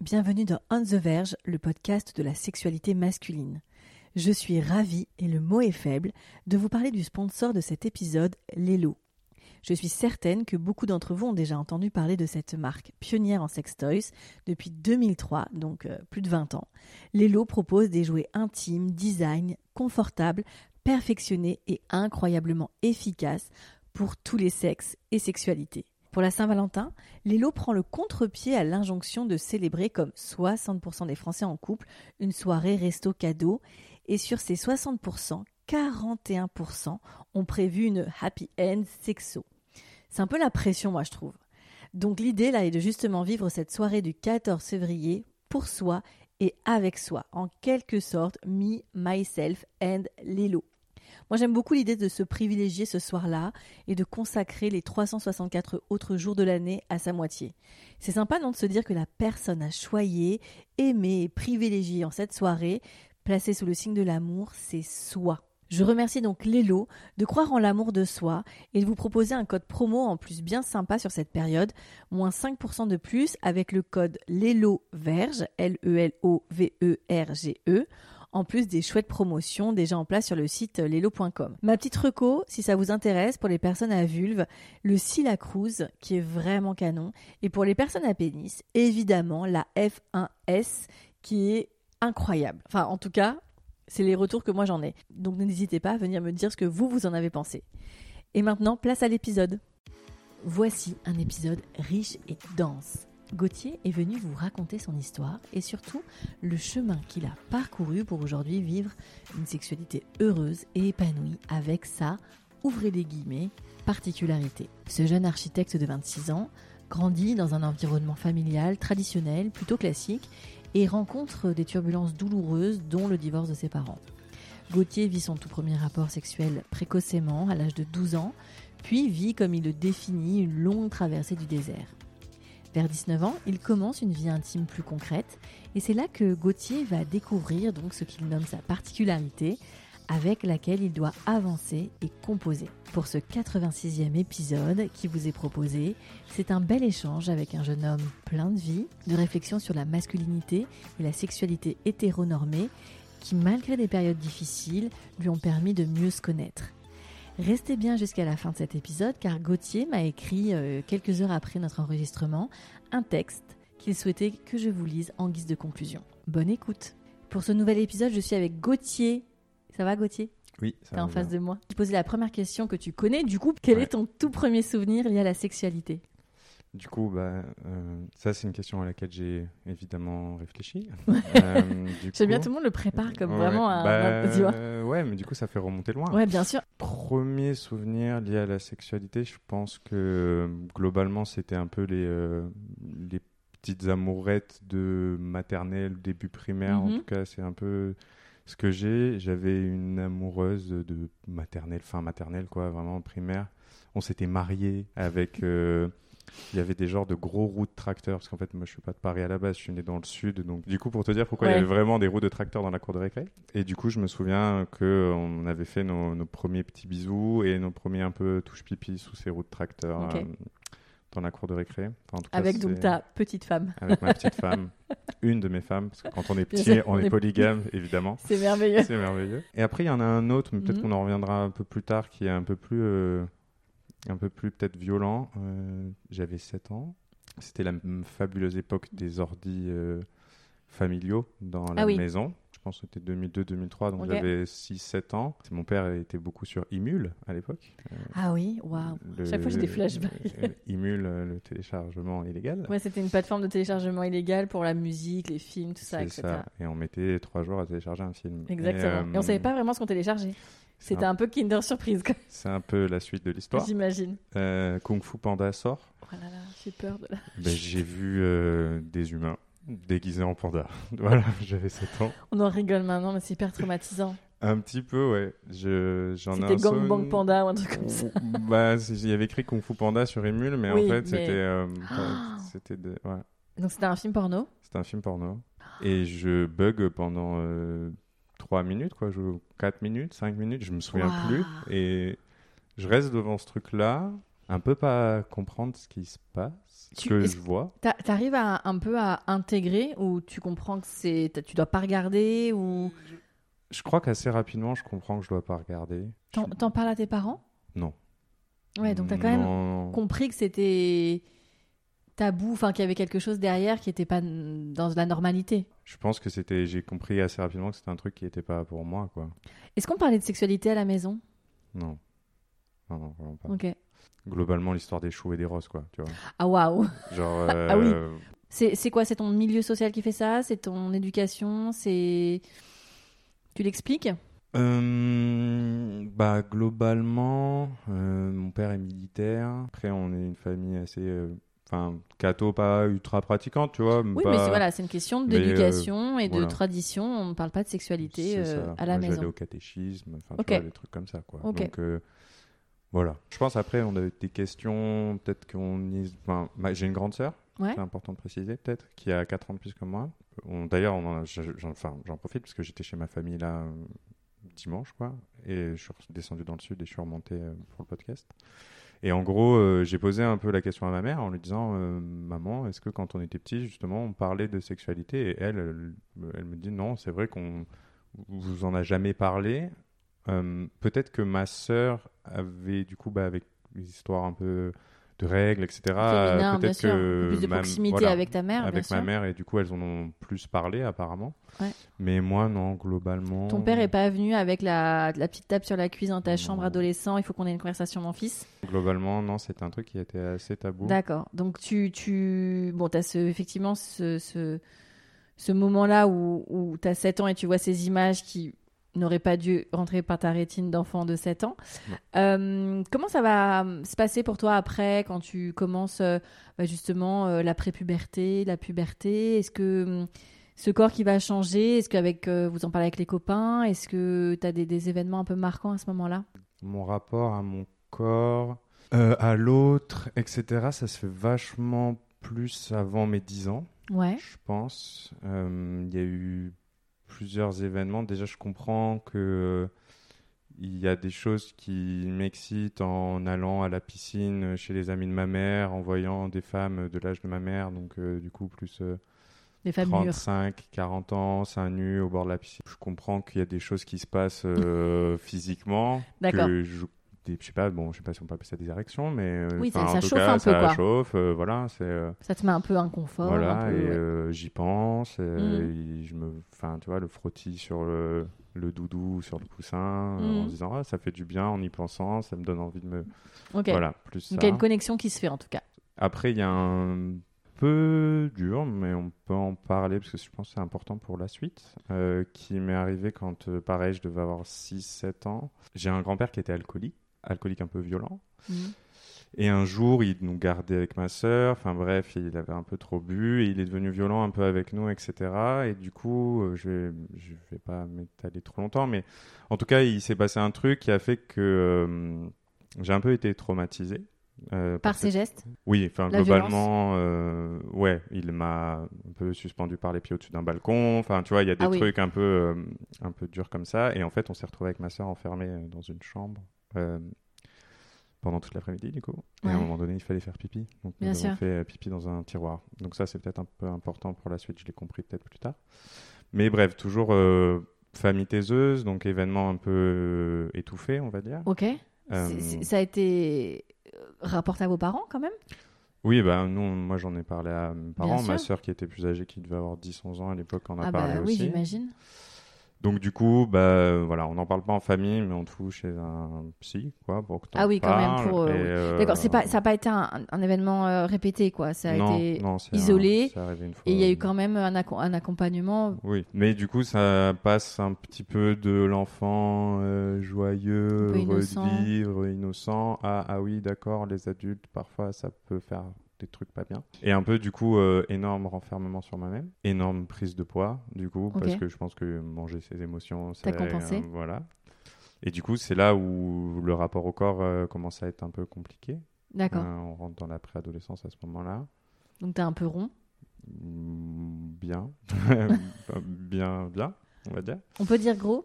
Bienvenue dans On the Verge, le podcast de la sexualité masculine. Je suis ravie, et le mot est faible, de vous parler du sponsor de cet épisode, Lelo. Je suis certaine que beaucoup d'entre vous ont déjà entendu parler de cette marque pionnière en sex toys depuis 2003, donc euh, plus de 20 ans. Lelo propose des jouets intimes, design, confortables, perfectionnés et incroyablement efficaces pour tous les sexes et sexualités. Pour la Saint-Valentin, Lelo prend le contre-pied à l'injonction de célébrer comme 60% des Français en couple une soirée resto cadeau et sur ces 60%, 41% ont prévu une happy end sexo. C'est un peu la pression, moi, je trouve. Donc l'idée, là, est de justement vivre cette soirée du 14 février pour soi et avec soi, en quelque sorte, me, myself and Lilo. Moi, j'aime beaucoup l'idée de se privilégier ce soir-là et de consacrer les 364 autres jours de l'année à sa moitié. C'est sympa, non, de se dire que la personne a choyé, aimé et privilégié en cette soirée, placée sous le signe de l'amour, c'est soi. Je remercie donc Lélo de croire en l'amour de soi et de vous proposer un code promo en plus bien sympa sur cette période, moins 5% de plus avec le code LELOVERGE, L-E-L-O-V-E-R-G-E, en plus des chouettes promotions déjà en place sur le site lelo.com. Ma petite reco, si ça vous intéresse, pour les personnes à vulve, le Silacruz, qui est vraiment canon, et pour les personnes à pénis, évidemment la F1S, qui est incroyable. Enfin, en tout cas, c'est les retours que moi j'en ai. Donc n'hésitez pas à venir me dire ce que vous, vous en avez pensé. Et maintenant, place à l'épisode. Voici un épisode riche et dense. Gauthier est venu vous raconter son histoire et surtout le chemin qu'il a parcouru pour aujourd'hui vivre une sexualité heureuse et épanouie avec sa, ouvrez les guillemets, particularité. Ce jeune architecte de 26 ans grandit dans un environnement familial traditionnel, plutôt classique, et rencontre des turbulences douloureuses, dont le divorce de ses parents. Gauthier vit son tout premier rapport sexuel précocement, à l'âge de 12 ans, puis vit, comme il le définit, une longue traversée du désert. Vers 19 ans, il commence une vie intime plus concrète, et c'est là que Gauthier va découvrir donc ce qu'il nomme sa particularité, avec laquelle il doit avancer et composer. Pour ce 86e épisode qui vous est proposé, c'est un bel échange avec un jeune homme plein de vie, de réflexion sur la masculinité et la sexualité hétéronormée qui, malgré des périodes difficiles, lui ont permis de mieux se connaître. Restez bien jusqu'à la fin de cet épisode car Gauthier m'a écrit euh, quelques heures après notre enregistrement un texte qu'il souhaitait que je vous lise en guise de conclusion. Bonne écoute. Pour ce nouvel épisode, je suis avec Gauthier ça va, Gauthier? Oui, ça T'es en face de moi. Je posais la première question que tu connais. Du coup, quel est ton tout premier souvenir lié à la sexualité? Du coup, bah, euh, ça, c'est une question à laquelle j'ai évidemment réfléchi. euh, J'aime bien, tout le monde le prépare comme vraiment un. Bah, ouais, mais du coup, ça fait remonter loin. Ouais, bien sûr. Premier souvenir lié à la sexualité, je pense que globalement, c'était un peu les, euh, les petites amourettes de maternelle, début primaire. En mhm. tout cas, c'est un peu ce que j'ai, j'avais une amoureuse de maternelle, fin maternelle, quoi, vraiment primaire. On s'était mariés avec. Il y avait des genres de gros roues de tracteurs, parce qu'en fait, moi, je suis pas de Paris à la base, je suis né dans le sud. Donc, du coup, pour te dire pourquoi il y avait vraiment des roues de tracteurs dans la cour de récré. Et du coup, je me souviens qu'on avait fait nos, premiers petits bisous et nos premiers un peu touche-pipi sous ces roues de tracteurs. Euh, dans la cour de récré. avec donc ta petite femme. Avec ma petite femme, une de mes femmes, parce que quand on est petit, on, est, polygame, évidemment. C'est merveilleux. C'est merveilleux. Et après, il y en a un autre, mais peut-être mhm. qu'on en reviendra un peu plus tard, qui est un peu plus, euh, un peu plus peut-être violent. Euh, j'avais 7 ans. C'était la fabuleuse époque des ordis euh, familiaux dans la ah maison je pense que c'était 2002-2003, donc j'avais 6-7 ans. Mon père était beaucoup sur Imul à l'époque. Euh, ah oui, waouh. Chaque fois j'ai des flashbacks. Imul, euh, le téléchargement illégal. Ouais, c'était une plateforme de téléchargement illégal pour la musique, les films, tout ça, etc. Ça. Et on mettait trois jours à télécharger un film. Exactement. Et, on savait euh, pas vraiment ce qu'on téléchargeait. C'était un peu Kinder Surprise. C'est un peu la suite de l'histoire. J'imagine. Euh, Kung Fu Panda sort. Oh là là, j'ai peur de la. Ben, j'ai vu euh, des humains déguisés en panda. voilà, j'avais 7 ans. On en rigole maintenant, mais c'est hyper traumatisant. Un petit peu, ouais. Je, j'en C'était Gangbang Panda ou un truc comme ça. bah, il y avait écrit Kung Fu Panda sur Emule, mais Oui, en fait, mais- c'était, euh, Ah. c'était, de- ouais, Donc c'était un film porno. c'était un film porno. Et je bug pendant 3 minutes, quoi, je, 4 minutes, 5 minutes, je me souviens plus. Et je reste devant ce truc-là, un peu pas comprendre ce qui se passe, ce que je vois. T'a- T'arrives à, un peu à intégrer ou tu comprends que c'est tu dois pas regarder ou Je crois qu'assez rapidement, je comprends que je dois pas regarder. t'en Je- parles à tes parents? Non. Ouais, donc t'as quand même compris que c'était tabou, enfin qu'il y avait quelque chose derrière qui était pas dans la normalité. Je pense que c'était, j'ai compris assez rapidement que c'était un truc qui était pas pour moi, quoi. Est-ce qu'on parlait de sexualité à la maison? Non. Non, non, vraiment pas. Ok. Globalement, l'histoire des choux et des roses, quoi, tu vois. Ah waouh. Genre, Ah oui. euh, C'est c'est quoi? C'est ton milieu social qui fait ça? C'est ton éducation? C'est tu l'expliques? Euh, bah, globalement, euh, mon père est militaire. Après, on est une famille assez, euh, enfin, catho, pas ultra pratiquante, tu vois. Oui, pas- mais c'est voilà, c'est une question euh, d'éducation et de voilà. tradition. On ne parle pas de sexualité euh, à la Moi, J'allais maison. au catéchisme, enfin, des trucs comme ça, quoi. Donc, euh, voilà. Je pense après, on a des questions, peut-être qu'on y... Enfin, j'ai une grande sœur, Ouais. c'est important de préciser, peut-être, qui a 4 ans de plus que moi. D'ailleurs, en j'en enfin, profite parce que j'étais chez ma famille là dimanche, quoi. Et je suis descendu dans le sud et je suis remonté pour le podcast. Et en gros, euh, j'ai posé un peu la question à ma mère en lui disant euh, Maman, est-ce que quand on était petit, justement, on parlait de sexualité Et elle, elle, me dit Non, c'est vrai qu'on vous en a jamais parlé. Euh, Peut-être que ma sœur avait, du coup, bah, avec les histoires un peu de règles, etc. Bien peut-être que Plus de ma- proximité voilà, avec ta mère, avec ma sûr. mère, et du coup, elles en ont plus parlé, apparemment. Ouais. Mais moi, non, globalement. Ton père est pas venu avec la, la petite table sur la cuisse dans ta Non. chambre adolescent. Il faut qu'on ait une conversation, mon fils? Globalement, non, c'était un truc qui était assez tabou. D'accord. Donc tu, tu... Bon, tu as ce, effectivement ce, ce, ce moment-là où, où tu as 7 ans et tu vois ces images qui n'auraient pas dû rentrer par ta rétine d'enfant de 7 ans. Euh, comment ça va euh, se passer pour toi après, quand tu commences euh, bah, justement euh, la prépuberté, la puberté? Est-ce que hum, ce corps qui va changer, est-ce qu'avec vous en parlez avec les copains? Est-ce que tu as des, des événements un peu marquants à ce moment-là? Mon rapport à mon corps, à l'autre, etc., ça se fait vachement plus avant mes 10 ans, Ouais. je pense. Il y a eu plusieurs événements. Déjà, je comprends que euh, il y a des choses qui m'excitent en allant à la piscine chez les amis de ma mère, en voyant des femmes de l'âge de ma mère, donc euh, du coup plus euh, Les femmes mûres. 35, 40 ans, seins nus au bord de la piscine. Je comprends qu'il y a des choses qui se passent euh, physiquement. D'accord. Que je, des- je sais pas, bon, je sais pas si on peut appeler ça des érections, mais euh, Oui, ça- en ça tout chauffe cas, un peu, ça quoi. chauffe. euh, voilà, c'est euh, Ça te met un peu inconfort. voilà, un peu, et ouais. j'y pense. et je me, enfin, tu vois, le frottis sur le, le doudou ou sur le coussin, en se disant ah, ça fait du bien en y pensant, ça me donne envie de me, voilà, plus Donc il y a une connexion qui se fait en tout cas. Après, il y a un peu dur, mais on peut en parler parce que je pense que c'est important pour la suite, euh, qui m'est arrivé quand, euh, pareil, je devais avoir 6-7 ans. J'ai un grand-père qui était alcoolique, alcoolique un peu violent. Mhm. Et un jour, il nous gardait avec ma sœur. Enfin bref, il avait un peu trop bu et il est devenu violent un peu avec nous, etc. Et du coup, euh, je vais, je vais pas m'étaler trop longtemps, mais en tout cas, il s'est passé un truc qui a fait que euh, j'ai un peu été traumatisé. euh, Par cette ces gestes? Oui, enfin globalement, euh, ouais, il m'a un peu suspendu par les pieds au-dessus d'un balcon. Enfin, tu vois, il y a des Ah oui. trucs un peu, un peu durs comme ça. Et en fait, on s'est retrouvé avec ma sœur enfermée dans une chambre pendant toute l'après-midi, du coup. Et à un moment donné, il fallait faire pipi. Donc Bien nous avons sûr. fait euh, pipi dans un tiroir. Donc ça, c'est peut-être un peu important pour la suite. Je l'ai compris peut-être plus tard. Mais bref, toujours euh, famille taiseuse, donc événement un peu euh, étouffé, on va dire. Ok. Euh, Ça a été euh, rapporté à vos parents quand même? Oui, bah, nous, moi j'en ai parlé à mes parents. Bien Ma sœur qui était plus âgée, qui devait avoir 10-11 ans à l'époque, en a Ah parlé bah oui, j'imagine. Donc du coup, bah voilà, on n'en parle pas en famille, mais on te fout chez un psy, quoi, pour que Ah oui, quand même, pour, euh, euh, D'accord, c'est pas, ça n'a pas été un, un événement euh, répété, quoi. Ça a non, été non, isolé, un- c'est arrivé une fois. et il y a eu quand même un, un accompagnement. Oui, mais du coup, ça passe un petit peu de l'enfant joyeux, innocent. heureux de vivre, innocent, à ah oui, d'accord, les adultes, parfois, ça peut faire des trucs pas bien. Et un peu, du coup, euh, énorme renfermement sur moi-même, énorme prise de poids, du coup, parce que je pense que manger ses émotions, ça T'as compensé. voilà. Et du coup, c'est là où le rapport au corps euh, commence à être un peu compliqué. D'accord. Euh, on rentre dans la préadolescence à ce moment-là. Donc t'es un peu rond. Mm, Bien. bien, bien, on va dire. On peut dire gros?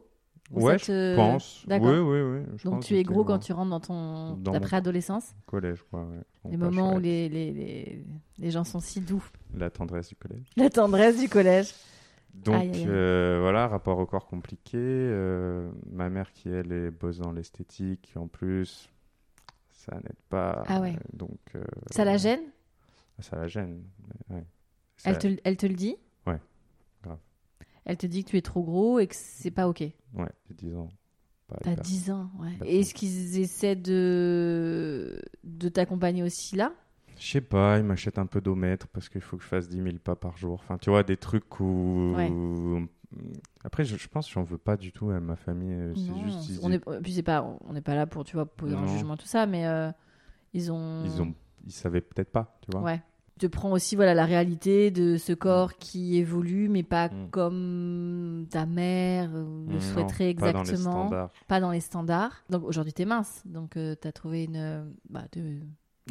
Ouais, ça te- je pense. D'accord. Oui, oui, oui. je Donc pense tu es gros quand tu rentres dans ton Dans préadolescence collège, quoi. ouais. Les moments où les, les, les, les gens sont si doux. La tendresse du collège. La tendresse du collège. Donc, Aïe, aïe, aïe. euh, voilà, rapport au corps compliqué. euh, ma mère qui, elle, est bosse dans l'esthétique, en plus, ça n'aide pas. Ah ouais. euh, Donc, euh, Ça la gêne? Ça la gêne. ouais. elle te, elle te le dit? Ouais. Elle te dit que tu es trop gros et que c'est pas ok. Ouais, j'ai 10 ans. T'as hyper. 10 ans, ouais. Pas Est-ce qu'ils essaient de, de t'accompagner aussi là? Je sais pas, ils m'achètent un peu d'omètre parce qu'il faut que je fasse 10 000 pas par jour. Enfin, tu vois, des trucs où. Ouais. Après, je, je pense que j'en veux pas du tout à ma famille. euh, Non, C'est juste. Ils, on est, puis c'est pas, on n'est pas là pour tu vois poser un jugement tout ça, mais euh, ils ont, ils, ont, ils savaient peut-être pas, tu vois. ouais. Tu te prends aussi voilà la réalité de ce corps qui évolue, mais pas Mm. comme ta mère euh, le Non, souhaiterait Pas dans les exactement, standards. pas dans les standards. Donc aujourd'hui t'es mince, donc tu as trouvé une, euh, bah,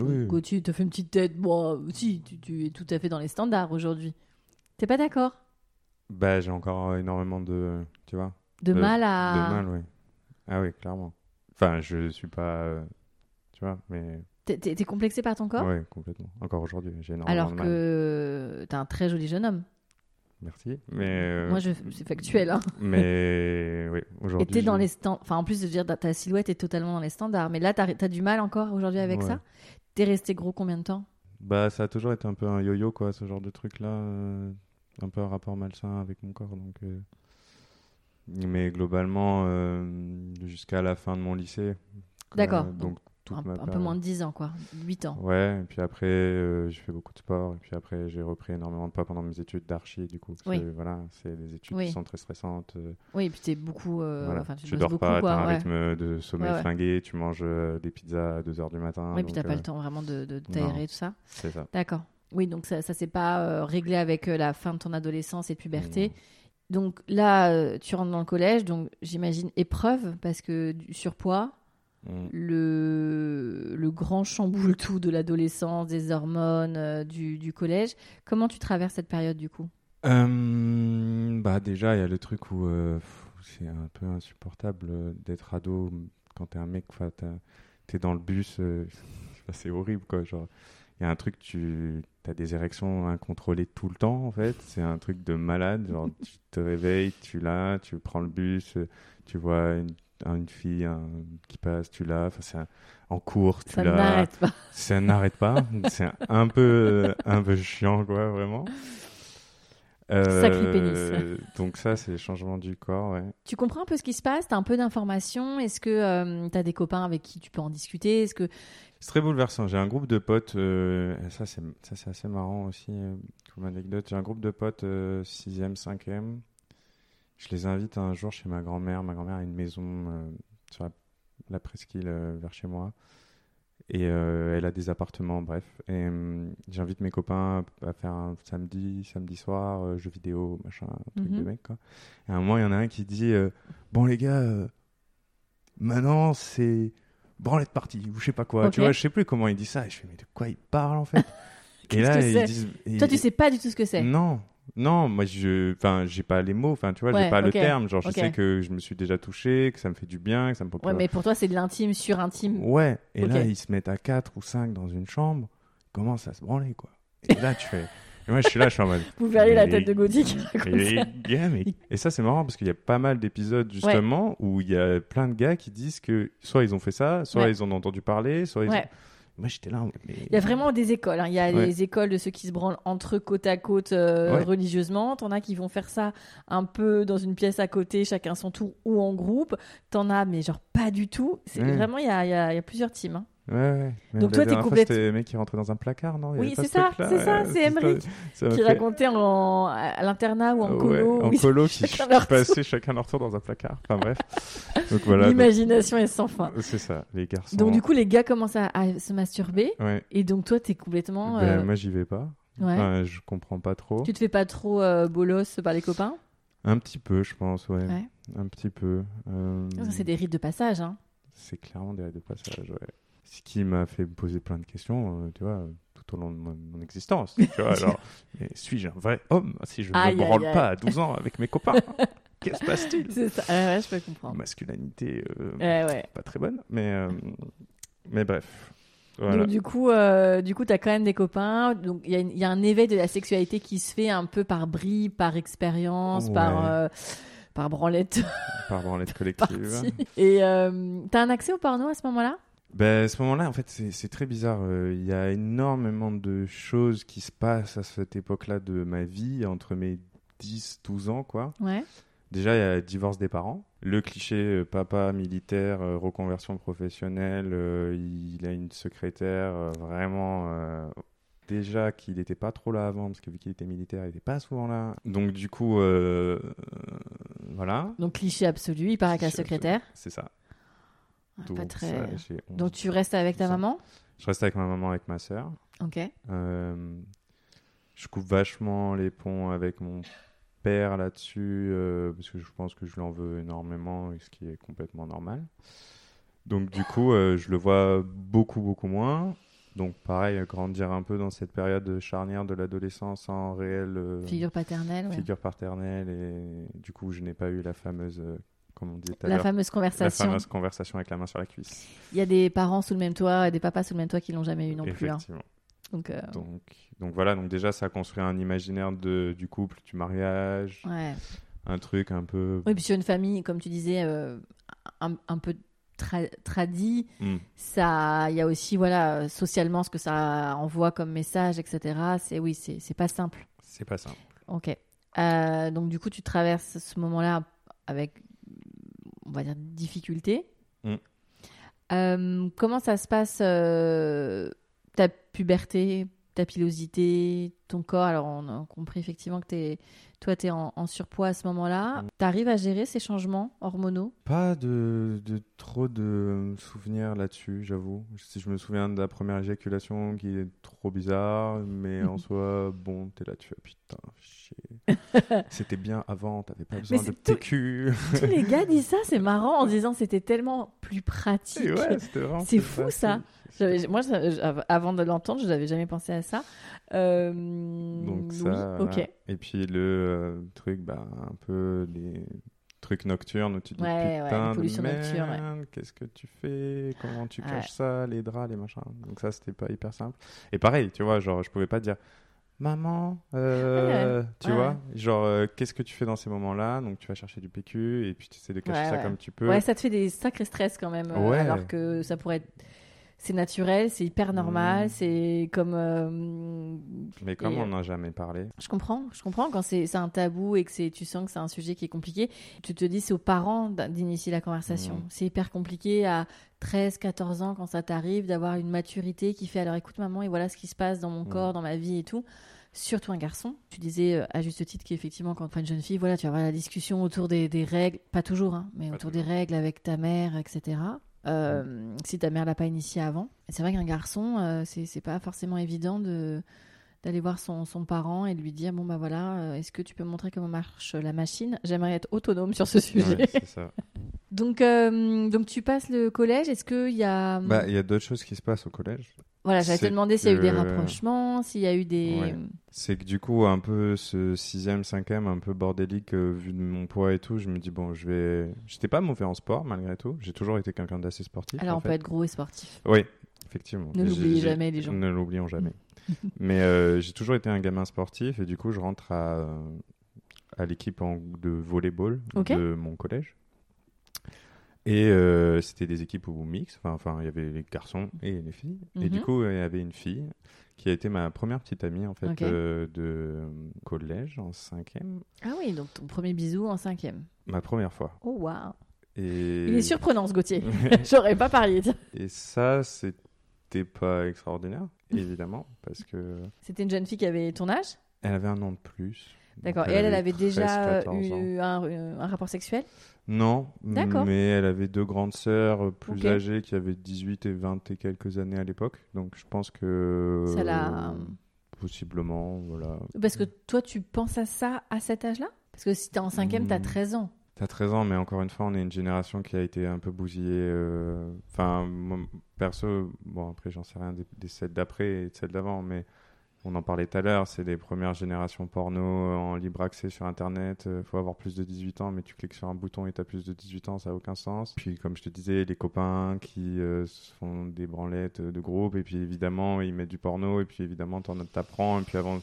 Oui. Gauthier, t'as fait une petite tête. Bon, si, tu, tu es tout à fait dans les standards aujourd'hui. T'es pas d'accord? Bah, j'ai encore énormément de. Tu vois De Euh, mal à. De mal, oui. Ah oui, clairement. Enfin, je suis pas. euh, tu vois, mais. T'es- complexé par ton corps? Ouais, complètement. Encore aujourd'hui, j'ai énormément Alors de mal. que t'es un très joli jeune homme. Merci. Mais. euh, Moi, je... c'est factuel. Hein. Mais. oui, aujourd'hui. Et t'es dans les standards. Enfin, en plus de dire ta silhouette est totalement dans les standards. Mais là, t'as as du mal encore aujourd'hui avec Ouais. ça? T'es resté gros combien de temps? Bah, ça a toujours été un peu un yo-yo, quoi, ce genre de truc-là. euh, un peu un rapport malsain avec mon corps. Donc, euh, Mais globalement, jusqu'à la fin de mon lycée. D'accord. Donc, un, peu moins de 10 ans, quoi. 8 ans. Ouais, et puis après, euh, j'ai fait beaucoup de sport. Et puis après, j'ai repris énormément de poids pendant mes études d'archi, du coup. Oui. Voilà, c'est des études Oui. qui sont très stressantes. euh, Oui, et puis t'es beaucoup. euh, voilà. Enfin, tu, tu dors beaucoup, pas, t'as un ouais. rythme de sommeil Ouais, ouais. flingué, tu manges euh, des pizzas à 2h du matin. Ouais, puis t'as donc, pas le temps vraiment de, de t'aérer, tout ça. C'est ça. D'accord. Oui, donc ça, ça s'est pas réglé avec la fin de ton adolescence et de puberté. Donc là, tu rentres dans le collège, donc j'imagine épreuve parce que du surpoids, Mm. le, le grand chamboule tout de l'adolescence, des hormones, euh, du, du collège. Comment tu traverses cette période du coup? Euh, bah déjà, il y a le truc où euh, c'est un peu insupportable d'être ado quand t'es un mec, t'es dans le bus, c'est horrible quoi. Genre, il y a un truc, tu as des érections incontrôlées tout le temps en fait. C'est un truc de malade. Genre, tu te réveilles, tu l'as, tu prends le bus, tu vois une, une fille un- qui passe, tu l'as. Enfin, en cours, tu Ça l'as. n'arrête pas. Ça n'arrête pas. c'est un peu, un peu chiant, quoi, vraiment. Euh, donc ça, c'est les changements du corps, ouais. Tu comprends un peu ce qui se passe? Tu as un peu d'informations? Est-ce que tu as des copains avec qui tu peux en discuter? Est-ce que C'est très bouleversant. J'ai un groupe de potes, euh, ça c'est ça c'est assez marrant aussi euh, comme anecdote. J'ai un groupe de potes 6e, 5e. Je les invite un jour chez ma grand-mère. Ma grand-mère a une maison euh, sur la, la presqu'île euh, vers chez moi. Et euh, elle a des appartements, bref. Et j'invite mes copains à faire un samedi, samedi soir, jeux vidéo, machin, un truc Mhm. de mec, quoi. Et à un moment, il y en a un qui dit Bon, les gars, maintenant, c'est branlette partie, ou je sais pas quoi. Tu vois, je sais plus comment il dit ça. Et je fais Mais de quoi il parle, en fait? Et là, que ils disent. et- toi, tu sais pas du tout ce que c'est? Non. Non, moi je, enfin, j'ai pas les mots, enfin, tu vois, Ouais, j'ai pas le terme. Genre, je sais que je me suis déjà touché, que ça me fait du bien, que ça me procure Ouais, mais pour toi, c'est de l'intime sur intime. Ouais, et là, ils se mettent à 4 ou 5 dans une chambre, ils commencent à se branler, quoi. Et là, tu fais. Et moi, je suis là, je suis en mode. Vous verriez la tête de raconte Et, mais- et ça, c'est marrant parce qu'il y a pas mal d'épisodes, justement, où il y a plein de gars qui disent que soit ils ont fait ça, soit Ouais. ils en ont entendu parler, soit ils. Ouais. Moi, j'étais là. mais- Il y a vraiment des écoles. hein. Il y a Ouais. les écoles de ceux qui se branlent entre eux côte à côte euh, Ouais. religieusement. T'en as qui vont faire ça un peu dans une pièce à côté, chacun son tour ou en groupe. T'en as, mais genre pas du tout. C'est vraiment, il y a, il y a- il y a plusieurs teams. hein. Ouais, ouais. Mais Donc toi, t'es dernière fois, complète- C'était le mec qui rentrait dans un placard, non? Oui, c'est ce ça, c'est ça, euh, c'est Emmerich Qui racontait en, à l'internat ou en Ouais, colo. en oui. colo, qui passait chacun leur tour dans un placard. Enfin bref. Donc voilà. donc- L'imagination est sans fin. C'est ça, les garçons. Donc du coup, les gars commencent à, à se masturber. Ouais. Et donc toi, t'es complètement... Ben, euh, Moi, j'y vais pas. ouais. Enfin, je comprends pas trop. Tu te fais pas trop euh, bolos par les copains? Un petit peu, je pense, ouais. Ouais. Un petit peu. Euh, C'est des rites de passage. Hein. C'est clairement des règles de passage, ouais. Ce qui m'a fait me poser plein de questions, euh, tu vois, tout au long de mon, mon existence. Tu vois, alors, suis-je un vrai homme si je ne me branle pas à 12 ans avec mes copains? Qu'est-ce qui se passe-t-il? Ouais, ouais, je peux comprendre. Masculinité euh, Ouais, ouais. pas très bonne, mais, euh, mais bref. Voilà. Donc du coup, euh, du coup, t'as quand même des copains. Donc il y, a y un éveil de la sexualité qui se fait un peu par bribes, par expérience, par Ouais. par branlette Par branlette collective. partie. Et t'as un accès au porno à ce moment-là? Ben, à ce moment-là, en fait, c'est très bizarre. Euh, Il y a énormément de choses qui se passent à cette époque-là de ma vie, entre mes 10-12 ans, quoi. Ouais. Déjà, il y a le divorce des parents. Le cliché euh, papa militaire, euh, reconversion professionnelle, il a une secrétaire vraiment. déjà qu'il n'était pas trop là avant, parce que vu qu'il était militaire, il n'était pas souvent là. Donc, du coup, euh, euh, voilà, Donc cliché absolu. Il part avec la secrétaire. c'est ça. Donc, pas très. ça, j'ai 11 Donc tu restes avec ta maman? Je reste avec ma maman, avec ma sœur. Ok. Euh, je coupe vachement les ponts avec mon père là-dessus, euh, parce que je pense que je lui en veux énormément, ce qui est complètement normal. Donc du coup, euh, je le vois beaucoup, beaucoup moins. Donc pareil, grandir un peu dans cette période charnière de l'adolescence sans réelle Figure paternelle. ouais. figure paternelle, et du coup, je n'ai pas eu la fameuse, comme on disait tout à La fameuse la conversation. fameuse conversation avec la main sur la cuisse. Il y a des parents sous le même toit et des papas sous le même toit qui l'ont jamais eu non plus. hein. Donc euh, Donc, donc voilà, donc déjà ça construit un imaginaire de, du couple, du mariage, ouais. un truc un peu... Oui, puis sur une famille, comme tu disais, euh, un, un peu tra- tradie, Hmm. ça, il y a aussi, voilà, socialement, ce que ça envoie comme message, etc. C'est oui, c'est c'est pas simple. C'est pas simple. Ok. Euh, donc du coup, tu traverses ce moment-là avec, on va dire, difficulté. Mm. Euh, comment ça se passe euh, ta puberté, ta pilosité, ton corps Alors on a compris effectivement que es, toi, tu es en, en surpoids à ce moment-là. Mm. Tu arrives à gérer ces changements hormonaux? Pas de, de trop de souvenirs là-dessus, j'avoue. Si je me souviens de la première éjaculation qui est trop bizarre, mais en soi, bon, t'es là, tu putain, chier. C'était bien avant, t'avais pas besoin de c'est tout- PQ. Tous les gars disent ça, c'est marrant en disant c'était tellement plus pratique. Ouais, C'est fou, ça. Moi, ça- avant de l'entendre, je n'avais jamais pensé à ça. Euh, Donc oui, ça, ok. Et puis le euh, truc, bah, un peu les trucs nocturnes où tu te dis Ouais, ouais, putain les pollutions de ouais. merde, qu'est-ce que tu fais? Comment tu Ouais. caches ça Les draps, les machins? Donc ça, c'était pas hyper simple. Et pareil, tu vois, genre, je pouvais pas dire maman, euh, tu ouais, vois, ouais. genre, qu'est-ce que tu fais dans ces moments-là? Donc tu vas chercher du PQ et puis tu essaies de cacher Ouais, ça ouais. comme tu peux. Ouais, ça te fait des sacrés stress quand même. Ouais. Alors que ça pourrait être. C'est naturel, c'est hyper normal, Mm. c'est comme. euh, Mais comme et, on n'a jamais parlé, Je comprends, je comprends quand c'est un tabou et que c'est tu sens que c'est un sujet qui est compliqué. Tu te dis c'est aux parents d'in- d'initier la conversation. Mhm. C'est hyper compliqué à 13, 14 ans quand ça t'arrive d'avoir une maturité qui fait alors écoute maman et voilà ce qui se passe dans mon Mhm. corps, dans ma vie et tout. Surtout un garçon. Tu disais euh, à juste titre qu'effectivement quand tu une jeune fille, voilà, tu vas avoir la discussion autour des, des règles, pas toujours, hein, mais Pas autour toujours. des règles avec ta mère, etc. Euh, Si ta mère l'a pas initié avant. C'est vrai qu'un garçon, euh, c'est pas forcément évident de d'aller voir son, son parent et de lui dire bon bah voilà euh, est-ce que tu peux montrer comment marche la machine? J'aimerais être autonome sur ce sujet Ouais, c'est ça. donc euh, donc tu passes le collège est-ce qu'il y a Bah, il y a d'autres choses qui se passent au collège. voilà j'allais te demander s'il y a eu des que- rapprochements s'il y a eu des Ouais. C'est que du coup, un peu ce sixième, cinquième, un peu bordélique, euh, vu de mon poids et tout, je me dis, bon, je vais. J'étais pas mauvais en sport, malgré tout. J'ai toujours été quelqu'un d'assez sportif. alors on fait. peut être gros et sportif Oui, effectivement. Ne l'oubliez jamais, les gens. Ne l'oublions jamais. Mais euh, j'ai toujours été un gamin sportif et du coup, je rentre à, à l'équipe de volleyball Ok. de mon collège. Et euh, c'était des équipes où mix, enfin, enfin, il y avait les garçons et les filles. Et du Mhm. coup, il y avait une fille qui a été ma première petite amie en fait euh, de collège en cinquième, Ah oui, donc ton premier bisou en cinquième. ma première fois. Oh waouh. Et Il est surprenant ce Gauthier. J'aurais pas parié. Et ça, c'était pas extraordinaire, évidemment, parce que C'était une jeune fille qui avait ton âge? Elle avait un an de plus. D'accord. Et elle, elle avait 13, déjà 14 ans. eu un, euh, un rapport sexuel? Non, D'accord. mais elle avait deux grandes sœurs plus âgées qui avaient 18 et 20 et quelques années à l'époque. Donc je pense que. Ça l'a- euh, Possiblement, voilà. Parce que toi, tu penses à ça à cet âge-là? Parce que si t'es en cinquième, t'as Hmm. 13 ans. T'as 13 ans, mais encore une fois, on est une génération qui a été un peu bousillée. euh, Enfin, perso, bon, après, j'en sais rien des, des celles d'après et de celles d'avant, mais on en parlait tout à l'heure, c'est les premières générations porno euh, en libre accès sur Internet. Il faut avoir plus de 18 ans, mais tu cliques sur un bouton et t'as plus de 18 ans, ça n'a aucun sens. Puis, comme je te disais, les copains qui euh, font des branlettes de groupe, et puis évidemment, ils mettent du porno, et puis évidemment, t'apprends, et puis avant,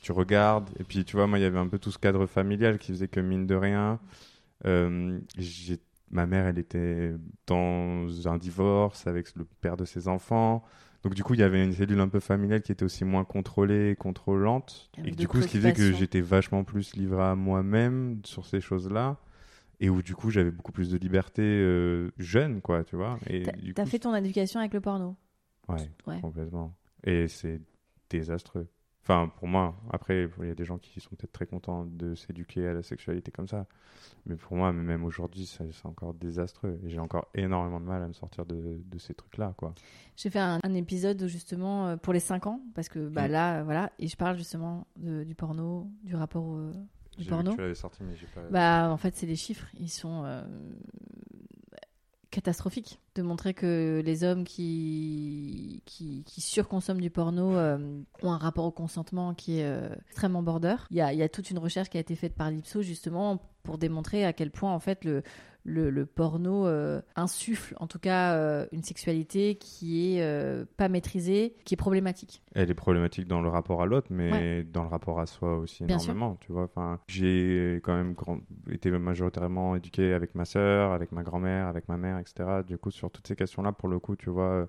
tu regardes. Et puis, tu vois, moi, il y avait un peu tout ce cadre familial qui faisait que, mine de rien, euh, ma mère, elle était dans un divorce avec le père de ses enfants. Donc du coup, il y avait une cellule un peu familiale qui était aussi moins contrôlée et contrôlante. Et du coup, ce qui faisait que j'étais vachement plus livré à moi-même sur ces choses-là. Et où du coup, j'avais beaucoup plus de liberté euh, jeune, quoi, tu vois. Et T'as fait ton éducation avec le porno? Ouais, Ouais. complètement. Et c'est désastreux. Enfin, pour moi, après, il y a des gens qui sont peut-être très contents de s'éduquer à la sexualité comme ça. Mais pour moi, même aujourd'hui, c'est encore désastreux. Et j'ai encore énormément de mal à me sortir de, de ces trucs-là, quoi. J'ai fait un, un épisode justement euh, pour les 5 ans, parce que bah, Mm. là, euh, voilà, et je parle justement de- du porno, du rapport au, du J'ai vu porno. que tu l'avais sorti, mais j'ai pas... Bah, en fait, c'est les chiffres. Ils sont euh, catastrophiques. De montrer que les hommes qui, qui, surconsomment du porno euh, ont un rapport au consentement qui est euh, extrêmement border. Il y a, il y a toute une recherche qui a été faite par l'IPSO, justement, pour démontrer à quel point, en fait, le, le, le porno euh, insuffle, en tout cas, euh, une sexualité qui est euh, pas maîtrisée, qui est problématique. Elle est problématique dans le rapport à l'autre, mais dans le rapport à soi aussi Bien sûr. énormément. Tu vois, enfin, j'ai quand même grand- été majoritairement éduqué avec ma sœur, avec ma grand-mère, avec ma mère, etc. Du coup, sur toutes ces questions-là, pour le coup, tu vois,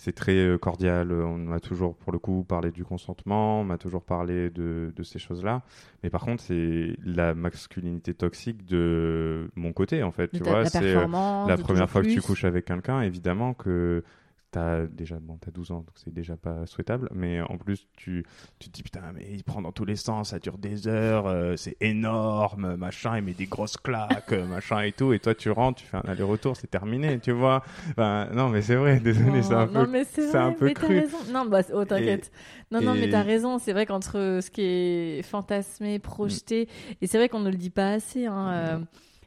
c'est très euh, cordial. On m'a toujours, pour le coup, parlé du consentement, on m'a toujours parlé de, de ces choses-là. Mais par contre, c'est la masculinité toxique de mon côté, en fait. De tu vois, c'est euh, la première fois que tu couches avec quelqu'un, évidemment que t'as déjà bon t'as 12 ans donc c'est déjà pas souhaitable mais en plus tu tu te dis putain mais il prend dans tous les sens ça dure des heures euh, c'est énorme machin il met des grosses claques euh, machin et tout et toi tu rentres tu fais un aller-retour c'est terminé tu vois Enfin, non mais c'est vrai désolé c'est un non, peu mais c'est un peu mais t'as cru. raison. Non, bah, oh, t'inquiète. Non, non, mais t'as raison. C'est vrai qu'entre ce qui est fantasmé, projeté, et c'est vrai qu'on ne le dit pas assez, hein, euh,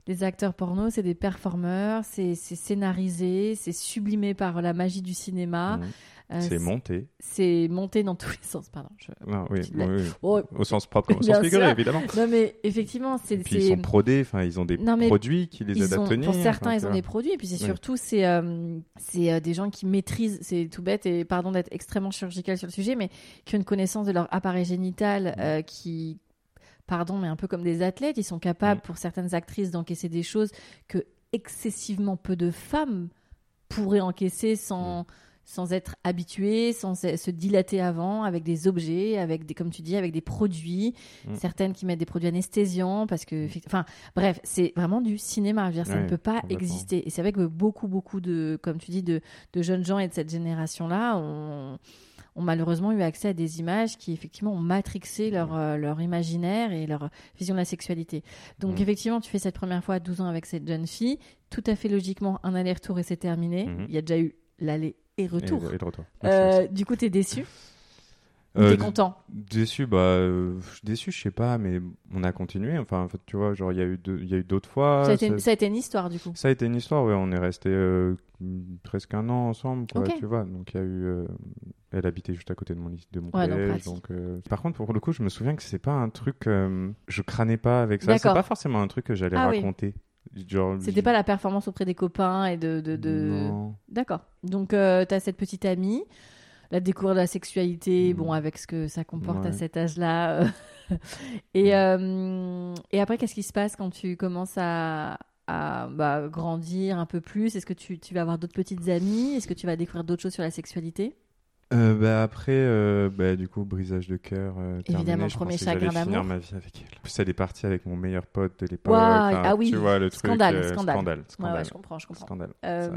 les acteurs porno, c'est des performeurs, c'est scénarisé, c'est sublimé par la magie du cinéma. Mhm. Euh, c'est monté C'est monté dans tous les sens, pardon. je- non, oui. Oh, au sens propre comme au sens figuré évidemment non, mais effectivement, c'est. puis ils sont prodés enfin ils ont des Non, produits qui les aident à tenir pour certains, enfin, ils ont des produits, et puis c'est surtout c'est euh, euh, des gens qui maîtrisent, c'est tout bête et pardon d'être extrêmement chirurgical sur le sujet, mais qui ont une connaissance de leur appareil génital, euh, qui pardon, mais un peu comme des athlètes, ils sont capables Mm. pour certaines actrices d'encaisser des choses que excessivement peu de femmes pourraient encaisser sans sans être habituées, sans se dilater avant, avec des objets, avec des, comme tu dis, avec des produits, Mm. certaines qui mettent des produits anesthésiants, parce que, enfin, bref, c'est vraiment du cinéma. Je veux dire, ça ne peut pas exister. Et c'est vrai que beaucoup, beaucoup de, comme tu dis, de, de jeunes gens et de cette génération-là ont, ont malheureusement eu accès à des images qui, effectivement, ont matrixé leur, euh, leur imaginaire et leur vision de la sexualité. Donc, effectivement, tu fais cette première fois à 12 ans avec cette jeune fille. Tout à fait logiquement, un aller-retour et c'est terminé. Mhm. Il y a déjà eu l'aller et Et retour. et. Euh, du coup, t'es déçu Ou Euh, T'es content Déçu, bah, euh, déçu, je sais pas, mais on a continué. Enfin, en fait, tu vois, genre, il y a eu deux- il y a eu d'autres fois. ça, a été, ça- ça a été une histoire, du coup. ça a été une histoire, ouais. On est resté euh, presque un an ensemble, quoi, tu vois. Donc, il y a eu. elle habitait juste à côté de mon, lycée- de mon Ouais, donc collège. Donc, Par contre, pour le coup, je me souviens que c'est pas un truc. je crânais pas avec ça. C'est pas forcément un truc que j'allais Ah oui. raconter. Genre, C'était pas la performance auprès des copains et de. de, de... Non. D'accord. Donc, euh, t'as cette petite amie, la découverte de la sexualité, Mhm. bon, avec ce que ça comporte à cet âge-là. euh. et, euh, et après, qu'est-ce qui se passe quand tu commences à, à bah, grandir un peu plus? Est-ce que tu, tu vas avoir d'autres petites amies? Est-ce que tu vas découvrir d'autres choses sur la sexualité? Euh, bah, après, euh, bah, du coup, brisage de cœur. euh, Évidemment, terminé. Je premier chagrin d'amour. ma vie avec elle. En plus, elle est partie avec mon meilleur pote de l'époque. Enfin, ah oui, Tu vois, le truc, scandale, scandale. Scandale. Ouais, scandale. ouais, je comprends, je comprends. Scandale. Ça-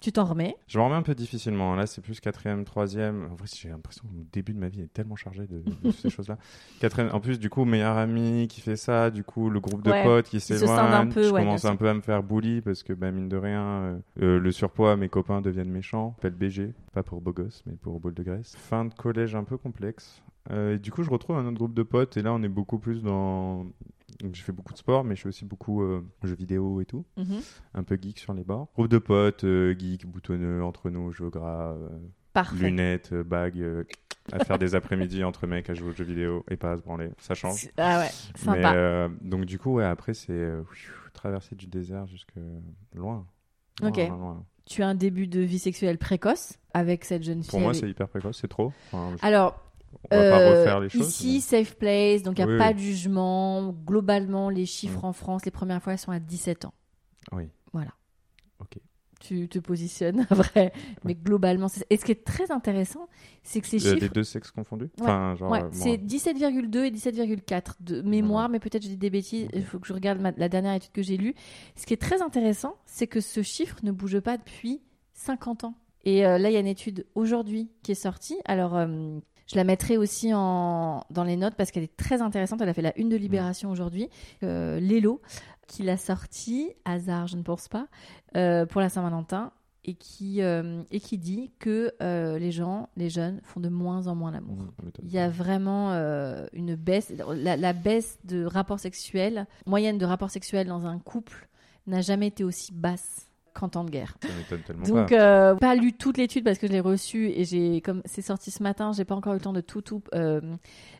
tu t'en remets? Je me remets un peu difficilement. Là, c'est plus quatrième, troisième. En vrai, j'ai l'impression que le début de ma vie est tellement chargé de, de ces choses-là. Quatrième. En plus, du coup, meilleur ami qui fait ça, du coup, le groupe de Ouais, potes qui s'éloigne. Je commence un peu à me faire bully parce que, bah, mine de rien, le surpoids, mes copains deviennent méchants. Appelle BG, pas pour beau gosse, mais pour boule de graisse. Fin de collège un peu complexe. Euh, et du coup, je retrouve un autre groupe de potes et là, on est beaucoup plus dans. Je fais beaucoup de sport, mais je fais aussi beaucoup euh, jeux vidéo et tout Mhm. un peu geek sur les bords. Groupe de potes, euh, geek, boutonneux, entre nous, jeux gras, euh, lunettes, bagues, à faire des après-midi entre mecs à jouer aux jeux vidéo et pas à se branler. Ça change. Ah ouais, Mais, sympa. euh, donc du coup, ouais, après, c'est traverser du désert jusque loin. Loin, Ok. loin, loin. Tu as un début de vie sexuelle précoce avec cette jeune fille. Pour moi, avec- c'est hyper précoce, c'est trop. Enfin, je- Alors, on va pas euh, refaire les choses. ici, safe place, donc il n'y a Oui, pas oui. de jugement. Globalement, les chiffres Mm. en France, les premières fois, elles sont à 17 ans. Oui. Voilà. Ok. Tu te positionnes après. Mais globalement, c'est... et ce qui est très intéressant, c'est que ces Euh, chiffres. les deux sexes confondus Ouais, Enfin, genre, Ouais, euh, c'est moi- 17,2 et 17,4 de mémoire, mais peut-être je dis des bêtises. Il faut que je regarde ma- la dernière étude que j'ai lue. Ce qui est très intéressant, c'est que ce chiffre ne bouge pas depuis 50 ans. Et euh, là, il y a une étude aujourd'hui qui est sortie. Alors, euh, je la mettrai aussi en, dans les notes parce qu'elle est très intéressante. Elle a fait la une de Libération aujourd'hui. Euh, Lélo, qui l'a sortie, hasard, je ne pense pas, euh, pour la Saint-Valentin. Et qui, euh, et qui dit que euh, les gens, les jeunes, font de moins en moins l'amour. Mmh, Il y a vraiment une baisse. La, la baisse de rapports sexuels, moyenne de rapports sexuels dans un couple, n'a jamais été aussi basse qu'en temps de guerre. Ça m'étonne tellement Donc, pas. euh, pas lu toute l'étude parce que je l'ai reçue et j'ai, comme c'est sorti ce matin, j'ai pas encore eu le temps de tout, tout euh,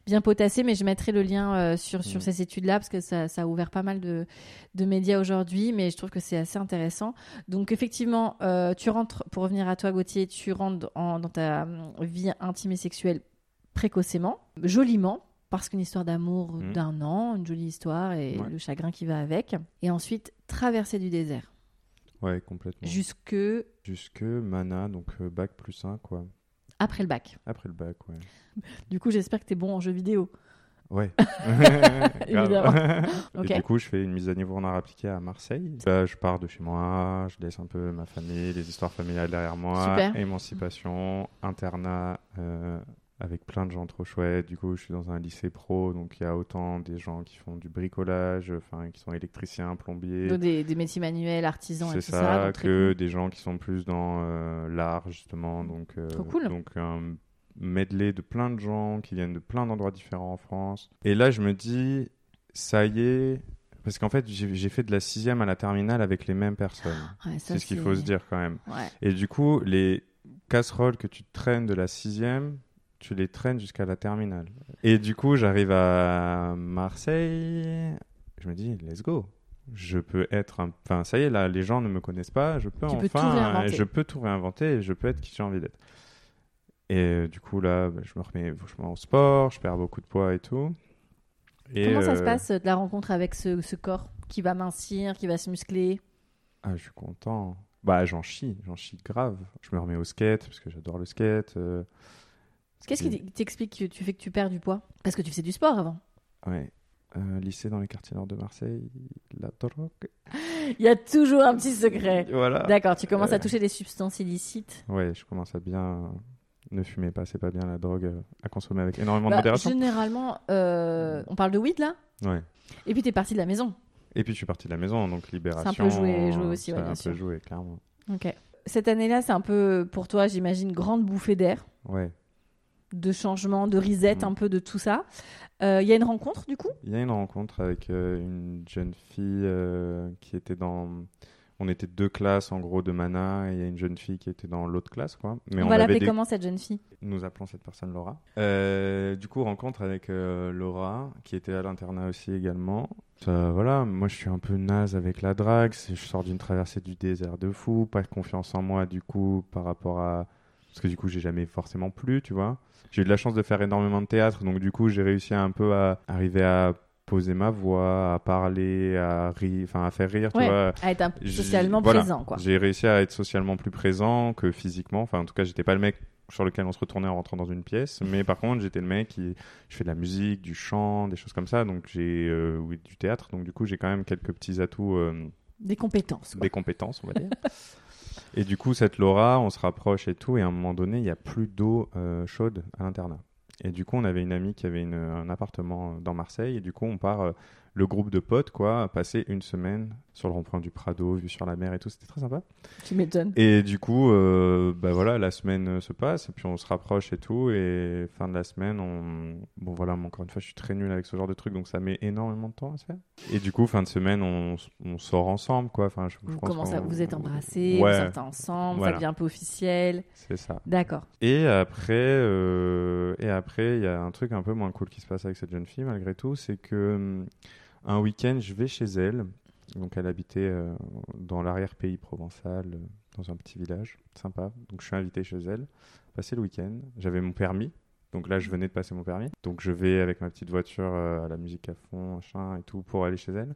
bien potasser, mais je mettrai le lien euh, sur, sur Mm. ces études-là parce que ça, ça a ouvert pas mal de, de médias aujourd'hui, mais je trouve que c'est assez intéressant. Donc, effectivement, tu rentres, pour revenir à toi, Gauthier, tu rentres en- dans ta vie intime et sexuelle précocement, joliment. Parce qu'une histoire d'amour Mm. d'un an, une jolie histoire et Ouais. le chagrin qui va avec. Et ensuite, traverser du désert. Ouais, complètement. Jusque Jusque Mana, donc euh, bac plus 1, quoi. après le bac. Après le bac, ouais. Du coup, j'espère que tu es bon en jeux vidéo. Ouais. Évidemment. Et du coup, je fais une mise à niveau en art appliqué à Marseille. Là, je pars de chez moi, je laisse un peu ma famille, les histoires familiales derrière moi. Super. Émancipation, internat, euh, avec plein de gens trop chouettes. Du coup, je suis dans un lycée pro, donc il y a autant des gens qui font du bricolage, enfin, qui sont électriciens, plombiers. Donc des, des métiers manuels, artisans et C'est ça, que cool. des gens qui sont plus dans euh, l'art, justement. Donc, euh, Trop cool. donc un medley de plein de gens qui viennent de plein d'endroits différents en France. Et là, je me dis, ça y est, parce qu'en fait, j'ai fait de la sixième à la terminale avec les mêmes personnes. Ouais, C'est ce qu'il faut se dire quand même. Ouais. Et du coup, les casseroles que tu traînes de la sixième, tu les traînes jusqu'à la terminale. Et du coup, j'arrive à Marseille, je me dis, let's go. Je peux être un... Enfin, ça y est, là, les gens ne me connaissent pas, je peux Tu enfin... je peux tout réinventer et je peux être qui j'ai envie d'être. Et euh, du coup, là, bah, je me remets vachement au sport, je perds beaucoup de poids et tout. Et, Comment ça se euh, passe, euh, la rencontre avec ce, ce corps qui va mincir, qui va se muscler? Ah, je suis content. Bah, j'en chie, j'en chie grave. Je me remets au skate parce que j'adore le skate. euh, Qu'est-ce qui t'explique que tu fais que tu perds du poids? Parce que tu faisais du sport avant. Ouais. Euh, lycée dans les quartiers nord de Marseille, la drogue. Il y a toujours un petit secret. Voilà. D'accord, tu commences à Euh. toucher des substances illicites. Ouais, je commence à bien. Ne fumez pas, c'est pas bien la drogue euh, à consommer avec énormément Bah, de modération. généralement, euh, on parle de weed là? Ouais. Et puis t'es parti de la maison. Et puis je suis parti de la maison, donc libération. peu joué- joué aussi, ouais, bien un sûr. peu joué, clairement. Ok. Cette année-là, c'est un peu pour toi, j'imagine, grande bouffée d'air, Ouais. De changement, de reset, Mm. un peu de tout ça. Euh, Il y a une rencontre du coup? Il y a une rencontre avec euh, une jeune fille euh, qui était dans. On était deux classes en gros de Mana et il y a une jeune fille qui était dans l'autre classe quoi. Mais On, on, va l'appeler des- comment cette jeune fille? Nous appelons cette personne Laura. Du coup, rencontre avec Laura, qui était à l'internat aussi également. Voilà, moi je suis un peu naze avec la drague. Je sors d'une traversée du désert de fou, pas confiance en moi du coup par rapport à. Parce que du coup, j'ai jamais forcément plu, tu vois. J'ai eu de la chance de faire énormément de théâtre, donc du coup, j'ai réussi un peu à arriver à poser ma voix, à parler, à rire, enfin à faire rire, tu vois. à être un- socialement voilà. présent, quoi. J'ai réussi à être socialement plus présent que physiquement. Enfin, en tout cas, j'étais pas le mec sur lequel on se retournait en rentrant dans une pièce, mais par contre, j'étais le mec qui je fais de la musique, du chant, des choses comme ça. Donc j'ai euh, oui, du théâtre. Donc du coup, j'ai quand même quelques petits atouts. euh, Des compétences, quoi. des compétences, on va dire. et du coup, cette Laura, on se rapproche et tout, et à un moment donné, il n'y a plus d'eau euh, chaude à l'internat. Et du coup, on avait une amie qui avait un appartement dans Marseille, et du coup, on part, euh, le groupe de potes, quoi, passer une semaine sur le rond-point du Prado, vue sur la mer et tout, c'était très sympa. Tu m'étonnes. Et du coup, euh, bah voilà, la semaine se passe, et puis on se rapproche et tout, et fin de la semaine, on... Bon voilà, mais encore une fois, je suis très nul avec ce genre de truc, donc ça met énormément de temps à se faire. Et du coup, fin de semaine, on, on sort ensemble, quoi. Enfin, je, je Vous pense commencez à vous êtes embrassés, Ouais, vous sortez ensemble, Voilà. ça devient un peu officiel. c'est ça. D'accord. Et après, euh, et après, il y a un truc un peu moins cool qui se passe avec cette jeune fille, malgré tout, c'est que hum, un week-end, je vais chez elle. Donc, elle habitait euh, dans l'arrière-pays provençal, euh, dans un petit village, sympa. Donc, je suis invité chez elle, passer le week-end. J'avais mon permis. Donc là, je venais de passer mon permis. Donc je vais avec ma petite voiture euh, à la musique à fond, machin et tout, pour aller chez elle.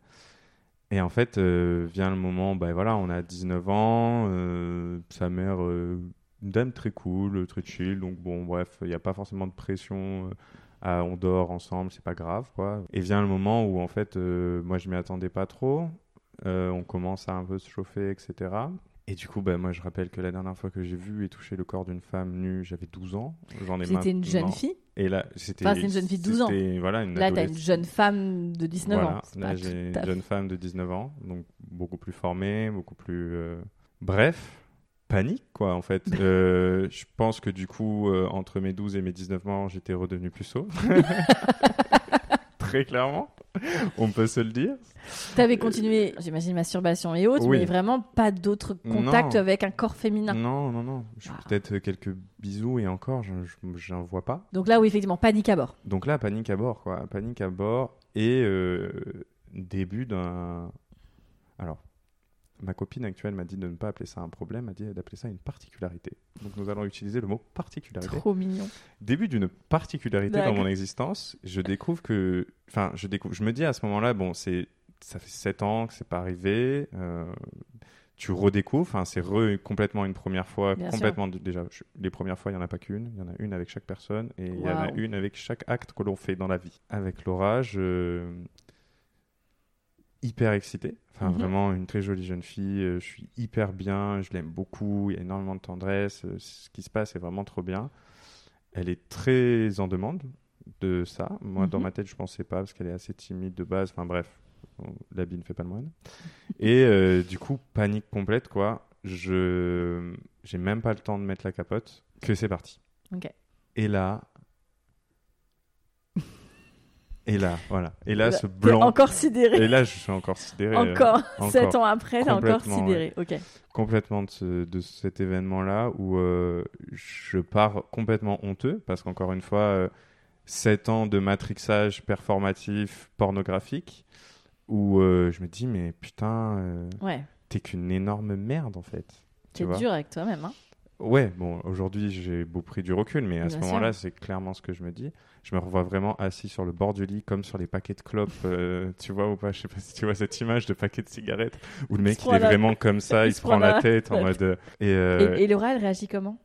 Et en fait, vient le moment, bah voilà, on a 19 ans, sa mère, une dame très cool, très chill, donc bon, bref, il n'y a pas forcément de pression, à, on dort ensemble, c'est pas grave, quoi. Et vient le moment où, en fait, euh, moi, je m'y attendais pas trop, euh, on commence à un peu se chauffer, etc. Et du coup, bah, moi, je rappelle que la dernière fois que j'ai vu et touché le corps d'une femme nue, j'avais 12 ans. J'en ai C'était une jeune fille. Et là, c'était. Enfin, une jeune fille de 12 ans. Voilà, une Là, t'as une jeune femme de 19 Voilà, ans. Là j'ai une jeune femme de 19 ans, donc beaucoup plus formée, beaucoup plus... euh, Bref, panique quoi en fait. Euh, je pense que du coup, euh, entre mes 12 et mes 19 ans, j'étais redevenu plus sot. Très clairement, on peut se le dire. T'avais continué, j'imagine, masturbation et autres, Oui. mais vraiment pas d'autres contacts Non. avec un corps féminin. Non, non, non. Je- Ah. Peut-être quelques bisous et encore, je je- j'en vois pas. Donc là, oui, effectivement, panique à bord. Donc là, panique à bord, quoi. Panique à bord et euh, début d'un. Alors, ma copine actuelle m'a dit de ne pas appeler ça un problème, m'a dit d'appeler ça une particularité. Donc nous allons utiliser le mot particularité. Trop mignon. Début d'une particularité dans mon existence, je découvre que. Enfin, je découvre. Je me dis à ce moment-là, bon, c'est. Ça fait 7 ans que c'est pas arrivé. euh, tu redécouvres, enfin, c'est re- complètement une première fois, Bien complètement déjà. je- les premières fois, il y en a pas qu'une, il y en a une avec chaque personne et il y en a une avec chaque acte que l'on fait dans la vie. Avec Laura, je hyper excité, enfin Mhm. vraiment une très jolie jeune fille. euh, Je suis hyper bien, je l'aime beaucoup, il y a énormément de tendresse. euh, Ce qui se passe est vraiment trop bien. Elle est très en demande de ça. Moi, dans Mhm. ma tête, je pensais pas parce qu'elle est assez timide de base. Enfin bref, l'habit ne fait pas le moine. Et euh, du coup, panique complète quoi. Je j'ai même pas le temps de mettre la capote que c'est parti. Ok. Et là. Et là, voilà. Et là, ce blanc. Encore sidéré. Et là, je suis encore sidéré. euh, Encore. 7 ans après, t'es encore sidéré. Ok. complètement de, ce- de cet événement-là où euh, je pars complètement honteux parce qu'encore une fois, euh, 7 ans de matrixage performatif pornographique où euh, je me dis, mais putain, Ouais. t'es qu'une énorme merde en fait. T'es dur avec toi-même. Hein. Ouais, bon, aujourd'hui j'ai beau pris du recul, mais à ce Bien moment-là, c'est clairement ce que je me dis. Je me revois vraiment assis sur le bord du lit, comme sur les paquets de clopes, euh, tu vois ou pas Je sais pas si tu vois cette image de paquet de cigarettes, où le Il mec il est la- vraiment comme ça, il, se prend la tête en mode. euh, Et, euh, Et, et Laura, elle réagit comment?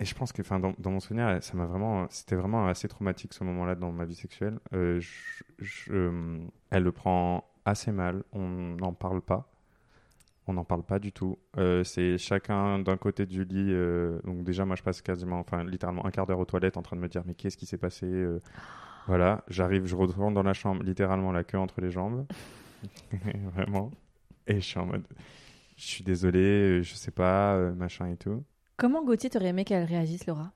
et je pense que, enfin, dans, dans mon souvenir, ça m'a vraiment, c'était vraiment assez traumatique ce moment-là dans ma vie sexuelle. Euh, je- je- elle le prend assez mal. On n'en parle pas. On n'en parle pas du tout. Euh, c'est chacun d'un côté du lit. euh, donc déjà, moi, je passe quasiment, enfin, littéralement un quart d'heure aux toilettes en train de me dire, mais qu'est-ce qui s'est passé euh, Voilà, j'arrive, je retourne dans la chambre, littéralement la queue entre les jambes, vraiment. Et je suis en mode, je suis désolé, je sais pas, machin et tout. Comment Gauthier t'aurait aimé qu'elle réagisse, Laura?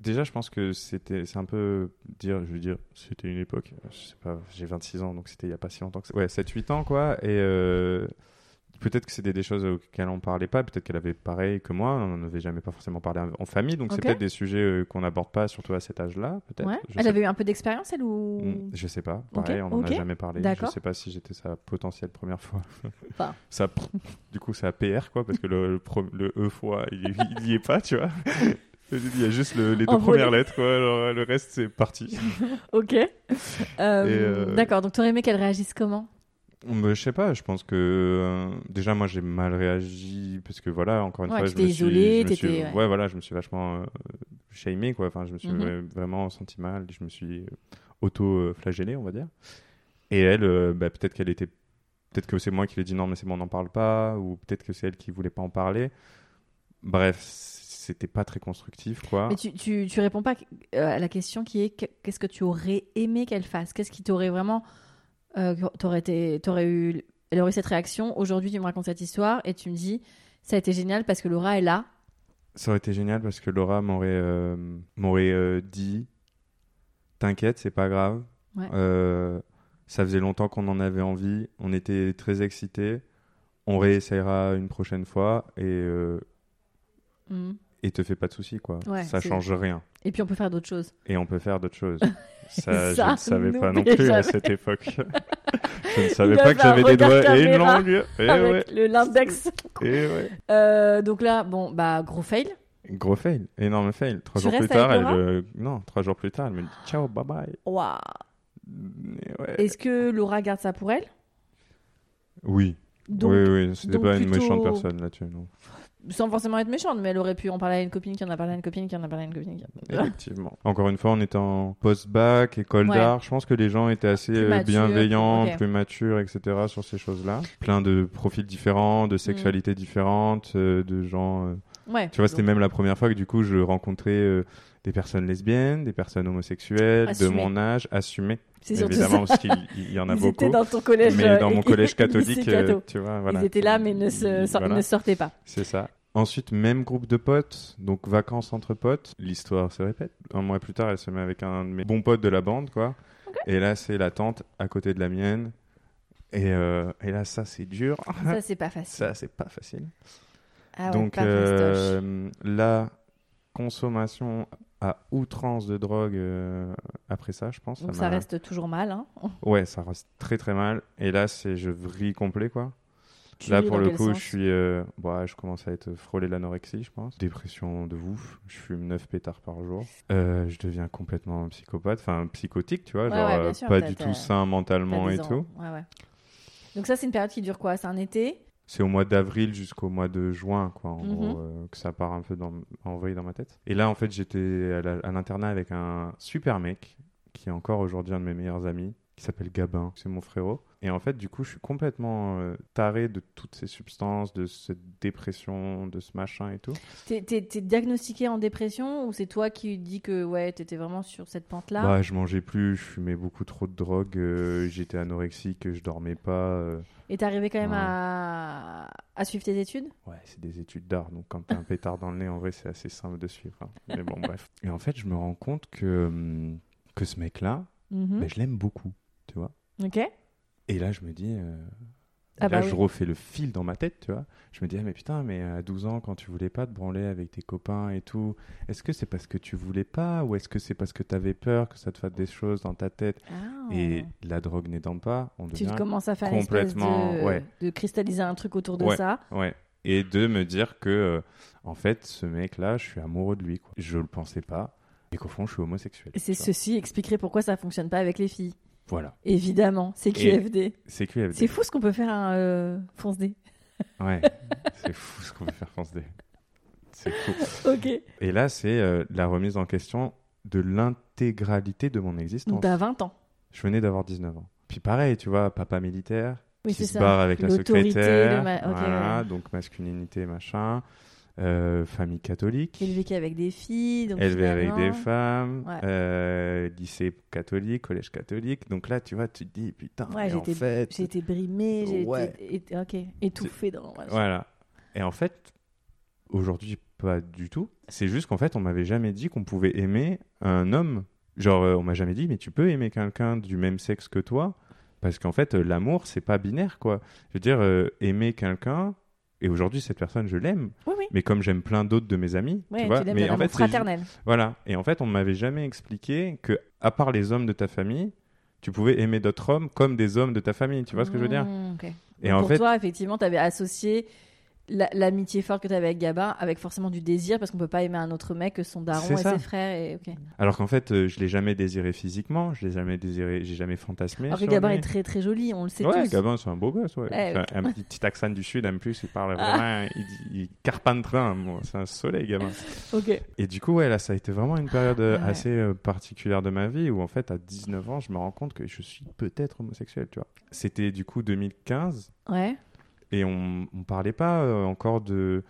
Déjà, je pense que c'était, c'est un peu dire, je veux dire, c'était une époque, je sais pas, j'ai 26 ans, donc c'était il y a pas si longtemps que ça. Ouais, 7-8 ans, quoi. Et euh, peut-être que c'était des choses auxquelles on parlait pas, peut-être qu'elle avait pareil que moi, on n'avait jamais pas forcément parlé en famille, donc c'est peut-être des sujets euh, qu'on n'aborde pas, surtout à cet âge-là, peut-être. Ouais. Elle sais avait eu un peu d'expérience, elle ou Mm, Je sais pas. Pareil, on n'en a jamais parlé. Je sais pas si j'étais sa potentielle première fois. Enfin. ça, du coup, à PR, quoi, parce que le, le E fois, il, il y est pas, tu vois. Il y a juste le- les deux Envolé. premières lettres, quoi. alors, le reste, c'est parti. Ok. Euh, euh, D'accord, donc t'aurais aimé qu'elle réagisse comment? Bah, je sais pas, je pense que euh, déjà moi j'ai mal réagi parce que voilà, encore une Ouais, fois, tu je me suis, isolé, je me suis- t'étais- ouais. ouais. voilà, je me suis vachement euh, shamé quoi. Enfin, je me suis Mhm. vra- vraiment senti mal, je me suis auto-flagellé, on va dire. Et elle, euh, bah, peut-être qu'elle était, peut-être que c'est moi qui lui ai dit non mais c'est bon, on n'en parle pas, ou peut-être que c'est elle qui voulait pas en parler. Bref, c'était pas très constructif quoi. Mais tu, tu, tu réponds pas euh, à la question qui est que- qu'est-ce que tu aurais aimé qu'elle fasse? Qu'est-ce qui t'aurait vraiment. Euh, t'aurais été, t'aurais eu, elle aurait eu cette réaction? Aujourd'hui, tu me racontes cette histoire et tu me dis ça a été génial parce que Laura est là. Ça aurait été génial parce que Laura m'aurait euh, m'aurait euh, dit T'inquiète, c'est pas grave. Ouais. Ça faisait longtemps qu'on en avait envie. On était très excités. On réessayera une prochaine fois et, Mhm. Et te fais pas de soucis, quoi. Ouais, ça change rien. Et puis on peut faire d'autres choses. Et on peut faire d'autres choses. Ça, Ça, je ne savais pas non plus à cette époque. je ne savais pas que j'avais des doigts et une langue. Et ouais, avec le l'index. et ouais. Euh, donc là, bon, bah gros fail. Gros fail, énorme fail. Trois Tu jours plus tard, elle, Laura euh, non, trois jours plus tard, elle me dit ciao, bye bye. Waouh. Ouais. Est-ce que Laura garde ça pour elle? Oui, Donc, oui, oui, c'était pas une méchante personne là-dessus, non. Sans forcément être méchante, mais elle aurait pu en parler à une copine qui en a parlé à une copine qui en a parlé à une copine. Qui en a... Effectivement. Encore une fois, on était en post-bac, école Ouais. d'art. Je pense que les gens étaient assez Plus euh, bienveillants, plus matures, etc. sur ces choses-là. Plein de profils différents, de Mm. sexualités différentes, euh, de gens. euh, Ouais. Tu vois, c'était même la première fois que du coup, je rencontrais euh, des personnes lesbiennes, des personnes homosexuelles, de mon âge, assumées. Évidemment, ça. parce qu'il il y en a Ils beaucoup. étaient dans ton collège. mais euh, dans mon collège catholique, euh, tu vois, voilà. Ils étaient là, mais ne, se, Voilà. ne sortaient pas. C'est ça. Ensuite, même groupe de potes, donc vacances entre potes. L'histoire se répète. Un mois plus tard, elle se met avec un de mes bons potes de la bande, quoi. Et là, c'est la tante à côté de la mienne. Et, euh, et là, ça, c'est dur. Ça, c'est pas facile. ça, c'est pas facile. Ah ouais, donc pas euh, la consommation à outrance de drogue euh, après ça, je pense. Donc ça reste toujours mal. Hein. Ouais, ça reste très très mal. Et là, c'est je vrille complet, quoi. Tu Là, pour le coup, je suis. euh, bah, je commence à être frôlé l'anorexie, je pense. Dépression de ouf. Je fume 9 pétards par jour. Euh, je deviens complètement psychopathe. Enfin, psychotique, tu vois. Ouais, genre, ouais, bien sûr, pas du tout sain mentalement et ans. tout. Ouais. Donc ça, c'est une période qui dure quoi? C'est un été? C'est au mois d'avril jusqu'au mois de juin, quoi, en Mhm. gros, euh, que ça part un peu dans, en vrille dans ma tête. Et là, en fait, j'étais à l'internat avec un super mec, qui est encore aujourd'hui un de mes meilleurs amis, qui s'appelle Gabin, c'est mon frérot. Et en fait, du coup, je suis complètement euh, taré de toutes ces substances, de cette dépression, de ce machin et tout. T'es diagnostiqué en dépression ou c'est toi qui dis que ouais, t'étais vraiment sur cette pente-là? Bah, je mangeais plus, je fumais beaucoup trop de drogue, euh, j'étais anorexique, je dormais pas. euh. Et t'es arrivé quand même Ouais. à... à suivre tes études Ouais, c'est des études d'art, donc quand t'as un pétard dans le nez, en vrai, c'est assez simple de suivre. hein. Mais bon, bref. Et en fait, je me rends compte que, hum, que ce mec-là, Mhm. ben, je l'aime beaucoup, tu vois. Ok. Et là, je me dis. euh, Ah là, bah je refais le fil dans ma tête, tu vois. Je me dis, ah, mais putain, mais à 12 ans, quand tu voulais pas te branler avec tes copains et tout, est-ce que c'est parce que tu voulais pas ou est-ce que c'est parce que t'avais peur que ça te fasse des choses dans ta tête Ah. Et la drogue n'aidant pas, on tu devient. commences à faire complètement- de... ouais. de cristalliser un truc autour de Ouais. ça. Ouais. Et de me dire que, euh, en fait, ce mec-là, je suis amoureux de lui. Quoi. Je le pensais pas. Et qu'au fond, je suis homosexuel. Et c'est tu ceci expliquerait pourquoi ça fonctionne pas avec les filles. Voilà. Évidemment, c'est QFD. C'est QFD. C'est fou ce qu'on peut faire euh, fonce D. Ouais. c'est fou ce qu'on veut faire fonce D. C'est fou. Ok. Et là, c'est euh, la remise en question de l'intégralité de mon existence. T'as 20 ans. Je venais d'avoir 19 ans. Puis pareil, tu vois, papa militaire, Oui, qui se ça. barre avec la secrétaire. le ma- ok, voilà, ouais. donc masculinité, machin. Euh, famille catholique. Élevé qu'avec des filles. Donc élevé avec des femmes, Ouais. euh, lycée catholique, collège catholique. Donc là, tu vois, tu te dis, putain, Ouais, en fait... J'ai été brimée, j'ai Ouais. été et- ok, étouffée dans. Voilà. Et en fait, aujourd'hui, pas du tout. C'est juste qu'en fait, on m'avait jamais dit qu'on pouvait aimer un homme. Genre, euh, on m'a jamais dit, mais tu peux aimer quelqu'un du même sexe que toi. Parce qu'en fait, l'amour, c'est pas binaire, quoi. Je veux dire, euh, aimer quelqu'un, et aujourd'hui, cette personne, je l'aime. Oui, oui. Mais comme j'aime plein d'autres de mes amis, tu vois. l'aimes mais en fait, fraternel. Voilà. Et en fait, on m'avait jamais expliqué que, à part les hommes de ta famille, tu pouvais aimer d'autres hommes comme des hommes de ta famille. Tu vois ce que je veux dire? Mmh. Et Donc en pour fait, toi, effectivement, tu avais associé l'amitié forte que tu avais avec Gabin, avec forcément du désir, parce qu'on peut pas aimer un autre mec que son daron et ça. ses frères. Et... ok. Alors qu'en fait, euh, je l'ai jamais désiré physiquement, je l'ai jamais désiré, j'ai jamais fantasmé. Alors que Gabin lui. est très très joli, on le sait Ouais, tous. Gabin, c'est un beau gosse, ouais. Ouais. Enfin, un petit, petit accent du sud, en plus, il parle Ah. vraiment, il, il carpenterin, bon, c'est un soleil, Gabin. Ok. Et du coup, ouais, là, ça a été vraiment une période euh, Ouais. assez euh, particulière de ma vie où, en fait, à 19 ans, je me rends compte que je suis peut-être homosexuel, tu vois. C'était du coup 2015 Ouais. Et on, on parlait pas euh, encore de.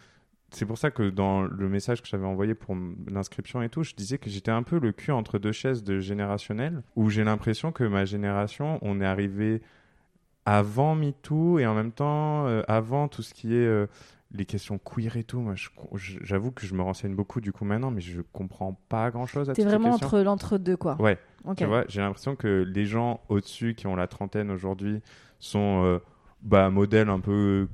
C'est pour ça que dans le message que j'avais envoyé pour l'inscription et tout, je disais que j'étais un peu le cul entre deux chaises de générationnel, où j'ai l'impression que ma génération, on est arrivé avant MeToo et en même temps euh, avant tout ce qui est euh, les questions queer et tout. Moi, j'avoue que je me renseigne beaucoup du coup maintenant, mais je comprends pas grand chose à T'es toutes ces vraiment entre l'entre-deux, quoi. Ouais. Ok. Tu vois, j'ai l'impression que les gens au-dessus qui ont la trentaine aujourd'hui sont euh, bah, modèles un peu.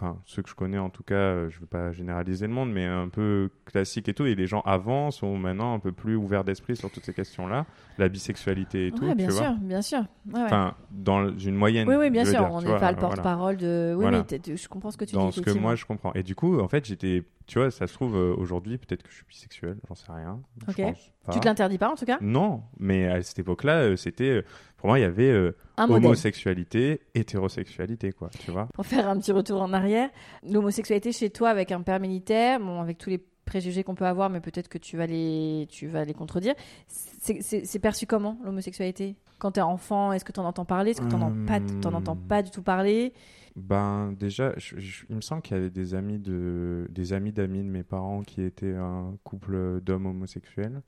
Enfin, ceux que je connais en tout cas, euh, je veux pas généraliser le monde, mais un peu classiques et tout. Et les gens avant sont maintenant un peu plus ouverts d'esprit sur toutes ces questions-là, la bisexualité et tout. bien tu sûr, vois. bien sûr. Ouais, ouais. Enfin, dans une moyenne. oui, oui, bien je sûr. dire, on n'est pas le voilà. porte-parole de. Oui, Voilà. mais je comprends ce que tu Dans dis. ce que moi je comprends. Et du coup, en fait, j'étais. Tu vois, ça se trouve euh, aujourd'hui, peut-être que je suis bisexuel, j'en sais rien. Je Ok. pense pas. Tu te l'interdis pas, en tout cas? Non, mais à cette époque-là, euh, c'était. Pour moi, il y avait euh, homosexualité, hétérosexualité, quoi, tu vois. Pour faire un petit retour en arrière, l'homosexualité chez toi avec un père militaire, bon, avec tous les préjugés qu'on peut avoir, mais peut-être que tu vas les, tu vas les contredire. C'est- perçu comment l'homosexualité? Quand t'es enfant, est-ce que t'en entends parler? Est-ce que t'en en t'en entends Hum. pas du tout parler? Ben, déjà, je- je- il me semble qu'il y avait des amis de, des amis d'amis de mes parents qui étaient un couple d'hommes homosexuels,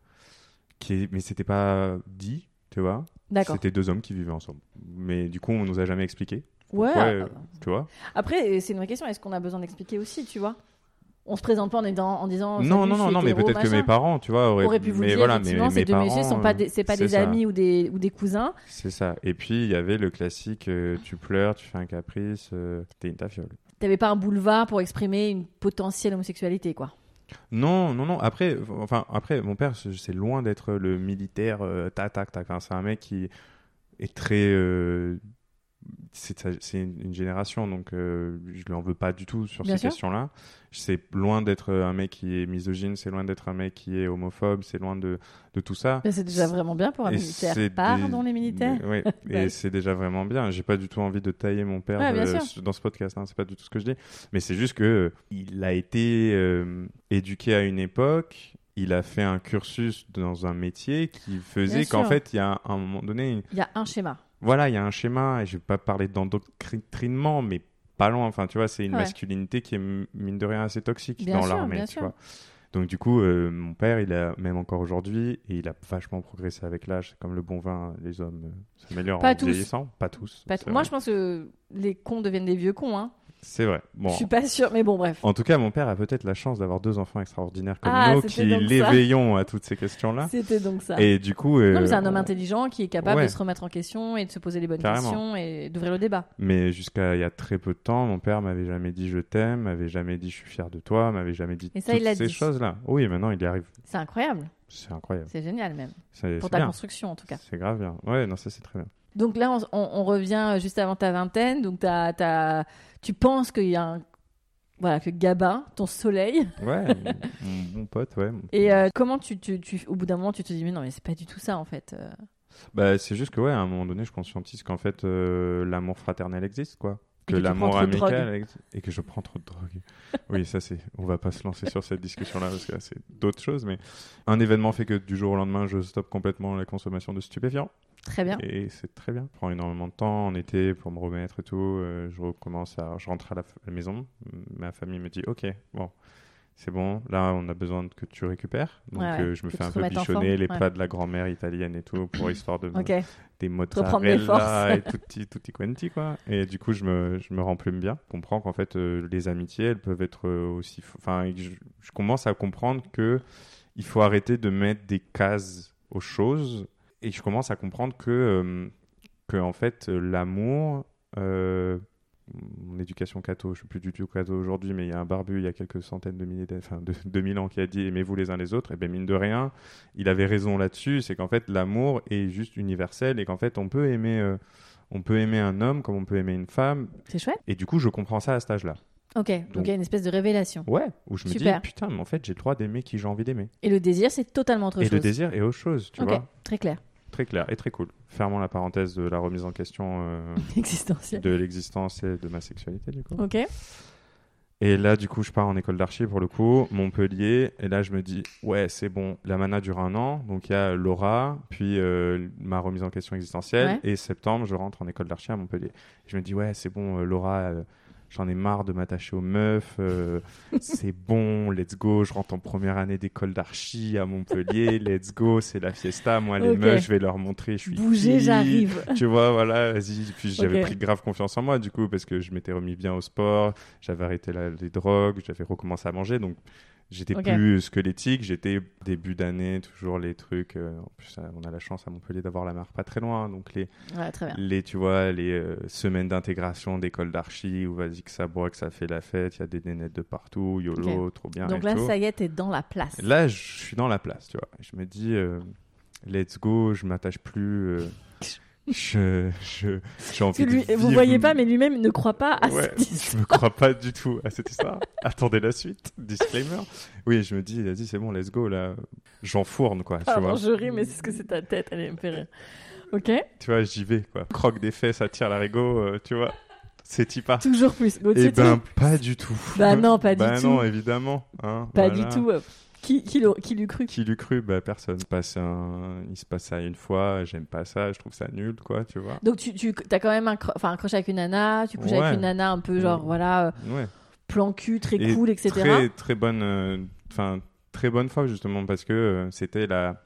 qui mais c'était pas dit, tu vois. C'était deux hommes qui vivaient ensemble. Mais du coup, on nous a jamais expliqué, Ouais. pourquoi, euh, euh, tu vois. Après, c'est une vraie question. Est-ce qu'on a besoin d'expliquer aussi, tu vois? On se présente pas en, disant. non, non, non, non, mais peut-être que mes parents, tu vois, auraient, aurait pu vous mais dire voilà, effectivement mes ces deux parents, messieurs sont pas des, c'est pas des ça. amis ou des ou des cousins C'est ça. Et puis, il y avait le classique, euh, tu pleures, tu fais un caprice, euh, t'es une tafiole. t'avais pas un boulevard pour exprimer une potentielle homosexualité quoi Non, non, non. Après, enfin, après, mon père, c'est loin d'être le militaire. euh, tac, tac, tac. C'est un mec qui est très. Euh, c'est une, génération, donc euh, je lui en veux pas du tout sur Bien ces questions-là. C'est loin d'être un mec qui est misogyne, c'est loin d'être un mec qui est homophobe, c'est loin de, de tout ça. Mais c'est déjà vraiment bien pour un Et militaire pardon des- les militaires Oui, Ouais. et c'est déjà vraiment bien. J'ai pas du tout envie de tailler mon père Ouais, bien de- sûr. dans ce podcast. Hein, c'est pas du tout ce que je dis. Mais c'est juste que euh, il a été euh, éduqué à une époque. Il a fait un cursus dans un métier qui faisait qu'en fait, il y a un moment donné, il y a un schéma voilà, il y a un schéma. Et je vais pas parler d'endoctrinement, mais pas loin. Enfin, tu vois, c'est une Ouais. masculinité qui est mine de rien assez toxique Bien dans l'armée. bien Tu sûr. vois. Donc du coup, euh, mon père, il a même encore aujourd'hui, et il a vachement progressé avec l'âge. C'est Comme le bon vin, les hommes euh, s'améliorent en tous. vieillissant. Pas tous. Pas- moi vrai. je pense que les cons deviennent des vieux cons hein C'est vrai. Bon. je suis pas sûre mais bon bref En tout cas, mon père a peut-être la chance d'avoir deux enfants extraordinaires comme Ah, nous, qui l'éveillons à toutes ces questions-là. c'était donc ça Et du coup, euh, c'est un homme intelligent qui est capable ouais. de se remettre en question et de se poser les bonnes Carrément. questions et d'ouvrir le débat mais jusqu'à il y a très peu de temps, mon père m'avait jamais dit je t'aime, m'avait jamais dit je suis fier de toi, m'avait jamais dit Et ça, toutes il ces choses-là. Oui, maintenant il y arrive. c'est incroyable C'est incroyable. c'est génial même pour ta bien. construction en tout cas C'est grave bien. Ouais, non, ça c'est très bien. Donc là, on, on- on revient juste avant ta vingtaine. Donc t'as- t'as- tu penses qu'il y a un... Voilà, que Gabin, ton soleil. Ouais, mon bon pote, ouais. Et euh, comment tu, tu, tu- au bout d'un moment, tu te dis, mais non, mais c'est pas du tout ça en fait. euh. Bah, c'est juste que, ouais, à un moment donné, je conscientise qu'en fait, euh, l'amour fraternel existe, quoi. Que l'amour amical existe. Et que je prends trop de drogue. oui, ça, c'est. On va pas se lancer sur cette discussion-là parce que là, c'est d'autres choses. Mais un événement fait que du jour au lendemain, je stoppe complètement la consommation de stupéfiants. Très bien. Et c'est très bien. Je prends énormément de temps en été pour me remettre et tout. Euh, je recommence à. Je rentre à la, à la maison. Ma famille me dit Ok, bon. C'est bon, là on a besoin que tu récupères. Donc Ouais, ouais, euh, je me que fais un peu bichonner les ouais. plats de la grand-mère italienne et tout pour histoire de, Ok. des mozzarella et forces. tutti, tutti quanti quoi. Et du coup, je me, je me remplume bien. Je comprends qu'en fait, euh, les amitiés, elles peuvent être euh, aussi. Enfin, je, je commence à comprendre que il faut arrêter de mettre des cases aux choses. Et je commence à comprendre que, euh, que en fait, euh, l'amour. euh, mon éducation catho, je suis plus du tout catho aujourd'hui, mais il y a un barbu il y a quelques centaines de milliers, enfin de 2000 ans qui a dit aimez-vous les uns les autres. Et bien mine de rien, il avait raison là-dessus, c'est qu'en fait l'amour est juste universel et qu'en fait on peut aimer, euh, on peut aimer un homme comme on peut aimer une femme. C'est chouette. Et du coup, je comprends ça à cet âge-là. Ok, donc, Donc- il y a une espèce de révélation. Ouais, où je me dis, putain, mais en fait, j'ai le droit d'aimer qui j'ai envie d'aimer. Et le désir, c'est totalement autre Et chose. le désir est autre chose, tu ok, vois. très clair. Très clair et très cool. Fermons la parenthèse de la remise en question euh, de l'existence et de ma sexualité, du coup. Ok. Et là, du coup, je pars en école d'archi pour le coup, Montpellier. Et là, je me dis, ouais, c'est bon. La mana dure un an. Donc, il y a Laura, puis euh, ma remise en question existentielle. Ouais. Et septembre, je rentre en école d'archi à Montpellier. Je me dis, ouais, c'est bon, euh, Laura, euh, j'en ai marre de m'attacher aux meufs. euh, c'est bon, let's go. Je rentre en première année d'école d'archi à Montpellier. Let's go, c'est la fiesta. Moi, les meufs, je vais leur montrer, je suis Bougez, qui. j'arrive. tu vois, voilà, vas-y. Puis j'avais Ok. pris grave confiance en moi, du coup, parce que je m'étais remis bien au sport, j'avais arrêté la- les drogues, j'avais recommencé à manger, donc j'étais plus squelettique, j'étais début d'année, toujours les trucs. euh, en plus, euh, on a la chance à Montpellier d'avoir la mer pas très loin, donc les, Ouais, les tu vois, les euh, semaines d'intégration d'école d'archi, où vas-y que ça boit, que ça fait la fête, il y a des nénettes de partout, YOLO, trop bien. Donc et là, tout. ça y est, t'es dans la place. Là, je suis dans la place, tu vois. Je me dis, euh, let's go, je m'attache plus. euh, je, je, j'ai envie lui- de vous voyez pas, mais lui-même ne croit pas à Ouais, cette histoire. je me crois pas du tout à cette histoire. Attendez la suite. Disclaimer. Oui, je me dis, vas-y, c'est bon, let's go, là. J'enfourne, quoi. Tu vois, je ris, mais c'est ce que c'est ta tête, elle me fait rire. Ok tu vois j'y vais, quoi. Croque des fesses, attire la rigo, tu vois. C'est type Toujours plus. Gauthier, Eh ben, tu- pas du tout. Bah non, pas du Bah tout. non, évidemment. hein, Pas voilà. du tout. Qui, qui, qui l'eût cru? Qui l'eût cru? Bah personne. Passe un... Il se passe ça une fois, j'aime pas ça, je trouve ça nul, quoi, tu vois. Donc tu, tu as quand même un, cro- enfin, un crush avec une nana, tu couches Ouais. avec une nana un peu genre Ouais. voilà euh, Ouais. plan cul très Et cool etc. Très, très bonne, euh, enfin très bonne fois justement parce que euh, c'était la,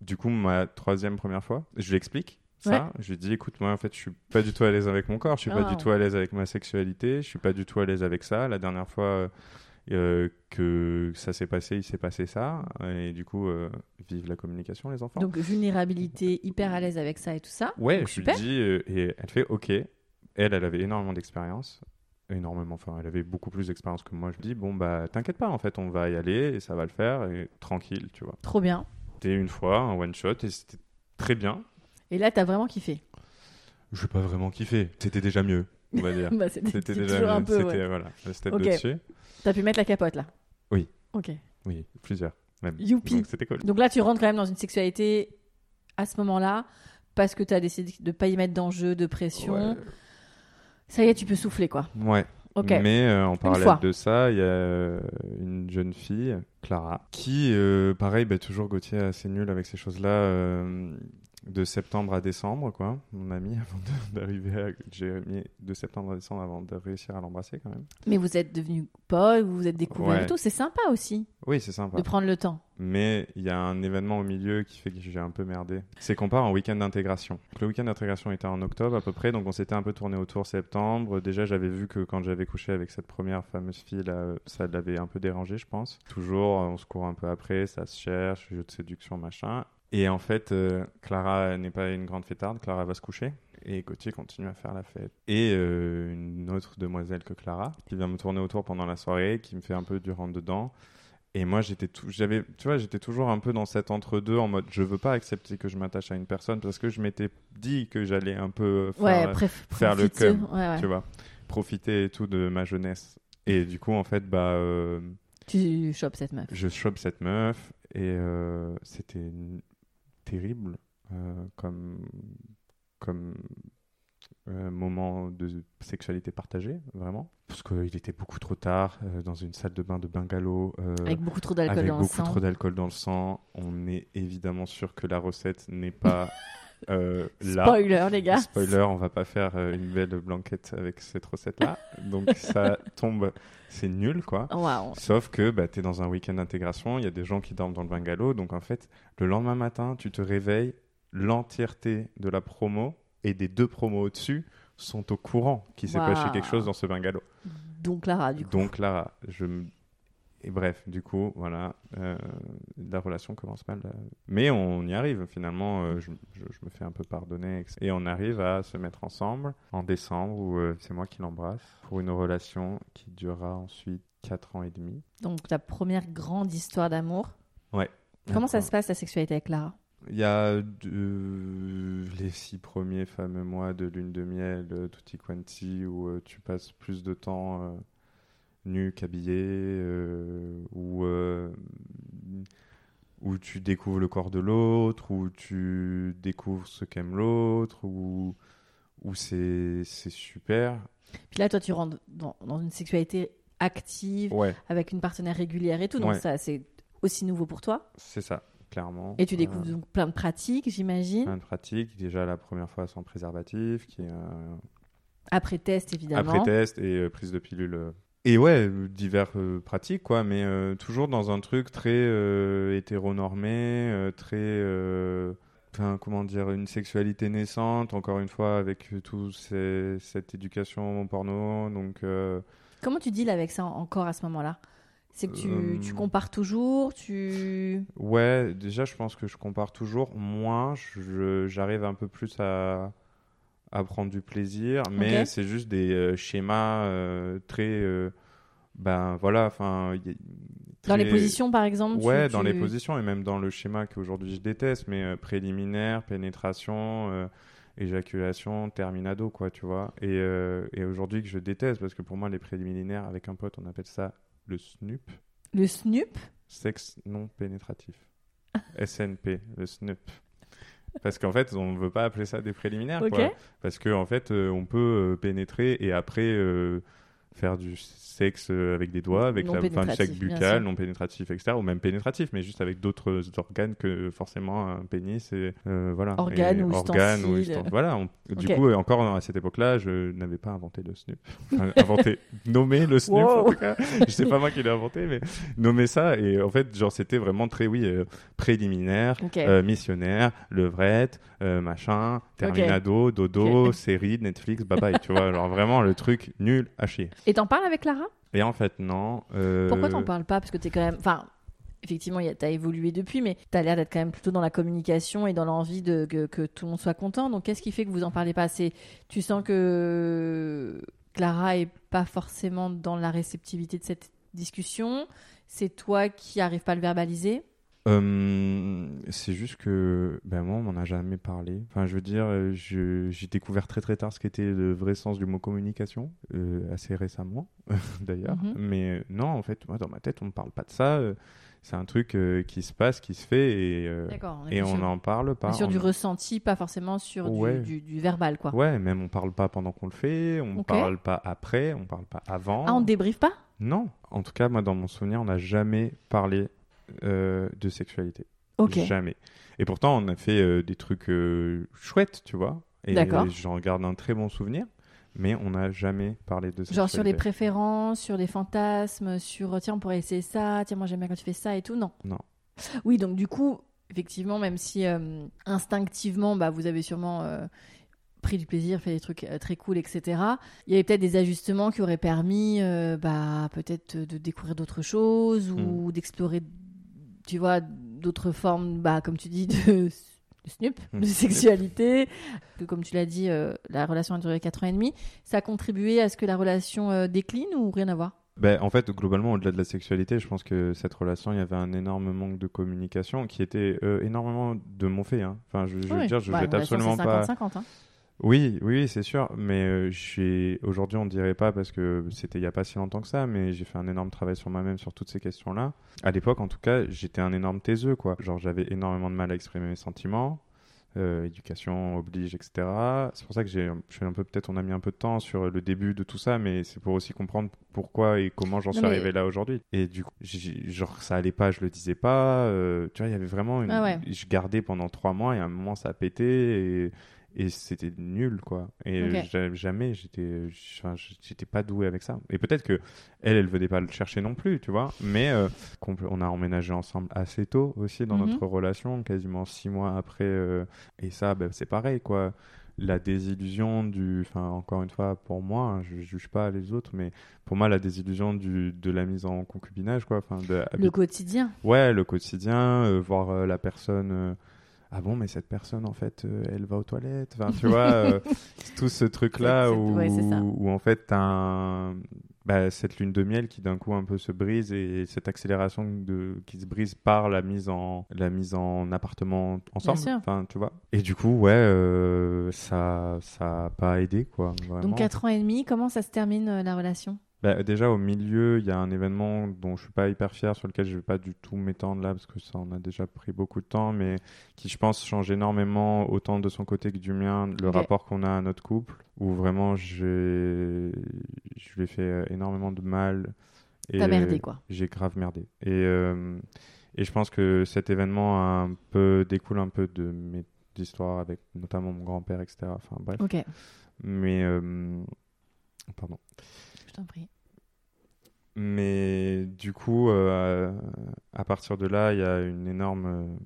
du coup ma troisième première fois. Je lui explique ça. Ouais. Je lui dis, écoute, moi en fait, je suis pas du tout à l'aise avec mon corps, je suis pas Ah. du tout à l'aise avec ma sexualité, je suis pas du tout à l'aise avec ça. La dernière fois euh, que ça s'est passé, il s'est passé ça, et du coup, euh, vive la communication, les enfants. Donc vulnérabilité, hyper à l'aise avec ça et tout ça. Ouais, Donc, je super. lui dis, euh, et elle fait OK. Elle, elle avait énormément d'expérience. Énormément, enfin, elle avait beaucoup plus d'expérience que moi. Je lui dis, bon, bah, t'inquiète pas, en fait, on va y aller et ça va le faire, et tranquille, tu vois. Trop bien. C'était une fois, un one shot, et c'était très bien. Et là t'as vraiment kiffé. Je n'ai pas vraiment kiffé. C'était déjà mieux, on va dire. Bah, c'était déjà un peu. C'était, ouais. voilà, le step de dessus. T'as pu mettre la capote là? Oui. Ok. Oui, plusieurs, même. Youpi. Donc, c'était cool. Donc là tu rentres quand même dans une sexualité à ce moment-là parce que t'as décidé de pas y mettre d'enjeu, de pression. Ouais. Ça y est, tu peux souffler quoi. Ouais. Ok. Mais euh, en parallèle de ça, il y a euh, une jeune fille, Clara, qui, euh, pareil, bah, toujours Gauthier assez nul avec ces choses-là, euh, de septembre à décembre, quoi. Mon ami, avant d'arriver à... J'ai mis de septembre à décembre avant de réussir à l'embrasser, quand même. Mais vous êtes devenus potes, vous vous êtes découverts Ouais. et tout. C'est sympa aussi Oui, c'est sympa. de prendre le temps. Mais il y a un événement au milieu qui fait que j'ai un peu merdé. C'est qu'on part en week-end d'intégration. Le week-end d'intégration était en octobre à peu près, donc on s'était un peu tourné autour septembre. Déjà, j'avais vu que quand j'avais couché avec cette première fameuse fille, là, ça l'avait un peu dérangé, je pense. Toujours, on se court un peu après, ça se cherche, jeu de séduction, machin. Et en fait, euh, Clara n'est pas une grande fêtarde, Clara va se coucher. Et Gauthier continue à faire la fête. Et euh, une autre demoiselle que Clara, qui vient me tourner autour pendant la soirée, qui me fait un peu du rentre-dedans. Et moi, j'étais j'avais, tu vois, j'étais toujours un peu dans cet entre-deux en mode, je veux pas accepter que je m'attache à une personne parce que je m'étais dit que j'allais un peu faire, Ouais, préf- faire le cum, Ouais, ouais. tu vois, profiter et tout de ma jeunesse. Et du coup, en fait, bah, euh, Tu chopes cette meuf. je chope cette meuf et euh, c'était terrible euh, comme comme euh, moment de sexualité partagée vraiment parce qu'il était beaucoup trop tard euh, dans une salle de bain de bungalow Avec beaucoup trop d'alcool avec dans le beaucoup sang. trop d'alcool dans le sang on est évidemment sûr que la recette n'est pas euh, là Spoiler, les gars. Spoiler, on va pas faire euh, une belle blanquette avec cette recette-là. Donc ça tombe, c'est nul quoi. Sauf que bah, tu es dans un week-end d'intégration, il y a des gens qui dorment dans le bungalow. Donc en fait, le lendemain matin, tu te réveilles, l'entièreté de la promo et des deux promos au-dessus sont au courant qu'il s'est passé quelque chose dans ce bungalow. Donc Lara, du coup. Donc là, je me- Et bref, du coup, voilà, euh, la relation commence mal. euh. Mais on y arrive, finalement, euh, je, je- je me fais un peu pardonner. Et on arrive à se mettre ensemble en décembre, où euh, c'est moi qui l'embrasse, pour une relation qui durera ensuite 4 ans et demi. Donc ta première grande histoire d'amour. Ouais. Comment ça se passe la sexualité avec Lara? Il y a les six premiers fameux mois de lune de miel, tutti quanti, où tu passes plus de temps euh, nu qu'habillé, où, tu découvres le corps de l'autre, où tu découvres ce qu'aime l'autre, où, où c'est super. Puis là, toi, tu rentres dans, dans une sexualité active, avec une partenaire régulière et tout, donc ça, c'est aussi nouveau pour toi. C'est ça clairement. Et tu découvres donc plein de pratiques, j'imagine. Plein de pratiques. Déjà la première fois sans préservatif, qui euh, après test évidemment. Après test et euh, prise de pilule. Euh. Et ouais, divers pratiques quoi, mais toujours dans un truc très hétéronormé, très Enfin, comment dire, une sexualité naissante, encore une fois, avec toute cette éducation porno. Donc, Comment tu deals avec ça encore à ce moment-là? C'est que tu, tu, euh, compares toujours, tu... Ouais, déjà je pense que je compare toujours. Moins, j'arrive un peu plus à, à prendre du plaisir, mais c'est juste des euh, schémas euh, très... ben voilà, enfin... Dans les positions par exemple Ouais, dans les positions et même dans le schéma qu'aujourd'hui je déteste, mais préliminaire, pénétration éjaculation, terminado, quoi, tu vois. Et, et aujourd'hui que je déteste, parce que pour moi, les préliminaires, avec un pote, on appelle ça le SNUP. Le SNUP? Sexe non pénétratif. SNP, le SNUP. Parce qu'en fait, on ne veut pas appeler ça des préliminaires. Quoi. Parce qu'en en fait, euh, on peut euh, pénétrer et après euh, faire du sexe euh, avec des doigts, avec la fin du sexe buccal, non pénétratif, etc. Ou même pénétratif, mais juste avec d'autres organes que forcément un pénis et euh, voilà. Organes ou organes ou Voilà. Du coup, encore à cette époque-là, je n'avais pas inventé le snoop. inventé, nommé le snoop en tout cas. Je sais pas moi qui l'ai inventé, mais nommé ça. Et en fait, genre, c'était vraiment très, oui, euh, préliminaire, missionnaire, levrette, machin, terminado, dodo, série, Netflix, bye bye. tu vois, genre vraiment le truc nul à chier. Et t'en parles avec Lara? Et en fait, non. Euh... Pourquoi t'en parles pas? Parce que t'es quand même. Enfin, effectivement, t'as évolué depuis, mais t'as l'air d'être quand même plutôt dans la communication et dans l'envie de que, tout le monde soit content. Donc, qu'est-ce qui fait que vous en parlez pas? C'est tu sens que Clara est pas forcément dans la réceptivité de cette discussion? C'est toi qui arrives pas à le verbaliser? Euh, c'est juste que ben moi, on m'en a jamais parlé. Enfin, je veux dire, euh, j'ai découvert très très tard ce qu'était le vrai sens du mot communication, euh, assez récemment d'ailleurs. Mhm. Mais non, en fait, moi, dans ma tête, on ne parle pas de ça. c'est un truc qui se passe, qui se fait et, et on n'en parle pas. sur du ressenti, pas forcément sur du, du, verbal, quoi. Ouais, même on parle pas pendant qu'on le fait, on ne parle pas après, on parle pas avant. Ah, on ne débriefe pas? Non. En tout cas, moi, dans mon souvenir, on n'a jamais parlé de sexualité. Jamais. Et pourtant, on a fait euh, des trucs euh, chouettes, tu vois. Et j'en garde un très bon souvenir. Mais on n'a jamais parlé de sexualité. Genre sur les préférences, sur les fantasmes, sur tiens, on pourrait essayer ça, tiens, moi j'aime bien quand tu fais ça et tout. Non. Non. Oui, donc du coup, effectivement, même si instinctivement, bah, vous avez sûrement pris du plaisir, fait des trucs très cool, etc. Il y avait peut-être des ajustements qui auraient permis, bah, peut-être de découvrir d'autres choses ou hmm. d'explorer tu vois, d'autres formes, bah, comme tu dis, de, snoop, de hmm. sexualité. Que, comme tu l'as dit, euh, la relation a duré 4 ans et demi. Ça a contribué à ce que la relation euh, décline ou rien à voir? Ben, en fait, globalement, au-delà de la sexualité, je pense que cette relation, il y avait un énorme manque de communication qui était euh, énormément de mon fait. Hein. Enfin, je, veux dire, je ne bah, absolument pas. 50 hein. Oui, oui, c'est sûr. Mais euh, aujourd'hui, on ne dirait pas parce que c'était il n'y a pas si longtemps que ça, mais j'ai fait un énorme travail sur moi-même sur toutes ces questions-là. À l'époque, en tout cas, j'étais un énorme taiseux, quoi. Genre, j'avais énormément de mal à exprimer mes sentiments. Euh, éducation oblige, etc. C'est pour ça que j'ai, je suis un peu peut-être on a mis un peu de temps sur le début de tout ça, mais c'est pour aussi comprendre pourquoi et comment j'en suis arrivé là aujourd'hui. Et du coup, genre ça allait pas, je le disais pas. Euh, tu vois, il y avait vraiment une, ah je gardais pendant trois mois et à un moment ça a pété et et c'était nul quoi. Et jamais j'étais j'étais pas doué avec ça. Et peut-être que elle elle venait pas le chercher non plus tu vois. Mais euh, on a emménagé ensemble assez tôt aussi dans notre mhm. relation quasiment six mois après euh, et ça ben, c'est pareil quoi. La désillusion du enfin encore une fois pour moi hein, je, juge pas les autres mais pour moi la désillusion du de la mise en concubinage quoi enfin le quotidien. Ouais le quotidien euh, voir la personne ah bon mais cette personne en fait euh, elle va aux toilettes. Enfin tu vois euh, tout ce truc là où, où, en fait t'as un, bah, cette lune de miel qui d'un coup un peu se brise et cette accélération de, qui se brise par la mise en la mise en appartement ensemble enfin tu vois. Et du coup ouais euh, ça ça a pas aidé quoi donc 4 ans et demi comment ça se termine la relation? Bah, déjà au milieu, il y a un événement dont je suis pas hyper fier, sur lequel je vais pas du tout m'étendre là parce que ça en a déjà pris beaucoup de temps, mais qui je pense change énormément autant de son côté que du mien le rapport qu'on a à notre couple, où vraiment je lui ai fait euh, énormément de mal. T'as merdé, quoi. J'ai grave merdé. Et euh, et je pense que cet événement un peu découle un peu de mes histoires avec notamment mon grand-père, etc. Enfin bref. Ok, Mais euh, pardon. Je t'en prie. Mais du coup, euh, à partir de là, il y a une énorme euh,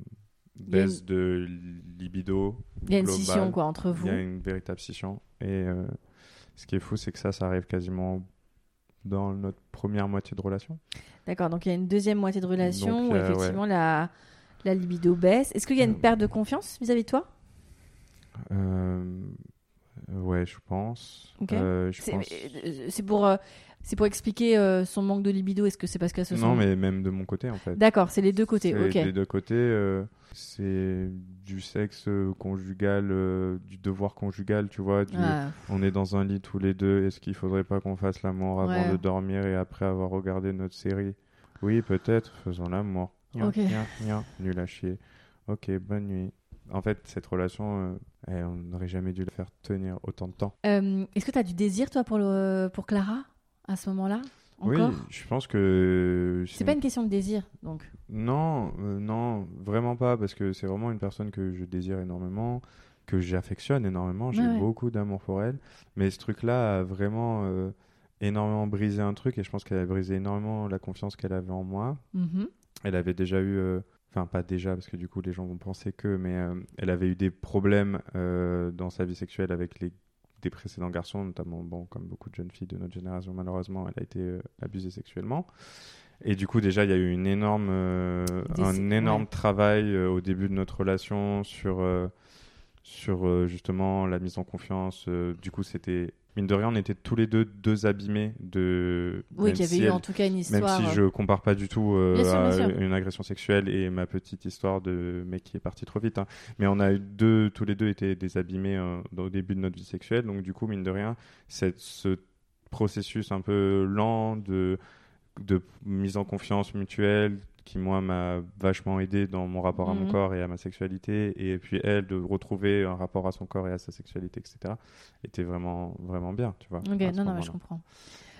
Il baisse de libido. Il y a une globale. scission quoi entre Il vous. y a une véritable scission. Et euh, ce qui est fou, c'est que ça, ça arrive quasiment dans notre première moitié de relation. D'accord, donc il y a une deuxième moitié de relation Donc, où euh, effectivement la, la libido baisse. Est-ce qu'il y a une perte de confiance vis-à-vis de toi? Ouais, je pense. Euh, je C'est pense- euh, pour, euh, c'est pour expliquer euh, son manque de libido. Est-ce que c'est parce qu'elle se sent. Non, mais même de mon côté, en fait. D'accord, c'est les deux côtés. Ok. Des deux côtés, c'est du sexe conjugal, du devoir conjugal, tu vois. du- Ah, On est dans un lit tous les deux. Est-ce qu'il faudrait pas qu'on fasse l'amour avant Ouais. de dormir et après avoir regardé notre série? Oui, peut-être. Faisons l'amour. Ok. Nul à chier. Ok, bonne nuit. En fait, cette relation, euh, eh, on n'aurait jamais dû la faire tenir autant de temps. Euh, Est-ce que tu as du désir, toi, pour, le, pour Clara, à ce moment-là oui, je pense que C'est pas une question de désir, donc. Non, euh, non, vraiment pas, parce que c'est vraiment une personne que je désire énormément, que j'affectionne énormément, j'ai Ouais, beaucoup d'amour pour elle, mais ce truc-là a vraiment énormément brisé un truc, et je pense qu'elle a brisé énormément la confiance qu'elle avait en moi. Mhm. Elle avait déjà eu, enfin pas déjà, parce que du coup les gens vont penser que, mais euh, elle avait eu des problèmes euh, dans sa vie sexuelle avec les des précédents garçons, notamment, bon, comme beaucoup de jeunes filles de notre génération, malheureusement, elle a été euh, abusée sexuellement. Et du coup, déjà, il y a eu une énorme, un énorme ouais. travail au début de notre relation sur, sur justement la mise en confiance. du coup, c'était, mine de rien, on était tous les deux deux abîmés de. Oui, même qu'il y avait si eu elle- en tout cas une même histoire. si euh, je compare pas du tout euh, Bien sûr, bien à une agression sexuelle et ma petite histoire de mec qui est parti trop vite. hein. Mais on a eu deux, tous les deux été désabîmés euh, dans- au début de notre vie sexuelle. Donc du coup, mine de rien, cette, ce processus un peu lent de, de mise en confiance mutuelle qui moi m'a vachement aidé dans mon rapport à mon Mhm. corps et à ma sexualité et puis elle de retrouver un rapport à son corps et à sa sexualité etc était vraiment vraiment bien tu vois Ok, non, non, mais je comprends.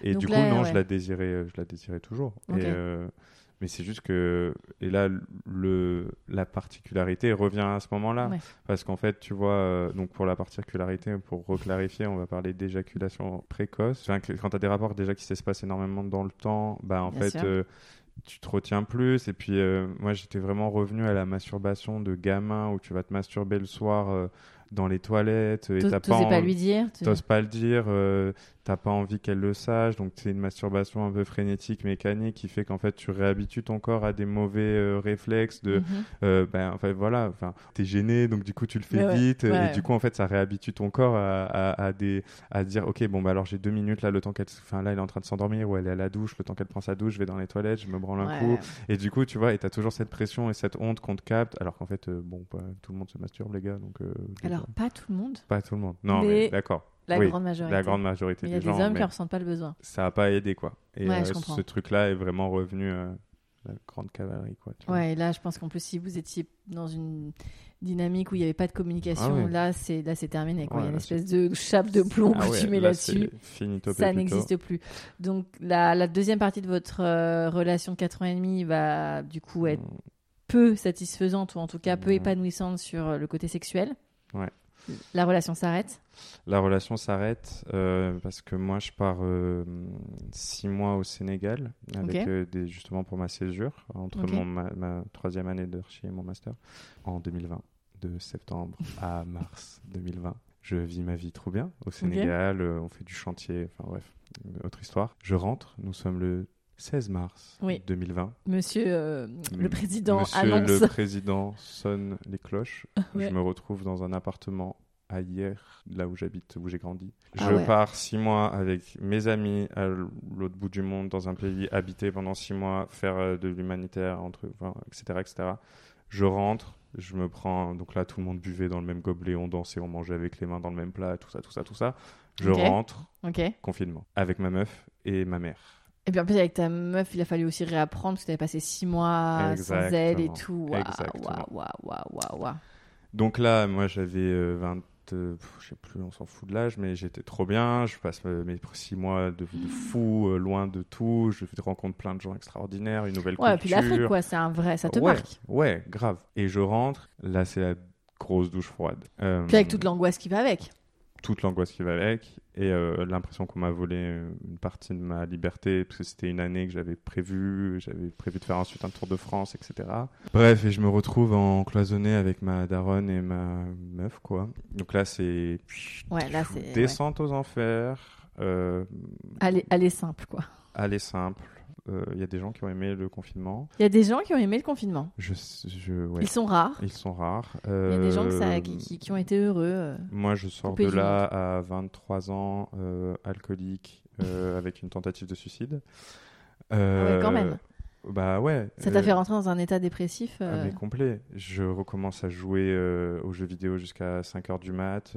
Et Donc du là, coup, non, ouais. je la désirais, euh, je la désirais toujours. Ok. Et, euh, mais c'est juste que, et là, le, la particularité revient à ce moment-là. Ouais. Parce qu'en fait, tu vois, euh, donc pour la particularité, pour reclarifier, on va parler d'éjaculation précoce. Enfin, quand tu as des rapports déjà qui s'espacent énormément dans le temps, bah en Bien fait, euh, tu te retiens plus. Et puis, euh, moi, j'étais vraiment revenu à la masturbation de gamin où tu vas te masturber le soir euh, dans les toilettes. Et T'os- t'as T'osais pas en- lui dire tu- T'oses pas le dire, euh, t'as pas envie qu'elle le sache, donc c'est une masturbation un peu frénétique, mécanique, qui fait qu'en fait tu réhabitues ton corps à des mauvais euh, réflexes de, Mhm. euh, ben enfin voilà, enfin t'es gêné, donc du coup tu le fais Ouais, vite, Ouais. et du coup en fait ça réhabitue ton corps à, à, à des, à dire ok bon bah alors j'ai deux minutes là le temps qu'elle, enfin là elle est en train de s'endormir ou elle est à la douche, le temps qu'elle prend sa douche, je vais dans les toilettes, je me branle un Ouais. coup, et du coup tu vois, et t'as toujours cette pression et cette honte qu'on te capte, alors qu'en fait euh, bon bah, tout le monde se masturbe les gars, donc euh, Alors, pas tout le monde, pas tout le monde, non Mais mais d'accord. La Oui, grande majorité. La grande majorité Mais il y a des des gens. hommes qui ne ressentent pas le besoin. ça a pas aidé, quoi. Et Ouais, euh, ce truc-là est vraiment revenu euh, la grande cavalerie, quoi. vois. Ouais, et là, je pense qu'en plus, si vous étiez dans une dynamique où il n'y avait pas de communication, Ah là, c'est là, c'est terminé. Quoi. Ouais, il y a une espèce de chape de plomb Ah que ouais, tu mets là, là-dessus. Ça n'existe plus. Donc, la, la deuxième partie de votre euh, relation de 4 ans et demi va du coup être Mm, peu satisfaisante ou en tout cas peu Ouais. épanouissante sur euh, le côté sexuel. Ouais. La relation s'arrête. La relation s'arrête euh, parce que moi, je pars euh, six mois au Sénégal, avec euh, des, justement pour ma césure, entre mon, ma, ma troisième année d'archi et mon master, en 2020, de septembre à mars 2020. Je vis ma vie trop bien au Sénégal, on fait du chantier, enfin bref, autre histoire. Je rentre, nous sommes le 16 mars Oui. 2020. Monsieur euh, le président Monsieur annonce. le président sonne les cloches. Ouais. Je me retrouve dans un appartement à hier, là où j'habite, où j'ai grandi. Ah je ouais. pars six mois avec mes amis à l'autre bout du monde, dans un pays habité pendant six mois, faire euh, de l'humanitaire, entre, enfin, etc., etc. Je rentre, Je me prends. Donc là, tout le monde buvait dans le même gobelet, on dansait, on mangeait avec les mains dans le même plat, tout ça, tout ça, tout ça. Je rentre, confinement, avec ma meuf et ma mère. Et puis en plus, avec ta meuf, il a fallu aussi réapprendre parce que t'avais passé six mois sans elle et Exactement. tout. Waouh, Exactement. waouh, waouh, waouh. Donc là, moi, j'avais euh, 20. euh, pff, je sais plus, on s'en fout de l'âge, mais j'étais trop bien. Je passe euh, mes six mois de, de fou, euh, loin de tout. Je rencontre plein de gens extraordinaires, une nouvelle Ouais, puis culture. l'Afrique, quoi, c'est un vrai, ça te ouais, marque. Ouais, grave. Et je rentre, là, c'est la grosse douche froide. Euh, Puis avec toute l'angoisse qui va avec. Toute l'angoisse qui va avec et euh, l'impression qu'on m'a volé euh, une partie de ma liberté parce que c'était une année que j'avais prévu, j'avais prévu de faire ensuite un tour de France, etc. Bref, et je me retrouve en cloisonné avec ma daronne et ma meuf, quoi. Donc là, c'est Ouais, là, c'est. ouais. descente aux enfers, euh, Allez, allez simple, quoi. aller simple. Euh, Il y a des gens qui ont aimé le confinement. Il y a des gens qui ont aimé le confinement. Je, je, ouais, Ils sont rares. ils sont rares. Il y a des gens que ça- Euh, qui, qui- qui ont été heureux. euh. Moi, je sors de là à 23 ans, euh, alcoolique, euh, avec une tentative de suicide. Euh, Ah quand même. Bah ouais. Ça t'a euh, fait rentrer dans un état dépressif. ah, euh, mais complet. Je recommence à jouer euh, aux jeux vidéo jusqu'à 5 heures du mat,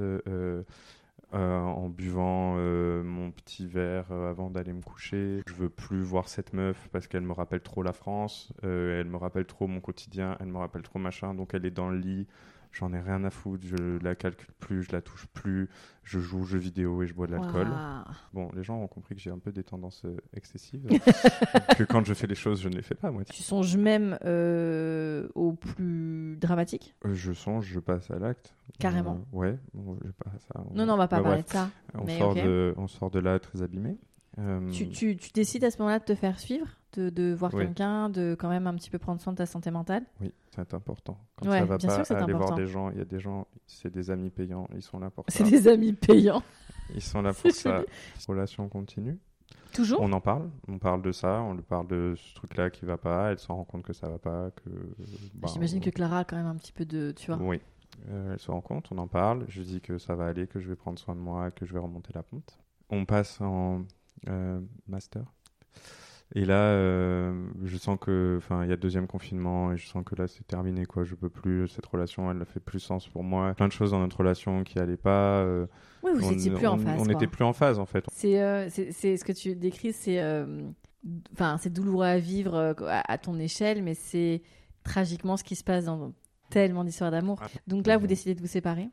euh, en buvant euh, mon petit verre euh, avant d'aller me coucher. Je veux plus voir cette meuf parce qu'elle me rappelle trop la France, elle me rappelle trop mon quotidien, elle me rappelle trop machin, donc elle est dans le lit. J'en ai rien à foutre, je la calcule plus, je la touche plus, je joue aux jeux vidéo et je bois de l'alcool. Bon, les gens ont compris que j'ai un peu des tendances euh, excessives, que quand je fais les choses, je ne les fais pas à moitié. Tu songes même euh, au plus dramatique? Euh, Je songe, je passe à l'acte. Carrément. Ouais, bon, je passe à- Non, non, on va pas Bah, parler bref. de ça. On, mais sort ok. de, on sort de là très abîmé. Euh, Tu, tu, tu décides à ce moment-là de te faire suivre, de, de voir Oui. quelqu'un, de quand même un petit peu prendre soin de ta santé mentale Oui, c'est important. Quand Ouais, ça va bien sûr pas, c'est aller important. voir des gens. Il y a des gens, c'est des amis payants, ils sont là pour ça. C'est des amis payants. Ils sont là pour ça. Relation continue. Toujours On en parle, on parle de ça, on lui parle de ce truc-là qui va pas, elle s'en rend compte que ça va pas, que... bah, J'imagine que Clara a quand même un petit peu de. Tu vois Oui, Euh, elle se rend compte, on en parle, je dis que ça va aller, que je vais prendre soin de moi, que je vais remonter la pente. On passe en master. Et là, euh, je sens que, enfin, il y a deuxième confinement et je sens que là, c'est terminé, quoi. Je peux plus, cette relation, elle ne fait plus sens pour moi. Plein de choses dans notre relation qui allaient pas. euh, Oui, vous on étiez plus en on- phase. On n'était plus en phase, en fait. C'est euh, c'est- c'est- ce que tu décris, c'est euh, enfin c'est douloureux à vivre euh, à, à ton échelle, mais c'est tragiquement ce qui se passe dans tellement d'histoires d'amour. Ah, Donc là, vous décidez de vous séparer?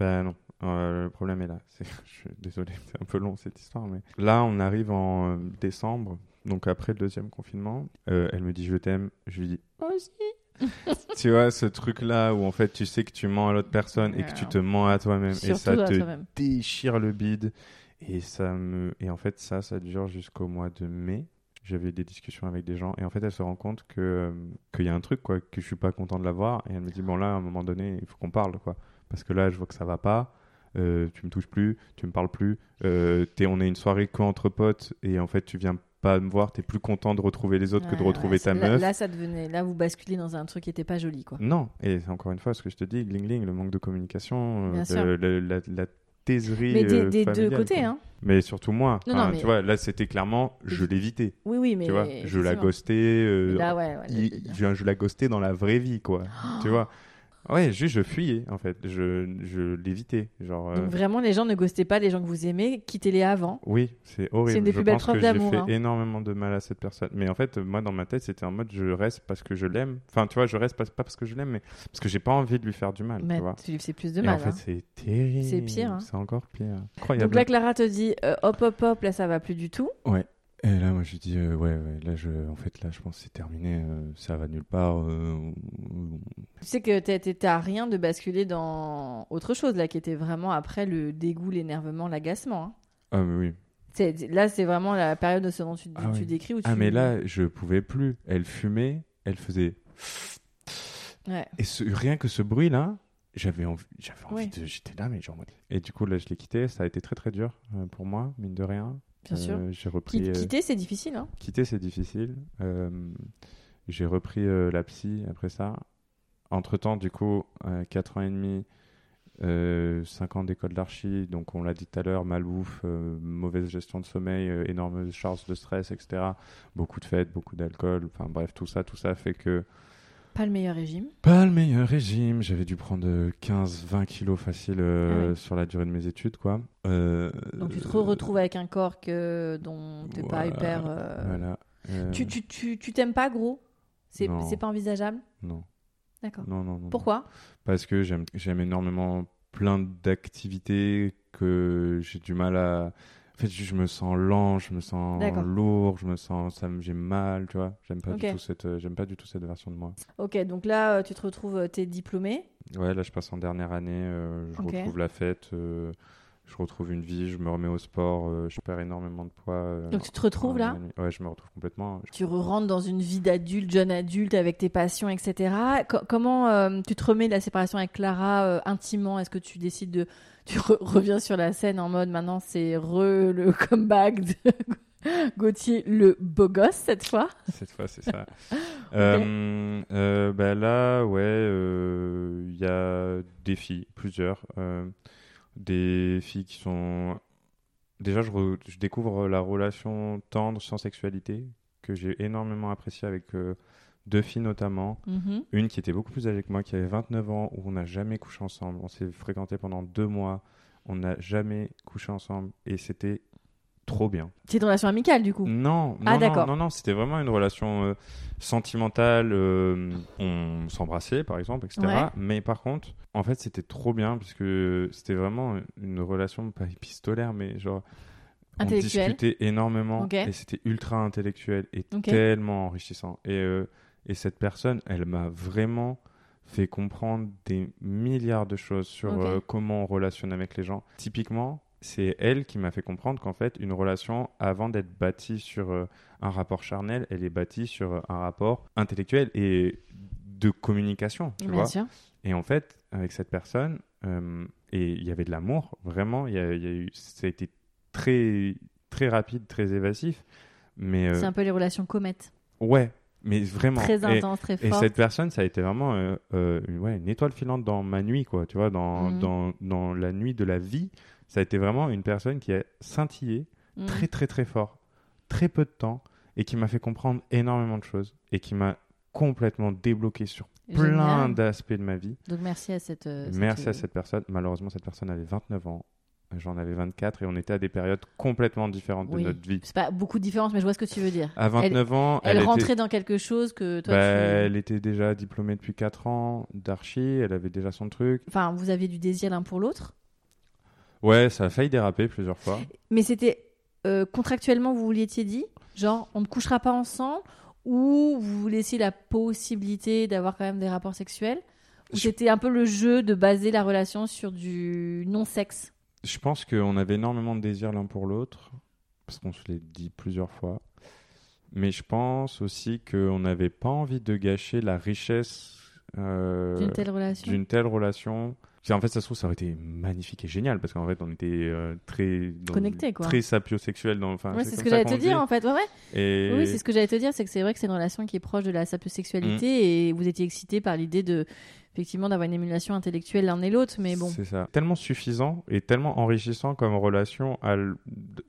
Ben non, Euh, le problème est là. C'est- Je suis désolé, c'est un peu long cette histoire, mais là on arrive en euh, décembre, donc après le deuxième confinement. Euh, elle me dit je t'aime, je lui dis moi aussi. tu vois ce truc là où en fait tu sais que tu mens à l'autre personne et que tu te mens à toi-même et ça te déchire le bide et ça me et en fait ça ça dure jusqu'au mois de mai. J'avais des discussions avec des gens et en fait elle se rend compte que euh, qu'il y a un truc quoi que je suis pas content de la voir et elle me dit bon là à un moment donné il faut qu'on parle quoi parce que là je vois que ça va pas euh, tu me touches plus tu me parles plus. Euh, on est une soirée qu'entre potes et en fait tu viens pas me voir. T'es plus content de retrouver les autres que de retrouver ouais, ta là, meuf. Là, ça devenait. Là, vous basculez dans un truc qui était pas joli, quoi. non et encore une fois ce que je te dis gling gling le manque de communication euh, le- la, la taiserie Mais des, des deux côtés, hein. mais surtout moi. Non, Enfin, non, mais- tu vois là c'était clairement je l'évitais. Oui, oui, mais. tu vois je la ghostais euh, Là, ouais, il- je, je la ghostais dans la vraie vie quoi. Tu vois? Ouais juste je fuyais en fait je, je l'évitais genre euh, Donc vraiment, les gens ne ghostez pas les gens que vous aimez, quittez-les avant. oui c'est horrible C'est une des je plus belles preuves que j'ai d'amour, fait hein. énormément de mal à cette personne mais en fait moi dans ma tête c'était en mode je reste parce que je l'aime enfin tu vois je reste pas, pas parce que je l'aime mais parce que j'ai pas envie de lui faire du mal Mais tu vois tu lui fais plus de et mal. en fait hein. c'est terrible C'est pire, hein. c'est encore pire incroyable Donc là, Clara te dit euh, hop, hop, hop, là, ça va plus du tout. ouais et là moi je dis euh, ouais ouais là je en fait là je pense que c'est terminé euh, ça va nulle part euh, Tu sais que t'as rien de basculer dans autre chose, là, qui était vraiment après le dégoût, l'énervement, l'agacement. hein. ah mais oui Là, c'est vraiment la période de ce dont tu, Ah tu oui. décris où tu... Ah mais là, je pouvais plus. Elle fumait, elle faisait. Ouais. Et ce- rien que ce bruit-là, j'avais envie, j'avais envie Oui. de. J'étais là, mais genre. Et du coup, là, je l'ai quitté. Ça a été très très dur euh, pour moi, mine de rien. Bien sûr. Euh, J'ai repris. Qui- euh, Quitter, c'est difficile. Hein. quitter, c'est difficile. Euh, J'ai repris euh, la psy après ça. Entre temps, du coup, euh, 4 ans et demi. 5 ans d'école d'archi, donc on l'a dit tout à l'heure, malbouffe, euh, mauvaise gestion de sommeil, euh, énorme charge de stress, etc. Beaucoup de fêtes, beaucoup d'alcool, enfin bref, tout ça, tout ça fait que Pas le meilleur régime. Pas le meilleur régime. J'avais dû prendre 15-20 kilos facile euh, Ah sur la durée de mes études, quoi. Euh, Donc tu te retrouves avec un corps que, dont t'es pas voilà, hyper. euh, Voilà. Euh, Tu tu tu tu t'aimes pas gros? C'est pas envisageable? Non, D'accord. non, non. non. Pourquoi? Parce que j'aime énormément plein d'activités que j'ai du mal à. En fait, je me sens lent, je me sens lourd, je me sens, ça me, j'ai mal, tu vois. J'aime pas du tout cette, euh, j'aime pas du tout cette version de moi. Ok, donc là euh, tu te retrouves, euh, t'es diplômé. Ouais, là, je passe en dernière année, euh, je retrouve la fête, euh, je retrouve une vie, je me remets au sport, euh, je perds énormément de poids. Donc tu te retrouves là année. Ouais, je me retrouve complètement. tu rentres dans une vie d'adulte, jeune adulte, avec tes passions, etc. Co- comment tu te remets de la séparation avec Clara intimement? Est-ce que tu décides de... Tu re- reviens sur la scène en mode maintenant c'est re le comeback de Gauthier, le beau gosse cette fois Cette fois, c'est ça. Euh, euh, bah là, ouais, euh, il y a des filles, plusieurs. euh, des filles qui sont. Déjà, je, re- je découvre la relation tendre sans sexualité que j'ai énormément appréciée avec euh, deux filles notamment. Mhm. Une qui était beaucoup plus âgée que moi, qui avait 29 ans, où on n'a jamais couché ensemble. On s'est fréquenté pendant deux mois. On n'a jamais couché ensemble et c'était trop bien. C'est une relation amicale du coup Non, Ah, non, d'accord. non, non, non, c'était vraiment une relation euh, sentimentale. euh, on s'embrassait, par exemple, etc. Ouais. Mais par contre, en fait, c'était trop bien parce que c'était vraiment une relation pas épistolaire, mais genre. On discutait énormément et c'était ultra intellectuel et tellement enrichissant. Et, euh, et cette personne, elle m'a vraiment fait comprendre des milliards de choses sur euh, comment on relationne avec les gens. Typiquement, c'est elle qui m'a fait comprendre qu'en fait, une relation, avant d'être bâtie sur euh, un rapport charnel, elle est bâtie sur euh, un rapport intellectuel et de communication, tu Bien vois. sûr. Et en fait, avec cette personne, et il y avait de l'amour, vraiment, y a, y a eu, ça a été très, très rapide, très évasif, mais C'est un peu les relations comètes. ouais, mais vraiment. Très Et- intense, très et forte. cette personne, ça a été vraiment euh, euh, une, ouais, une étoile filante dans ma nuit, quoi. Tu vois, dans, Mhm. dans, dans la nuit de la vie, ça a été vraiment une personne qui a scintillé Mhm. très, très, très fort, très peu de temps, et qui m'a fait comprendre énormément de choses, et qui m'a complètement débloqué sur plein d'aspects de ma vie. Donc merci à cette. euh, Merci cette- à cette personne. Malheureusement, cette personne avait 29 ans. J'en avais 24 et on était à des périodes complètement différentes Oui. de notre vie. C'est pas beaucoup de différence, mais je vois ce que tu veux dire. À 29 ans, Elle, elle, était- rentrait dans quelque chose que toi bah, tu. elle était déjà diplômée depuis 4 ans d'archi, elle avait déjà son truc. Enfin, vous aviez du désir l'un pour l'autre? Ouais, ça a failli déraper plusieurs fois. Mais c'était euh, contractuellement, vous vous l'étiez dit? Genre, on ne couchera pas ensemble Ou vous vous laissiez la possibilité d'avoir quand même des rapports sexuels? Ou Je- c'était un peu le jeu de baser la relation sur du non-sexe? Je pense qu'on avait énormément de désir l'un pour l'autre, parce qu'on se l'est dit plusieurs fois. Mais je pense aussi qu'on n'avait pas envie de gâcher la richesse euh, d'une telle relation d'une telle relation. En fait, ça se trouve, ça aurait été magnifique et génial parce qu'en fait, on était euh, très Connectés, quoi. très sapiosexuel. Dans, enfin, Ouais, c'est ce que j'allais te dire dit. en fait. Ouais, ouais. Et... Oui, c'est ce que j'allais te dire, c'est que c'est vrai que c'est une relation qui est proche de la sapiosexualité Mm. et vous étiez excité par l'idée de effectivement d'avoir une émulation intellectuelle l'un et l'autre, mais bon. C'est ça. Tellement suffisant et tellement enrichissant comme relation. à l-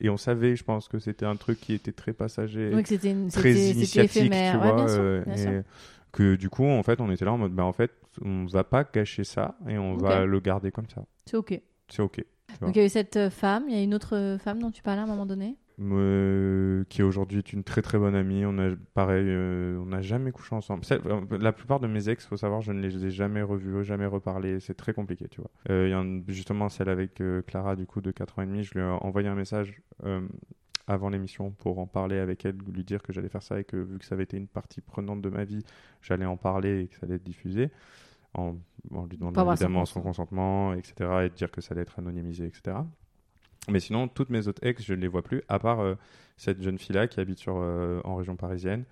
Et on savait, je pense, que c'était un truc qui était très passager, Oui, que c'était une- très initiatique, éphémère. tu Ouais, vois. bien sûr, euh, bien et sûr. que du coup, en fait, on était là en mode, bah, en fait, on va pas gâcher ça et on va le garder comme ça. C'est ok. C'est ok. Donc il y a eu cette euh, femme, il y a une autre euh, femme dont tu parlais à un moment donné? Euh, qui aujourd'hui est une très très bonne amie. On a pareil, euh, on n'a jamais couché ensemble. Euh, La plupart de mes ex, faut savoir, je ne les ai jamais revus, jamais reparlé. C'est très compliqué, tu vois. Euh, il y en a justement celle avec euh, Clara du coup de 4 ans et demi. Je lui ai envoyé un message euh, avant l'émission pour en parler avec elle, lui dire que j'allais faire ça et que vu que ça avait été une partie prenante de ma vie, j'allais en parler et que ça allait être diffusé. En, en lui demandant évidemment son consent. consentement, etc. Et de dire que ça allait être anonymisé, etc. Mais sinon, toutes mes autres ex, je ne les vois plus, à part euh, cette jeune fille-là qui habite sur, euh, en région parisienne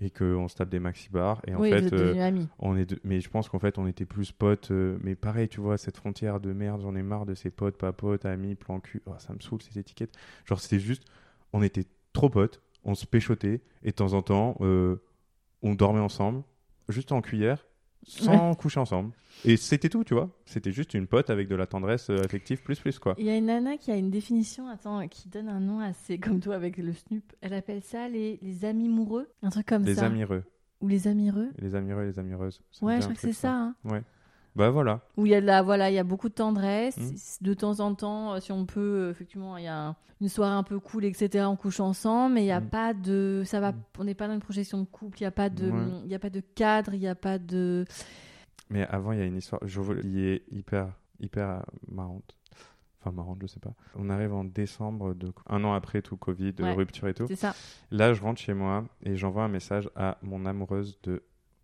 et qu'on se tape des maxi-bars. Et en Oui, fait, euh, on est de- mais je pense qu'en fait, on était plus potes. euh, mais pareil, tu vois, cette frontière de merde, j'en ai marre de ces potes, pas potes, amis, plan cul. Oh, ça me saoule ces étiquettes. Genre, c'était juste, on était trop potes, on se péchotait et de temps en temps, euh, on dormait ensemble, juste en cuillère, sans coucher ensemble. Et c'était tout, tu vois. C'était juste une pote avec de la tendresse euh, affective plus plus quoi. Il y a une nana qui a une définition, attends, qui donne un nom assez comme toi avec le Snoop. Elle appelle ça les, les amis moureux, un truc comme Les ça. amireux. Ou les amireux Les amireux et les amireuses. Ça Ouais, je crois que c'est ça. hein. Ouais. Bah voilà. Où il y a de la, voilà, il y a beaucoup de tendresse. Mm. De temps en temps, euh, si on peut, euh, effectivement, il y a un- une soirée un peu cool, etc. On couche ensemble, mais il n'y a Mm. pas de, ça va, Mm. on n'est pas dans une projection de couple. Il n'y a pas de, Ouais. il y a pas de cadre, il n'y a pas de. Mais avant, il y a une histoire je qui est hyper, hyper marrante. Enfin, marrante, je sais pas. On arrive en décembre, de... un an après tout Covid, Ouais. rupture et tout. C'est ça. Là, je rentre chez moi et j'envoie un message à mon amoureuse de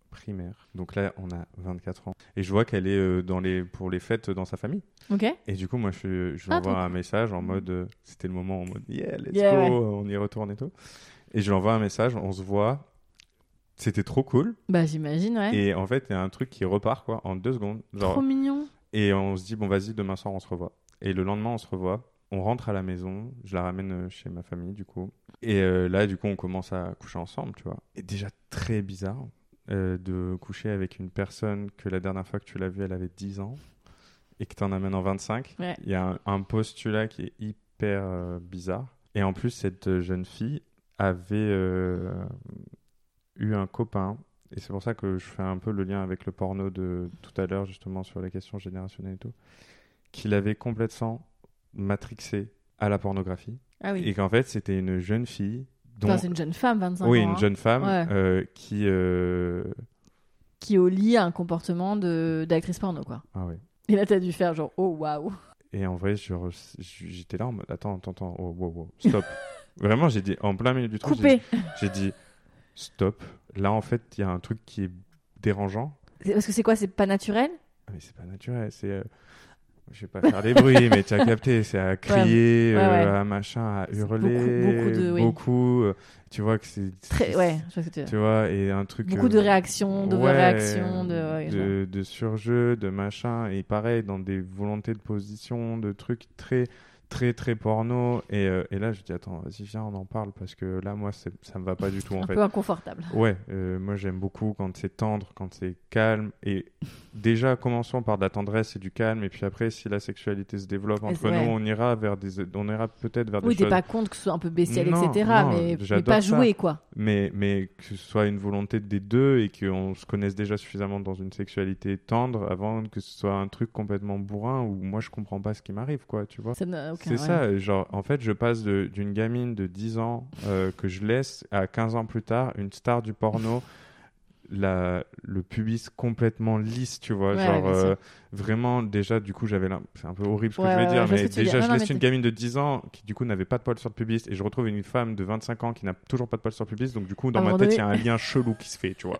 primaire. Donc là, on a 24 ans. Et je vois qu'elle est euh, dans les... pour les fêtes dans sa famille. Ok. Et du coup, moi, je, je lui Ah, envoie un message en mode. euh, C'était le moment en mode Yeah, let's Yeah, go, ouais. on y retourne et tout. Et je lui envoie un message, on se voit. C'était trop cool. Bah, j'imagine, ouais. Et en fait, il y a un truc qui repart quoi, en deux secondes. Genre, Trop mignon. et on se dit, bon, vas-y, demain soir, on se revoit. Et le lendemain, on se revoit. On rentre à la maison. Je la ramène euh, chez ma famille, du coup. Et euh, là, du coup, on commence à coucher ensemble, tu vois. Et déjà, très bizarre euh, de coucher avec une personne que la dernière fois que tu l'as vue, elle avait 10 ans. Et que tu en as maintenant 25. Ouais. Il y a un, un postulat qui est hyper euh, bizarre. Et en plus, cette euh, jeune fille avait euh, eu un copain. Et c'est pour ça que je fais un peu le lien avec le porno de tout à l'heure, justement, sur les questions générationnelles et tout. Qu'il avait complètement matrixé à la pornographie. Ah oui. Et qu'en fait, c'était une jeune fille. Dont... C'est une jeune femme, 25 oui, ans. une hein, jeune femme Ouais. euh, qui. euh, Qui au lit a un comportement de d'actrice porno, quoi. Ah oui. Et là, t'as dû faire genre, oh waouh. Et en vrai, j'étais là en mode attends, attends, attends, oh, wow, wow, stop. Vraiment, j'ai dit en plein milieu du truc, j'ai dit stop. Là, en fait, il y a un truc qui est dérangeant. Parce que c'est quoi C'est pas naturel? Ah, Mais c'est pas naturel, c'est. euh, Je vais pas faire des bruits, mais tu as capté, c'est à crier, Ouais, ouais. euh, à machin, à hurler. beaucoup- beaucoup de- oui. beaucoup, euh, tu vois que c'est. Très, ouais. Je ce que tu Tu vois, et un truc. Beaucoup euh, de réactions, de réactions, de. de, de surjeu, de machin, et pareil, dans des volontés de position, de trucs très, très, très porno. Et, euh, et là, je dis, attends, vas-y, viens, on en parle, parce que là, moi, ça me va pas du tout, en Un fait. peu inconfortable. Ouais, euh, moi, j'aime beaucoup quand c'est tendre, quand c'est calme. Et déjà, commençons par de la tendresse et du calme, et puis après, si la sexualité se développe entre nous, on ira vers des, on ira peut-être vers Oui, des t'es choses. pas contre que ce soit un peu bestial, Non, etc. non, mais, pas ça. jouer, quoi. mais, mais que ce soit une volonté des deux et qu'on se connaisse déjà suffisamment dans une sexualité tendre avant que ce soit un truc complètement bourrin où moi je comprends pas ce qui m'arrive, quoi, tu vois. Ça aucun- C'est ouais. ça, genre, en fait, je passe d'une gamine de 10 ans euh, que je laisse à 15 ans plus tard, une star du porno, la, le pubis complètement lisse, tu vois. Ouais, genre, euh, vraiment, déjà, du coup, j'avais. C'est un peu horrible ce que Ouais, je vais ouais, dire, mais déjà. Non, je laisse mais une gamine de 10 ans qui, du coup, n'avait pas de poils sur le pubis et je retrouve une femme de 25 ans qui n'a toujours pas de poils sur le pubis. Donc, du coup, dans ma tête, il y a un lien chelou qui se fait, tu vois.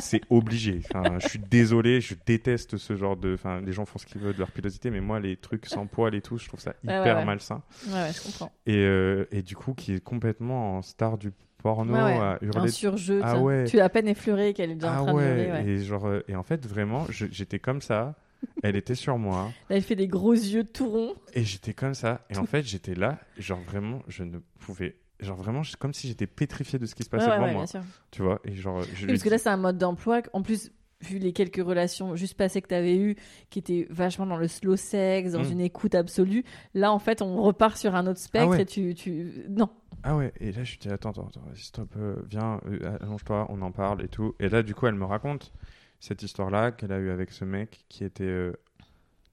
c'est obligé. Enfin, je suis désolé, je déteste ce genre de. Enfin, les gens font ce qu'ils veulent de leur pilosité, mais moi, les trucs sans poils et tout, je trouve ça hyper malsain. Ouais, ouais, je comprends. Et, euh, et du coup, qui est complètement en star du porno Ouais, ouais. à Un surjeu. Ah ouais. Tu l'as à peine effleuré qu'elle est déjà Ah en train de hurler. Et genre euh, et en fait vraiment j'étais comme ça elle était sur moi Là, elle fait des gros yeux tout ronds. et j'étais comme ça et en fait j'étais là genre vraiment je ne pouvais genre vraiment comme si j'étais pétrifié de ce qui se passait ouais, devant ouais, moi bien sûr. tu vois et genre je Oui, parce que là, c'est un mode d'emploi. En plus, vu les quelques relations juste passées que tu avais eues, qui étaient vachement dans le slow sex, dans Mm. une écoute absolue, là, en fait, on repart sur un autre spectre Ah ouais. et tu, tu. Non. ah ouais et là je dis attends attends, attends stop euh, viens euh, allonge-toi on en parle et tout et là du coup elle me raconte cette histoire là qu'elle a eu avec ce mec qui était euh,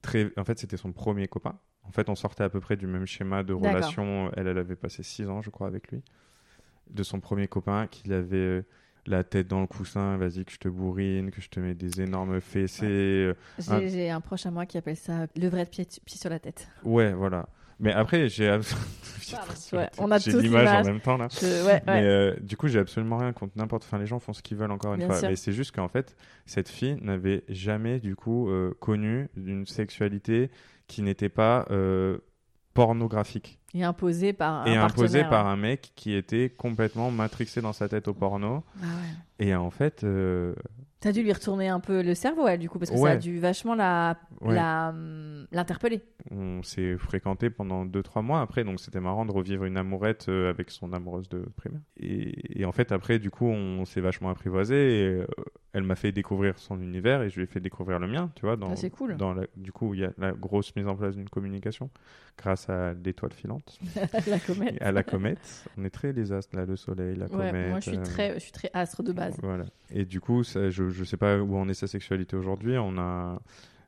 très en fait c'était son premier copain en fait on sortait à peu près du même schéma de relation elle elle avait passé six ans je crois avec lui de son premier copain qu'il avait la tête dans le coussin vas-y que je te bourrine que je te mets des énormes fessées euh, J'ai un proche à moi qui appelle ça le vrai pied, pied sur la tête. ouais voilà mais après j'ai ouais, on a l'image en même temps là Je- ouais, Mais ouais. euh, du coup, j'ai absolument rien contre n'importe. Enfin, les gens font ce qu'ils veulent encore une Bien fois. sûr. Mais c'est juste qu'en fait, cette fille n'avait jamais du coup euh, connu une sexualité qui n'était pas euh, pornographique Et imposé par un et partenaire, par ouais. un mec qui était complètement matrixé dans sa tête au porno. Ah ouais. Et en fait, euh, T'as dû lui retourner un peu le cerveau, elle, du coup, parce que ça a Ouais. dû vachement la, ouais. la, hum, l'interpeller. On s'est fréquenté pendant 2-3 mois après, donc c'était marrant de revivre une amourette euh, avec son amoureuse de primaire. Et, et en fait, après, du coup, on s'est vachement apprivoisé et euh, elle m'a fait découvrir son univers et je lui ai fait découvrir le mien, tu vois. Dans, Ah, c'est cool. Dans la- du coup, il y a la grosse mise en place d'une communication grâce à l'étoile filante la comète. et à la comète. On est très les astres, là, le soleil, la Ouais, comète. moi je suis euh, très, je suis très astre de base. Voilà. Et du coup, ça, je ne sais pas où en est sa sexualité aujourd'hui. On a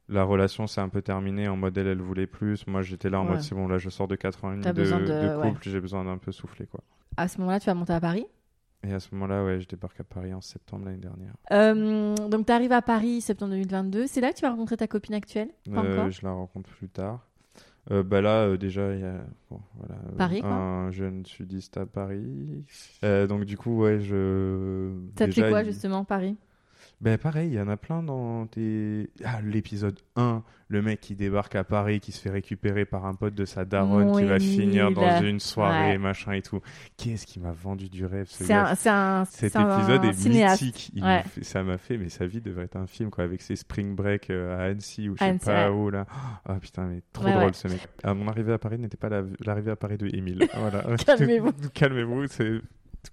la relation s'est un peu terminée en mode elle, elle voulait plus. Moi, j'étais là en Ouais. mode c'est bon, là, je sors de 4 ans et demi de, de- ouais. couple, j'ai besoin d'un peu souffler quoi. À ce moment-là, tu vas monter à Paris? Et à ce moment-là, ouais, je débarque à Paris en septembre l'année dernière. Euh, donc tu arrives à Paris septembre 2022. C'est là que tu vas rencontrer ta copine actuelle? Pas Euh, encore? je la rencontre plus tard. Euh, bah là, euh, déjà, il y a bon, voilà, quoi. un jeune sudiste à Paris. Donc, du coup, ouais, je. Déjà, fait quoi il- justement Paris? Ben pareil, il y en a plein dans tes... Ah, l'épisode 1, le mec qui débarque à Paris, qui se fait récupérer par un pote de sa daronne, qui va finir dans une soirée, Ouais. machin et tout. Qu'est-ce qui m'a vendu du rêve, ce gars un, un, Cet un épisode est cinéaste. mythique. Il Ouais. me fait- ça m'a fait, mais sa vie devrait être un film, quoi, avec ses spring break euh, à Annecy ou je sais pas où, là. Ah putain, mais trop Ouais, drôle ce mec. Mon arrivée à Paris n'était pas la- l'arrivée à Paris de Émile. Voilà. Calmez-vous. Calmez-vous, c'est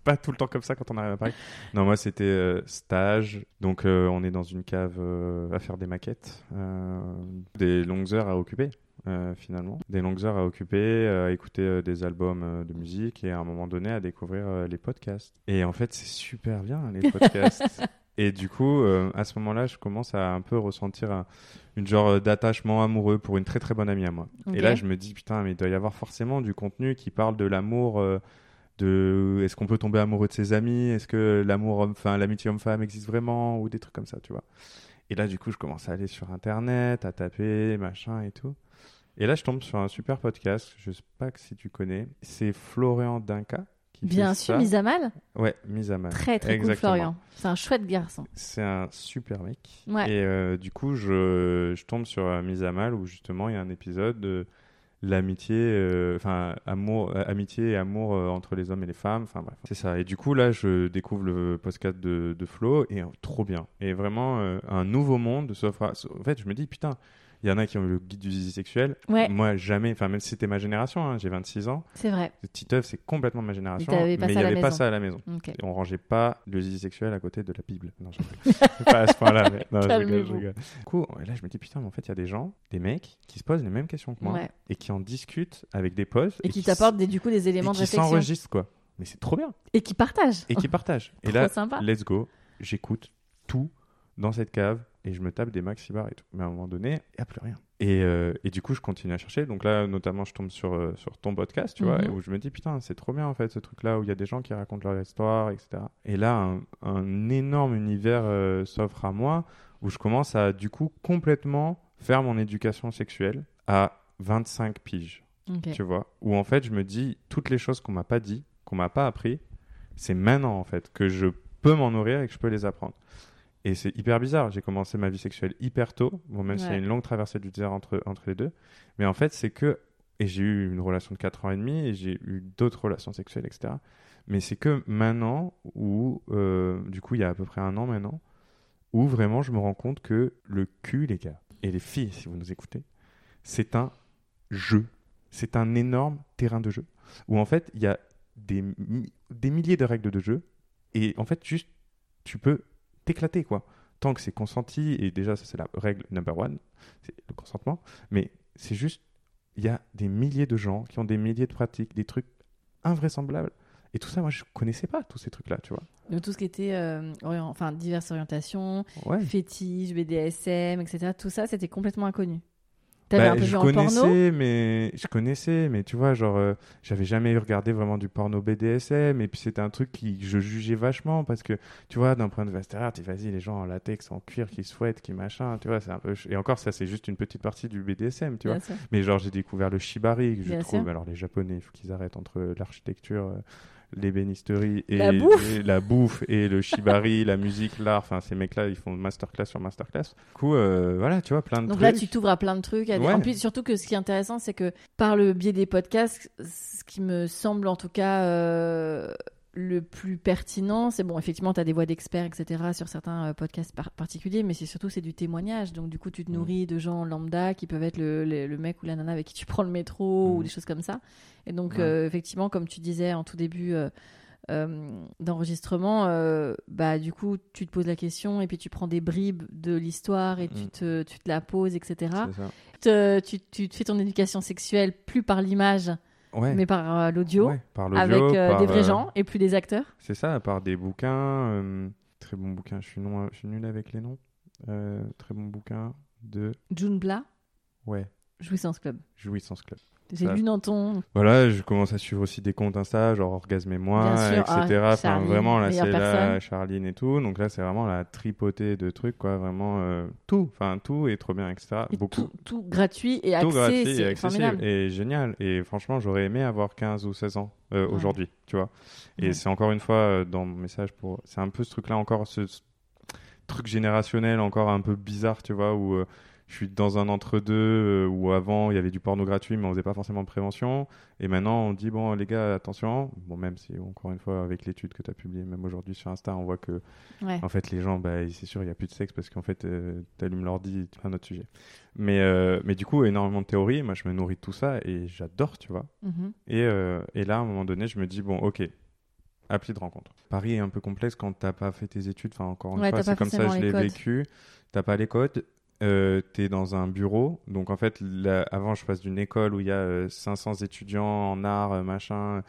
pas tout le temps comme ça quand on arrive à Paris. Non, moi c'était euh, stage, donc euh, on est dans une cave euh, à faire des maquettes, des longues heures à occuper. finalement, des longues heures à occuper, à écouter des albums de musique et à un moment donné à découvrir les podcasts. Et en fait, c'est super bien les podcasts. et du coup, euh, à ce moment-là, je commence à un peu ressentir un- une genre d'attachement amoureux pour une très très bonne amie à moi. Et là, je me dis, putain, mais il doit y avoir forcément du contenu qui parle de l'amour. euh, de est-ce qu'on peut tomber amoureux de ses amis? Est-ce que l'amour homme, enfin l'amitié homme-femme existe vraiment? Ou des trucs comme ça, tu vois Et là, du coup, je commence à aller sur internet, à taper, machin et tout. Et là, je tombe sur un super podcast. Je sais pas si tu connais. C'est Florian Dinka qui Bien fait sûr, ça. mise à mal? Ouais, mise à mal. Très très cool. Florian. C'est un chouette garçon. C'est un super mec. Ouais. Et euh, du coup, je, je tombe sur euh, Mise à Mal où justement il y a un épisode de l'amitié, euh, enfin amour, euh, amitié et amour euh, entre les hommes et les femmes. Enfin bref, c'est ça. Et du coup, là, je découvre le podcast de, de Flo et trop bien. Et vraiment un nouveau monde s'offre. En fait, je me dis putain. Il y en a qui ont eu le guide du zizi sexuel. Ouais. Moi, jamais. Enfin, même si c'était ma génération, hein, j'ai 26 ans. C'est vrai. Titeuf, c'est complètement ma génération. mais il ça n'y avait pas ça à la maison. Ok. Et on rangeait pas le zizi sexuel à côté de la Bible. Non, je pas à ce point-là. Mais... Non, je rigole, je Calmez-vous. rigole. Du coup, et là, je me dis, putain, mais en fait, il y a des gens, des mecs, qui se posent les mêmes questions que moi Ouais. et qui en discutent avec des potes Et qui t'apportent du coup des et éléments de qui réflexion. s'enregistrent, quoi. Mais c'est trop bien. Et qui partagent. Et qui partagent. Et là, sympa. let's go. J'écoute tout dans cette cave et je me tape des maxi bars et tout. Mais à un moment donné, il n'y a plus rien. Et, euh, et du coup, je continue à chercher. Donc là, notamment, je tombe sur, euh, sur ton podcast, tu vois, Mhm. où je me dis, putain, c'est trop bien, en fait, ce truc-là, où il y a des gens qui racontent leur histoire, etc. Et là, un, un énorme univers euh, s'offre à moi, où je commence à, du coup, complètement faire mon éducation sexuelle à 25 piges, tu vois. Où, en fait, je me dis, toutes les choses qu'on m'a pas dit, qu'on m'a pas appris, c'est maintenant, en fait, que je peux m'en nourrir et que je peux les apprendre. Et c'est hyper bizarre. J'ai commencé ma vie sexuelle hyper tôt. Bon, même s'il y a Ouais. une longue traversée du désert entre, entre les deux. Mais en fait, c'est que. Et j'ai eu une relation de 4 ans et demi et j'ai eu d'autres relations sexuelles, etc. Mais c'est que maintenant, où. euh, du coup, il y a à peu près un an maintenant, où vraiment je me rends compte que le cul, les gars, et les filles, si vous nous écoutez, c'est un jeu. C'est un énorme terrain de jeu. Où en fait, il y a des, des milliers de règles de jeu. Et en fait, juste, tu peux t'éclater, quoi. Tant que c'est consenti, et déjà, ça, c'est la règle number one, c'est le consentement. Mais c'est juste, il y a des milliers de gens qui ont des milliers de pratiques, des trucs invraisemblables. Et tout ça, moi, je connaissais pas tous ces trucs-là, tu vois. Donc tout ce qui était euh, orient- enfin diverses orientations, Ouais. fétiches, BDSM, etc. Tout ça, c'était complètement inconnu. Bah, un peu je connaissais, porno? mais je connaissais, mais tu vois, genre, euh, j'avais jamais regardé vraiment du porno BDSM, et puis c'était un truc qui je jugeais vachement parce que, tu vois, d'un point de vue extérieur, tu vas-y, les gens en latex, en cuir, qui souhaitent, qui machin, tu vois, c'est un peu. Et encore, ça, c'est juste une petite partie du BDSM, tu vois. Mais genre, j'ai découvert le shibari, que je Bien trouve. sûr. Alors, les Japonais, il faut qu'ils arrêtent entre l'architecture, euh, l'ébénisterie et La bouffe. et la bouffe et le shibari, la musique, l'art. Enfin, ces mecs-là, ils font masterclass sur masterclass. Du coup, euh, voilà, tu vois, plein de Donc trucs. là, tu t'ouvres à plein de trucs. Ouais. En plus, surtout que ce qui est intéressant, c'est que par le biais des podcasts, ce qui me semble en tout cas euh, le plus pertinent, c'est bon, effectivement, tu as des voix d'experts, etc., sur certains euh, podcasts particuliers, mais c'est surtout c'est du témoignage. Donc, du coup, tu te mm. nourris de gens lambda qui peuvent être le, le, mec ou la nana avec qui tu prends le métro ou mm. des choses comme ça. Et donc, euh, effectivement, comme tu disais en tout début euh, d'enregistrement, bah, du coup, tu te poses la question et puis tu prends des bribes de l'histoire et tu, mm. te, tu te la poses, etc. tu, tu te fais ton éducation sexuelle plus par l'image mais par euh, l'audio, avec euh, des vrais euh, gens et plus des acteurs. C'est ça, par des bouquins. très bon bouquin, je suis, non, je suis nul avec les noms. très bon bouquin de. June Bla Ouais. Jouissance Club. Jouissance Club. J'ai lu dans ton. Voilà, je commence à suivre aussi des comptes Insta, genre Orgasme et moi, etc. Ah, enfin, vraiment, là, c'est la Charline et tout. Donc là, c'est vraiment la tripotée de trucs, quoi. Vraiment euh, tout. Enfin, tout est trop bien, etc. Beaucoup. Tout, gratuit et tout gratuit et accessible. Et génial. Et franchement, j'aurais aimé avoir 15 ou 16 ans euh, aujourd'hui, tu vois. Et c'est encore une fois euh, dans mon message pour. C'est un peu ce truc-là, encore ce truc générationnel, encore un peu bizarre, tu vois, où je suis dans un entre-deux euh, où avant il y avait du porno gratuit, mais on faisait pas forcément de prévention. Et maintenant on dit bon les gars attention. Bon même si encore une fois avec l'étude que tu as publiée, même aujourd'hui sur Insta, on voit que en fait les gens, bah, c'est sûr il y a plus de sexe parce qu'en fait euh, tu allumes l'ordi, un autre sujet. Mais euh, mais du coup énormément de théories. Moi je me nourris de tout ça et j'adore, tu vois. Mm-hmm. Et, et là à un moment donné je me dis bon ok appli de rencontre. Paris est un peu complexe quand t'as pas fait tes études. Enfin, encore une fois, c'est comme ça je l'ai vécu. T'as pas les codes euh, tu es dans un bureau. Donc, en fait, avant, je passe d'une école où il y a 500 euh, étudiants en art, euh, machin,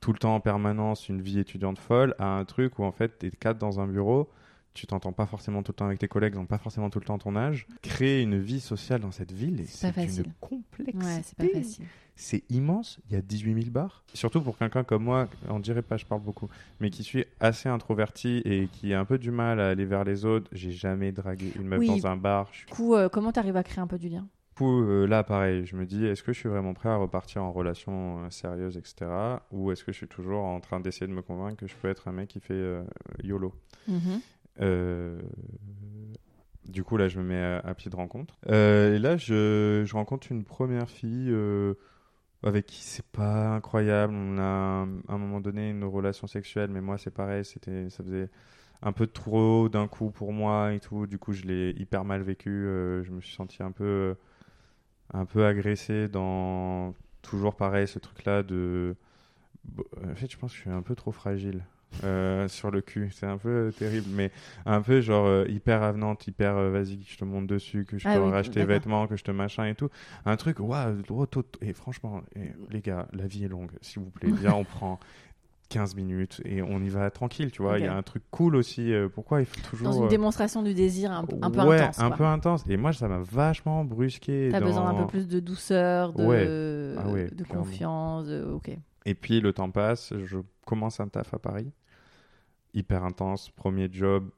tout le temps en permanence, une vie étudiante folle, à un truc où, en fait, tu es quatre dans un bureau. Tu t'entends pas forcément tout le temps avec tes collègues, n'ont pas forcément tout le temps ton âge. Créer une vie sociale dans cette ville, c'est une complexité. Ouais, c'est pas facile c'est immense. Il y a 18 000 bars. Surtout pour quelqu'un comme moi, on dirait pas, je parle beaucoup, mais qui suis assez introverti et qui a un peu du mal à aller vers les autres. J'ai jamais dragué une meuf dans un bar. Du coup, euh, comment tu arrives à créer un peu du lien? Coup, euh, là, pareil, je me dis, est-ce que je suis vraiment prêt à repartir en relation euh, sérieuse, etc. Ou est-ce que je suis toujours en train d'essayer de me convaincre que je peux être un mec qui fait YOLO? Mm-hmm. Du coup, là, je me mets à, pied de rencontre. et là, je, rencontre une première fille avec qui c'est pas incroyable. On a à un moment donné une relation sexuelle, mais moi c'est pareil, c'était, ça faisait un peu trop d'un coup pour moi et tout. Du coup, je l'ai hyper mal vécu. Euh, je me suis senti un peu, un peu agressé dans toujours pareil ce truc-là de. En fait, je pense que je suis un peu trop fragile. Euh, sur le cul. C'est un peu terrible, mais un peu genre euh, hyper avenante, hyper euh, vas-y, je te monte dessus, que je ah peux racheter tes vêtements, que je te machin et tout. Un truc, waouh, et franchement, les gars, la vie est longue, s'il vous plaît. Viens, on prend 15 minutes et on y va tranquille, tu vois. Il y a un truc cool aussi. pourquoi il faut toujours. Dans une démonstration du désir un, un peu ouais, intense. un peu intense. Et moi, ça m'a vachement brusqué. T'as besoin d'un peu plus de douceur, de, ah de confiance, ok. Et puis le temps passe, je commence un taf à Paris hyper intense. Premier job,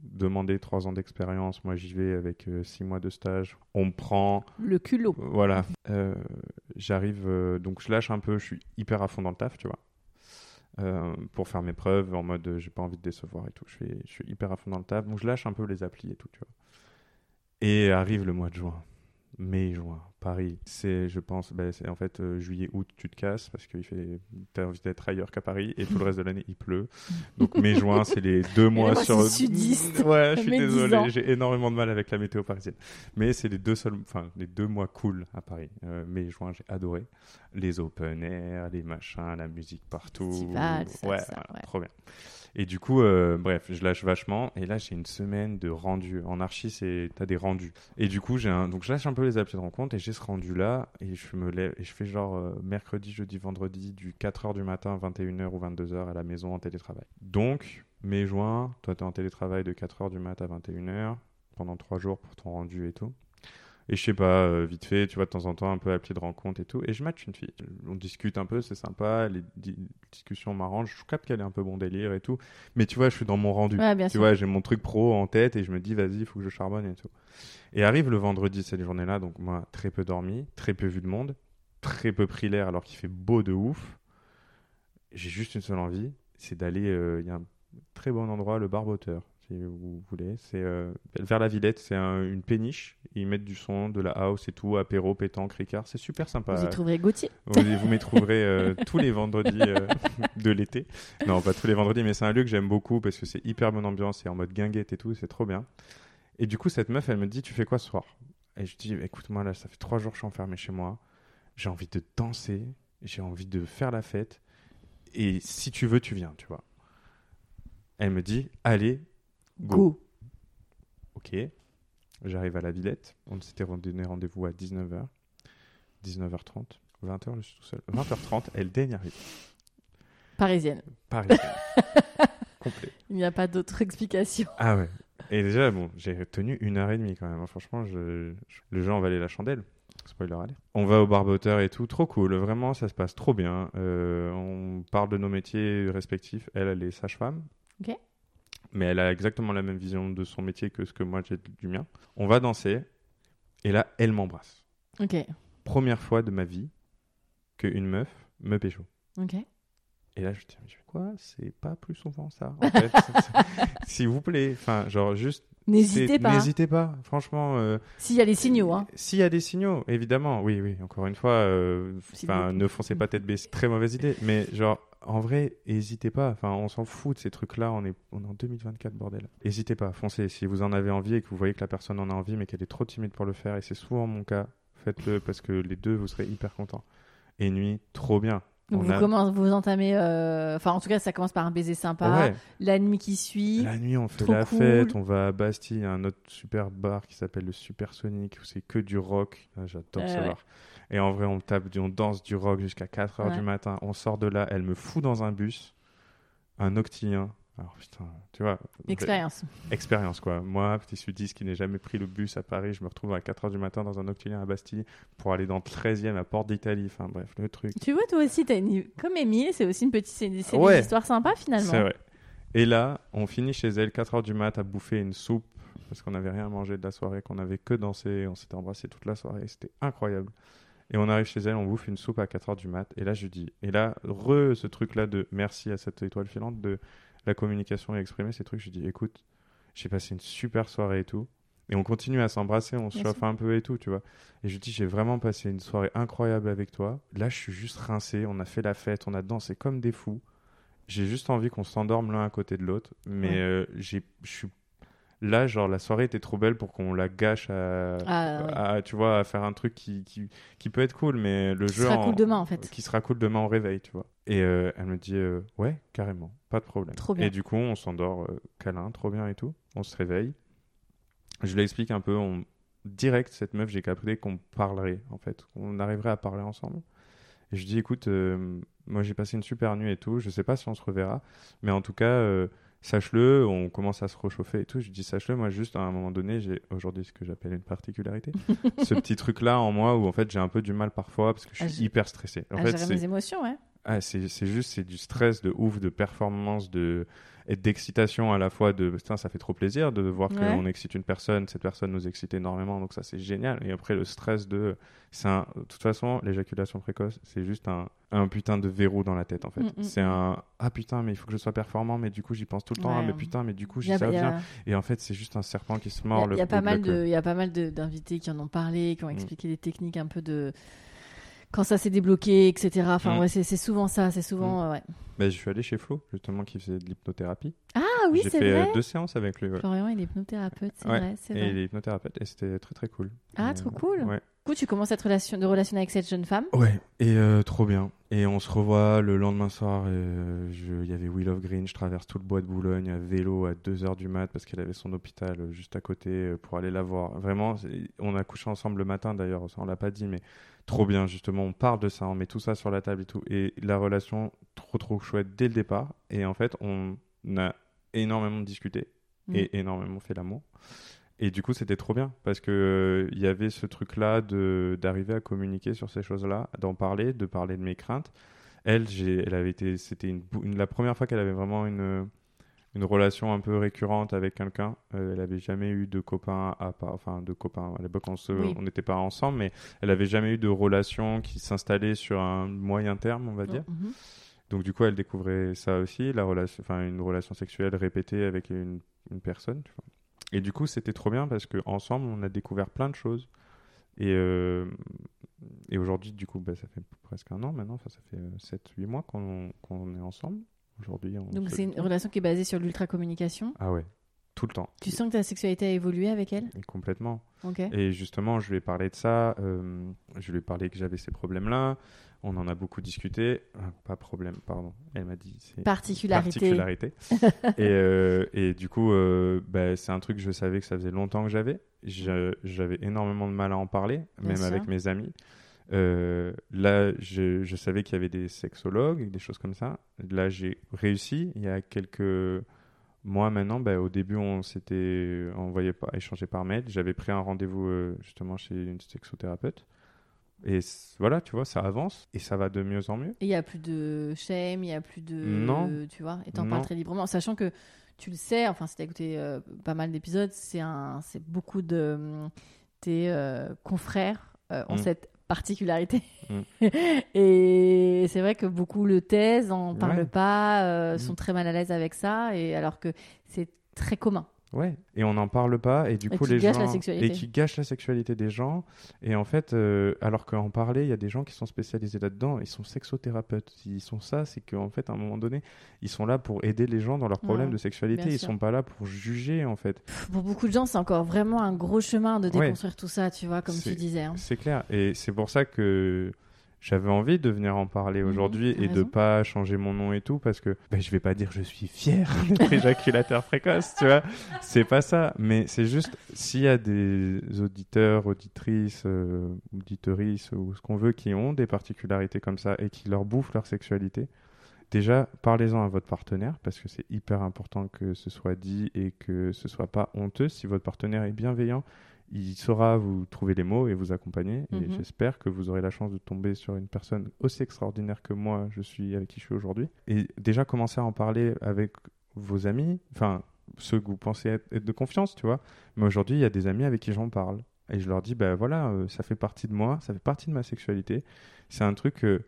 demander trois ans d'expérience. Moi, j'y vais avec euh, six mois de stage. On me prend. Le culot. Voilà. Euh, j'arrive, euh, donc je lâche un peu. Je suis hyper à fond dans le taf, tu vois. pour faire mes preuves en mode j'ai pas envie de décevoir et tout. Je, fais, je suis hyper à fond dans le taf. Donc je lâche un peu les applis et tout, tu vois. Et arrive le mois de juin mai, juin, Paris. C'est, je pense, ben, c'est en fait euh, juillet, août, tu te casses parce que fait, as envie d'être ailleurs qu'à Paris et tout le reste de l'année il pleut. Donc mai, juin, c'est les deux mois sur. Sudiste. Ouais, je suis désolé, j'ai énormément de mal avec la météo parisienne. Mais c'est les deux seuls, enfin les deux mois cool à Paris. Euh, mai, juin, j'ai adoré les open air, les machins, la musique partout. ouais, trop bien. Et du coup, euh, bref, je lâche vachement. Et là, j'ai une semaine de rendu. En archi, c'est t'as des rendus. Et du coup, j'ai un... donc je lâche un peu les applis de rencontre et j'ai rendu là et je me lève et je fais genre euh, mercredi, jeudi, vendredi du 4h du matin 21h ou 22h à la maison en télétravail. Donc, mai juin, toi t'es en télétravail de 4h du matin à 21h pendant 3 jours pour ton rendu et tout. Et je sais pas, euh, vite fait, tu vois, de temps en temps, un peu à pied de rencontre et tout. Et je match une fille. On discute un peu, c'est sympa, les discussions m'arrangent. Je capte qu'elle est un peu bon délire et tout. Mais tu vois, je suis dans mon rendu. tu vois, j'ai mon truc pro en tête et je me dis, vas-y, il faut que je charbonne et tout. Et arrive le vendredi, cette journée-là, donc moi, très peu dormi, très peu vu de monde, très peu pris l'air alors qu'il fait beau de ouf. J'ai juste une seule envie, c'est d'aller. Euh, il y a un très bon endroit, le Barboteur. Si vous voulez. C'est euh, vers la Villette, c'est une péniche. Ils mettent du son, de la house et tout, apéro, pétanque, ricard. C'est super sympa. Vous y trouverez Gauthier? Vous, vous m'y trouverez euh, tous les vendredis de l'été. Non, pas tous les vendredis, mais c'est un lieu que j'aime beaucoup parce que c'est hyper bonne ambiance. C'est en mode guinguette et tout, c'est trop bien. Et du coup, cette meuf, elle me dit, tu fais quoi ce soir? Et je dis, écoute-moi, là, ça fait trois jours que je suis enfermé chez moi. J'ai envie de danser, j'ai envie de faire la fête. Et si tu veux, tu viens, tu vois. Elle me dit, allez, go. Ok. J'arrive à la Villette. On s'était donné rendez-vous à 19h. 19h30. 20h, je suis tout seul. 20h30, elle daigne arriver. Parisienne. Parisienne. Complet. Il n'y a pas d'autre explication. Ah ouais. Et déjà, bon, j'ai tenu une heure et demie quand même. Franchement, je, le jeu en valait la chandelle. Spoiler aller. On va au barboteur et tout, trop cool. Vraiment, ça se passe trop bien. Euh, on parle de nos métiers respectifs. Elle, elle est sage-femme. Ok. Mais elle a exactement la même vision de son métier que ce que moi j'ai du mien. On va danser. Et là, elle m'embrasse. Ok. Première fois de ma vie qu'une meuf me pécho. Ok. Et là, je me dis, quoi? C'est pas plus souvent ça, en fait. S'il vous plaît. Enfin, genre, juste. N'hésitez pas. N'hésitez pas, franchement. Euh, S'il y a des signaux, hein. S'il y a des signaux, évidemment. Oui, oui, encore une fois. Euh, enfin, ne foncez pas tête baissée. Très mauvaise idée. Mais, genre, en vrai, n'hésitez pas. Enfin, on s'en fout de ces trucs-là. On est, on est en 2024, bordel. N'hésitez pas, foncez. Si vous en avez envie et que vous voyez que la personne en a envie, mais qu'elle est trop timide pour le faire, et c'est souvent mon cas, faites-le parce que les deux, vous serez hyper contents. Et nuit, trop bien vous, vous entamez, euh, enfin en tout cas ça commence par un baiser sympa, la nuit qui suit. La nuit on fait la fête, on va à Bastille, un autre super bar qui s'appelle le Supersonic où c'est que du rock, ah, j'adore ce bar. Et en vrai on tape, on danse du rock jusqu'à 4 heures du matin, on sort de là, elle me fout dans un bus, un octilien, alors putain, tu vois. Expérience. Expérience quoi. Moi, petit sudiste qui n'ai jamais pris le bus à Paris, je me retrouve à 4h du matin dans un octilien à Bastille pour aller dans le 13e à Porte d'Italie. Enfin bref, le truc. Tu vois, toi aussi, as une... comme Émile, c'est aussi une petite c'est une histoire sympa finalement. C'est vrai. Et là, on finit chez elle 4h du mat à bouffer une soupe parce qu'on n'avait rien mangé de la soirée, qu'on avait que dansé, on s'était embrassé toute la soirée, c'était incroyable. Et on arrive chez elle, on bouffe une soupe à 4h du mat. Et là, je dis, et là, re ce truc-là de merci à cette étoile filante de la communication et exprimer ces trucs. Je dis, écoute, j'ai passé une super soirée et tout. Et on continue à s'embrasser, on se chauffe un peu et tout, tu vois. Et je dis, j'ai vraiment passé une soirée incroyable avec toi. Là, je suis juste rincé, on a fait la fête, on a dansé comme des fous. J'ai juste envie qu'on s'endorme l'un à côté de l'autre. Mais euh, j'ai, je suis là, genre, la soirée était trop belle pour qu'on la gâche à, ah, tu vois, à faire un truc qui, qui, qui, peut être cool, mais le jeu. Qui sera cool demain, en fait. Qui sera cool demain au réveil, tu vois. Et euh, elle me dit, euh, ouais, carrément, pas de problème. Trop bien. Et du coup, on s'endort euh, câlin, trop bien et tout. On se réveille. Je lui explique un peu, on... direct, cette meuf, j'ai capté qu'on parlerait, en fait. On arriverait à parler ensemble. Et je dis, écoute, moi j'ai passé une super nuit et tout, je sais pas si on se reverra, mais en tout cas sache-le, on commence à se réchauffer et tout. Je dis sache-le, moi juste à un moment donné, j'ai aujourd'hui ce que j'appelle une particularité, ce petit truc là en moi où en fait j'ai un peu du mal parfois parce que je suis ah, hyper stressé. En à fait, gérer mes émotions, ouais. Ah, c'est juste, c'est du stress de ouf, de performance, de et d'excitation à la fois de ça fait trop plaisir de voir qu'on excite une personne, cette personne nous excite énormément, donc ça c'est génial. Et après le stress de, c'est de toute façon l'éjaculation précoce, c'est juste un, un, putain de verrou dans la tête en fait. Mm, mm, c'est mm. un ah putain mais il faut que je sois performant, mais du coup j'y pense tout le temps. Ah, mais putain mais du coup j'y ça vient. Et en fait c'est juste un serpent qui se mord. Il y, a pas mal de, il y a pas mal d'invités qui en ont parlé, qui ont expliqué des techniques un peu de quand ça s'est débloqué, etc. Enfin, mm. ouais, c'est souvent ça, c'est souvent. Mm. ouais. Bah, je suis allé chez Flo, justement, qui faisait de l'hypnothérapie. Ah oui, c'est vrai. J'ai fait deux séances avec lui. Florian, il est hypnothérapeute, c'est vrai, c'est vrai. Et il est hypnothérapeute, et c'était très très cool. Ah, trop cool. Ouais. Du coup, tu commences cette relation de relation avec cette jeune femme? Ouais, et euh, trop bien. Et on se revoit le lendemain soir. Euh, il y avait Will of Green. Je traverse tout le bois de Boulogne à vélo à 2h du mat parce qu'elle avait son hôpital euh, juste à côté pour aller la voir. Vraiment, on a couché ensemble le matin d'ailleurs. On l'a pas dit, mais trop bien justement. On parle de ça, on met tout ça sur la table et tout. Et la relation, trop trop chouette dès le départ. Et en fait, on a énormément discuté mm. et énormément fait l'amour. Et du coup, c'était trop bien parce que il y avait ce truc-là de d'arriver à communiquer sur ces choses-là, d'en parler, de parler de mes craintes. Elle, elle avait été, c'était une, la première fois qu'elle avait vraiment une une relation un peu récurrente avec quelqu'un. Euh, elle avait jamais eu de copain à part, enfin de copains. À l'époque, on n'était pas ensemble, mais elle avait jamais eu de relation qui s'installait sur un moyen terme, on va dire. Mhm. Donc du coup, elle découvrait ça aussi, la relation, enfin une relation sexuelle répétée avec une, une personne. Tu vois. Et du coup, c'était trop bien parce que ensemble, on a découvert plein de choses. Et, euh, et aujourd'hui, du coup, bah, ça fait presque un an maintenant, enfin, ça fait 7-8 mois qu'on qu'on est ensemble. Aujourd'hui, Donc c'est une relation qui est basée sur l'ultra-communication. Ah ouais, tout le temps. Tu sens que ta sexualité a évolué avec elle Et complètement. Ok. Et justement, je lui ai parlé de ça. euh, je lui ai parlé que j'avais ces problèmes-là. On en a beaucoup discuté. Ah, pas problème, pardon. Elle m'a dit. c'est Particularité. particularité. et, euh, et du coup, euh, bah, c'est un truc que je savais que ça faisait longtemps que j'avais. J'avais énormément de mal à en parler, Bien même sûr. avec mes amis. Euh, là, je, je savais qu'il y avait des sexologues, des choses comme ça. Là, j'ai réussi. Il y a quelques mois maintenant, bah, au début, on s'était envoyé par, échangé par mail. J'avais pris un rendez-vous euh, justement chez une sexothérapeute. Et voilà, tu vois, ça avance et ça va de mieux en mieux. Et il n'y a plus de shame, il n'y a plus de. Non. Tu vois, et t'en parles très librement, sachant que tu le sais, enfin, si t'as écouté euh, pas mal d'épisodes, c'est beaucoup de. Tes euh, confrères ont Mm. cette particularité. Mm. et c'est vrai que beaucoup le taisent, en parlent Ouais. pas, euh, Mm. sont très mal à l'aise avec ça, et alors que c'est très commun. Ouais, et on n'en parle pas, et du Et coup, les gens. la sexualité. Et qui gâche la sexualité des gens. Et en fait, euh, alors qu'en parler, il y a des gens qui sont spécialisés là-dedans, ils sont sexothérapeutes. S'ils sont ça, c'est qu'en fait, à un moment donné, ils sont là pour aider les gens dans leurs problèmes Ouais, de sexualité. Ils sûr. sont pas là pour juger, en fait. Pour beaucoup de gens, c'est encore vraiment un gros chemin de Ouais. déconstruire tout ça, tu vois, comme tu disais. hein. C'est clair. Et c'est pour ça que j'avais envie de venir en parler Mhm, aujourd'hui et de raison. pas changer mon nom et tout parce que ben, je vais pas dire je suis fier d'être éjaculateur précoce, tu vois. C'est pas ça. Mais c'est juste s'il y a des auditeurs, auditrices, euh, ou ce qu'on veut qui ont des particularités comme ça et qui leur bouffent leur sexualité. Déjà, parlez-en à votre partenaire parce que c'est hyper important que ce soit dit et que ce soit pas honteux. Si votre partenaire est bienveillant, il saura vous trouver les mots et vous accompagner. Et Mhm. j'espère que vous aurez la chance de tomber sur une personne aussi extraordinaire que moi, je suis avec qui je suis aujourd'hui. Et déjà, commencer à en parler avec vos amis, enfin, ceux que vous pensez être, de confiance, tu vois. Mais aujourd'hui, il y a des amis avec qui j'en parle. Et je leur dis, ben voilà, euh, ça fait partie de moi, ça fait partie de ma sexualité. C'est un truc. euh,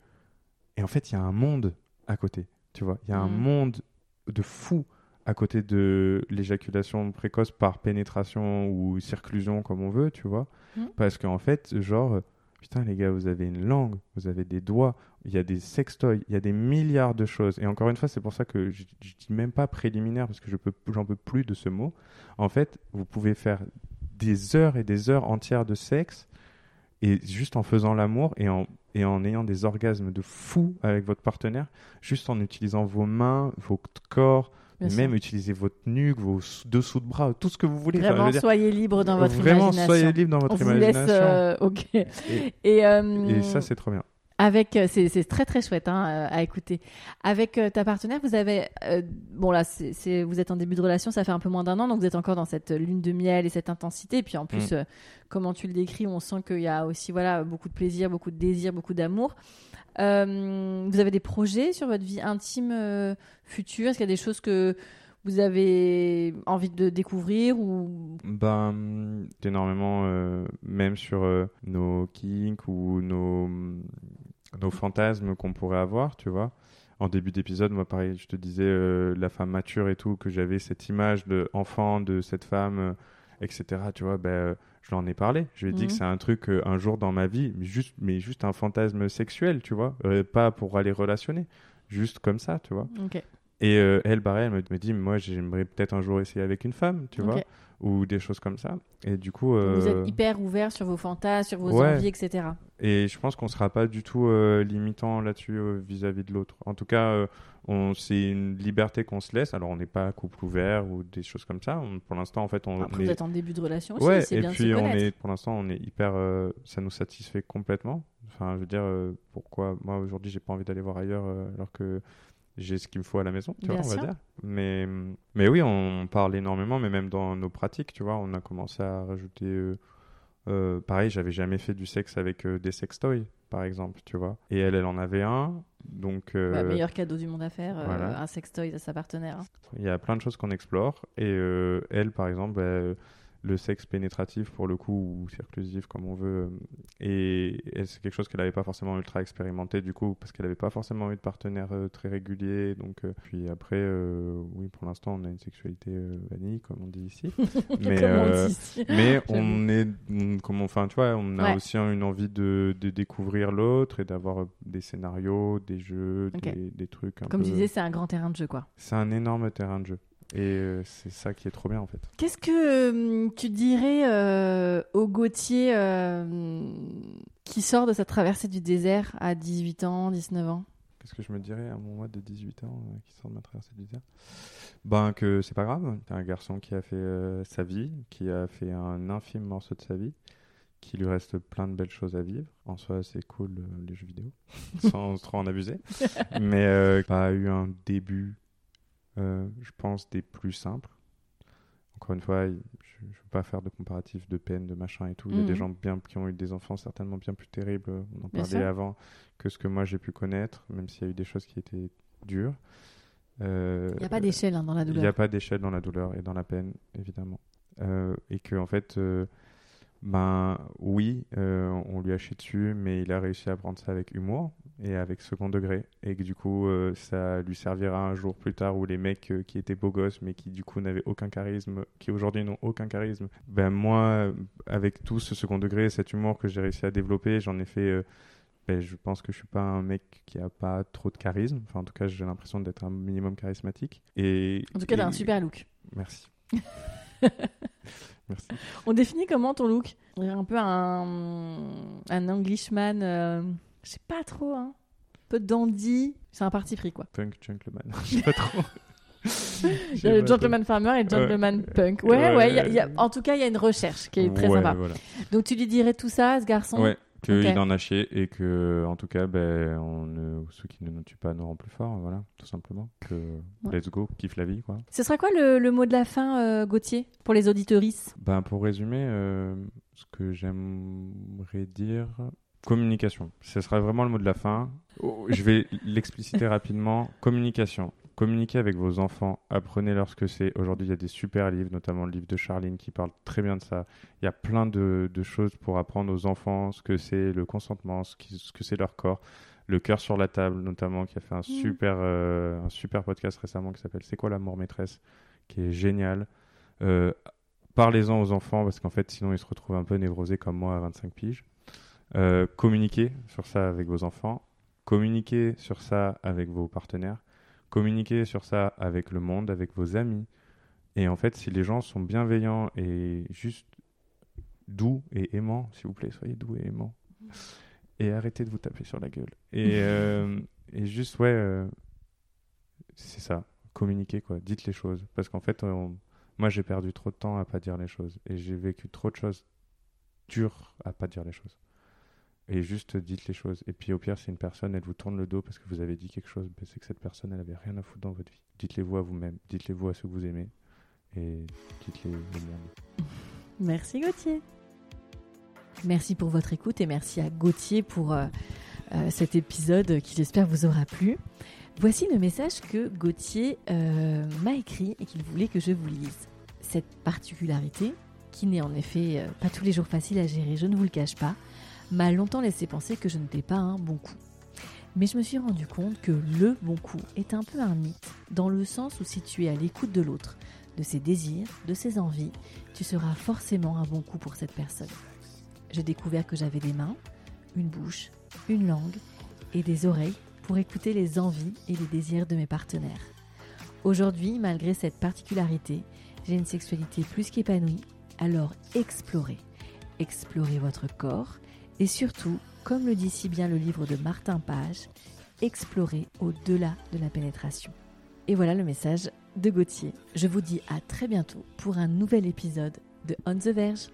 Et en fait, il y a un monde à côté, tu vois. Il y a un Mhm. monde de fou à côté de l'éjaculation précoce par pénétration ou circlusion, comme on veut, tu vois. Mhm. Parce qu'en fait, genre, putain, les gars, vous avez une langue, vous avez des doigts, il y a des sextoys, il y a des milliards de choses. Et encore une fois, c'est pour ça que je, je dis même pas préliminaire, parce que je peux, j'en peux plus de ce mot. En fait, vous pouvez faire des heures et des heures entières de sexe, et juste en faisant l'amour et en, et en ayant des orgasmes de fou avec votre partenaire, juste en utilisant vos mains, votre corps, Bien sûr. même utiliser votre nuque, vos sous- dessous de bras, tout ce que vous voulez. Vraiment, soyez libre dans votre vraiment, imagination. soyez libre dans votre On vous laisse. imagination. euh, ok. Et, Et, euh, et ça, c'est trop bien. Avec, euh, c'est très très chouette hein, à écouter. Avec ta partenaire, vous avez, euh, bon là, c'est vous êtes en début de relation, ça fait un peu moins d'un an, donc vous êtes encore dans cette lune de miel et cette intensité. Et puis en plus, Mm. comment tu le décris, on sent qu'il y a aussi voilà beaucoup de plaisir, beaucoup de désir, beaucoup d'amour. Euh, vous avez des projets sur votre vie intime euh, future? Est-ce qu'il y a des choses que vous avez envie de découvrir ou? Ben, énormément, euh, même sur nos kinks ou nos, nos fantasmes qu'on pourrait avoir, tu vois. En début d'épisode, moi, pareil, je te disais la femme mature et tout, que j'avais cette image de de cette femme, etc. Tu vois, ben, je l'en ai parlé. Je lui ai dit Mhm. que c'est un truc euh, un jour dans ma vie, mais juste, mais juste un fantasme sexuel, tu vois, euh, pas pour aller relationner, juste comme ça, tu vois. Ok. Et euh, elle, pareil, elle me, me dit, moi, j'aimerais peut-être un jour essayer avec une femme, tu vois, ou des choses comme ça. Et du coup, Vous euh, êtes hyper ouvert sur vos fantasmes, sur vos ouais. envies, etc. et je pense qu'on sera pas du tout euh, limitant là-dessus euh, vis-à-vis de l'autre. En tout cas, euh, on, c'est une liberté qu'on se laisse. Alors, on n'est pas couple ouvert ou des choses comme ça. On- pour l'instant, en fait, on Après, est... vous êtes en début de relation aussi, ouais, c'est et bien puis on est, pour l'instant, on est hyper, euh, ça nous satisfait complètement. Enfin, je veux dire, euh, pourquoi moi aujourd'hui, j'ai pas envie d'aller voir ailleurs euh, alors que j'ai ce qu'il me faut à la maison, tu Bien vois, on va sûr. dire. Mais, mais oui, on parle énormément, mais même dans nos pratiques, tu vois, on a commencé à rajouter. euh, euh, pareil, j'avais jamais fait du sexe avec euh, des sextoys, par exemple, tu vois. Et elle, elle en avait un, donc. euh, Bah, meilleur cadeau du monde à faire, voilà. un sextoy à sa partenaire. hein. il y a plein de choses qu'on explore. Et elle, par exemple, bah, le sexe pénétratif pour le coup ou circlusif comme on veut et, c'est quelque chose qu'elle n'avait pas forcément ultra expérimenté du coup parce qu'elle n'avait pas forcément eu de partenaire euh, très régulier donc euh, puis après euh, oui pour l'instant on a une sexualité vanille comme on dit ici. Mais on, dit mais on est comme enfin tu vois on a aussi une envie de, de découvrir l'autre et d'avoir des scénarios des jeux des, des, trucs comme tu disais c'est un grand terrain de jeu quoi. C'est un énorme terrain de jeu et euh, c'est ça qui est trop bien en fait. Qu'est-ce que euh, tu dirais euh, au Gauthier qui sort de sa traversée du désert à 18 ans, 19 ans? Qu'est-ce que je me dirais à mon mois de 18 ans qui sort de ma traversée du désert? Ben que c'est pas grave. C'est un garçon qui a fait sa vie, qui a fait un infime morceau de sa vie, qui lui reste plein de belles choses à vivre. En soi, c'est cool les jeux vidéo, sans trop en abuser. Mais pas eu un début euh, je pense, des plus simples. Encore une fois, je ne veux pas faire de comparatif de peine, de machin et tout. Il y a des mhm. gens bien, qui ont eu des enfants certainement bien plus terribles, on en parlait avant, que ce que moi j'ai pu connaître, même s'il y a eu des choses qui étaient dures. Euh, il n'y a pas d'échelle hein, dans la douleur. Il n'y a pas d'échelle dans la douleur et dans la peine, évidemment. Euh, et que, en fait, ben oui, on lui a chié dessus, mais il a réussi à prendre ça avec humour et avec second degré. Et que du coup euh, ça lui servira un jour plus tard où les mecs euh, qui étaient beaux gosses mais qui du coup n'avaient aucun charisme qui aujourd'hui n'ont aucun charisme. Ben moi avec tout ce second degré et cet humour que j'ai réussi à développer j'en ai fait euh, ben, je pense que je suis pas un mec qui a pas trop de charisme. Enfin en tout cas j'ai l'impression d'être un minimum charismatique. Et en tout cas t'as un super look. Merci Merci. On définit comment ton look? Un peu un, un Englishman je sais pas trop, hein. Un peu dandy. C'est un parti pris, quoi. Punk gentleman. Je sais pas trop. Il y a le gentleman farmer et le gentleman punk. Ouais, ouais. en tout cas, il y a une recherche qui est très sympa. Donc, tu lui dirais tout ça à ce garçon? Qu'il en a chié et que, en tout cas, ben, on ceux qui ne nous tuent pas nous rendent plus forts. Voilà, tout simplement. Que let's go, kiffe la vie, quoi. Ce sera quoi le, mot de la fin, euh, Gauthier, pour les auditorices? Ben, Pour résumer, euh, ce que j'aimerais dire, Communication. Ce sera vraiment le mot de la fin. Oh, je vais l'expliciter rapidement. Communication. Communiquez avec vos enfants, apprenez-leur ce que c'est. Aujourd'hui, il y a des super livres, notamment le livre de Charline qui parle très bien de ça. Il y a plein de, choses pour apprendre aux enfants ce que c'est le consentement, ce, que c'est leur corps. Le cœur sur la table, notamment, qui a fait un, mmh. super, euh, un super podcast récemment qui s'appelle C'est quoi l'amour maîtresse? Qui est génial. Euh, parlez-en aux enfants parce qu'en fait, sinon, ils se retrouvent un peu névrosés comme moi à 25 piges. Euh, communiquez sur ça avec vos enfants, communiquez sur ça avec vos partenaires, communiquez sur ça avec le monde, avec vos amis. Et en fait, si les gens sont bienveillants et juste doux et aimants, s'il vous plaît, soyez doux et aimants. Et arrêtez de vous taper sur la gueule. Et, euh, et juste, ouais, euh, c'est ça. Communiquez, quoi. Dites les choses. Parce qu'en fait, moi, j'ai perdu trop de temps à pas dire les choses. Et j'ai vécu trop de choses dures à pas dire les choses. Et juste dites les choses. Et puis au pire, si une personne, elle vous tourne le dos parce que vous avez dit quelque chose, ben, c'est que cette personne, elle avait rien à foutre dans votre vie. Dites-les vous à vous-même, dites-les vous à ceux que vous aimez, et dites-les au monde. Merci Gauthier. Merci pour votre écoute et merci à Gauthier pour euh, euh, cet épisode qui j'espère vous aura plu. Voici le message que Gauthier euh, m'a écrit et qu'il voulait que je vous lise. Cette particularité, qui n'est en effet pas tous les jours facile à gérer, je ne vous le cache pas, m'a longtemps laissé penser que je n'étais pas un bon coup. Mais je me suis rendu compte que le bon coup est un peu un mythe, dans le sens où si tu es à l'écoute de l'autre, de ses désirs, de ses envies, tu seras forcément un bon coup pour cette personne. J'ai découvert que j'avais des mains, une bouche, une langue et des oreilles pour écouter les envies et les désirs de mes partenaires. Aujourd'hui, malgré cette particularité, j'ai une sexualité plus qu'épanouie, alors explorez. Explorez votre corps, et surtout, comme le dit si bien le livre de Martin Page, explorer au-delà de la pénétration. Et voilà le message de Gauthier. Je vous dis à très bientôt pour un nouvel épisode de On the Verge.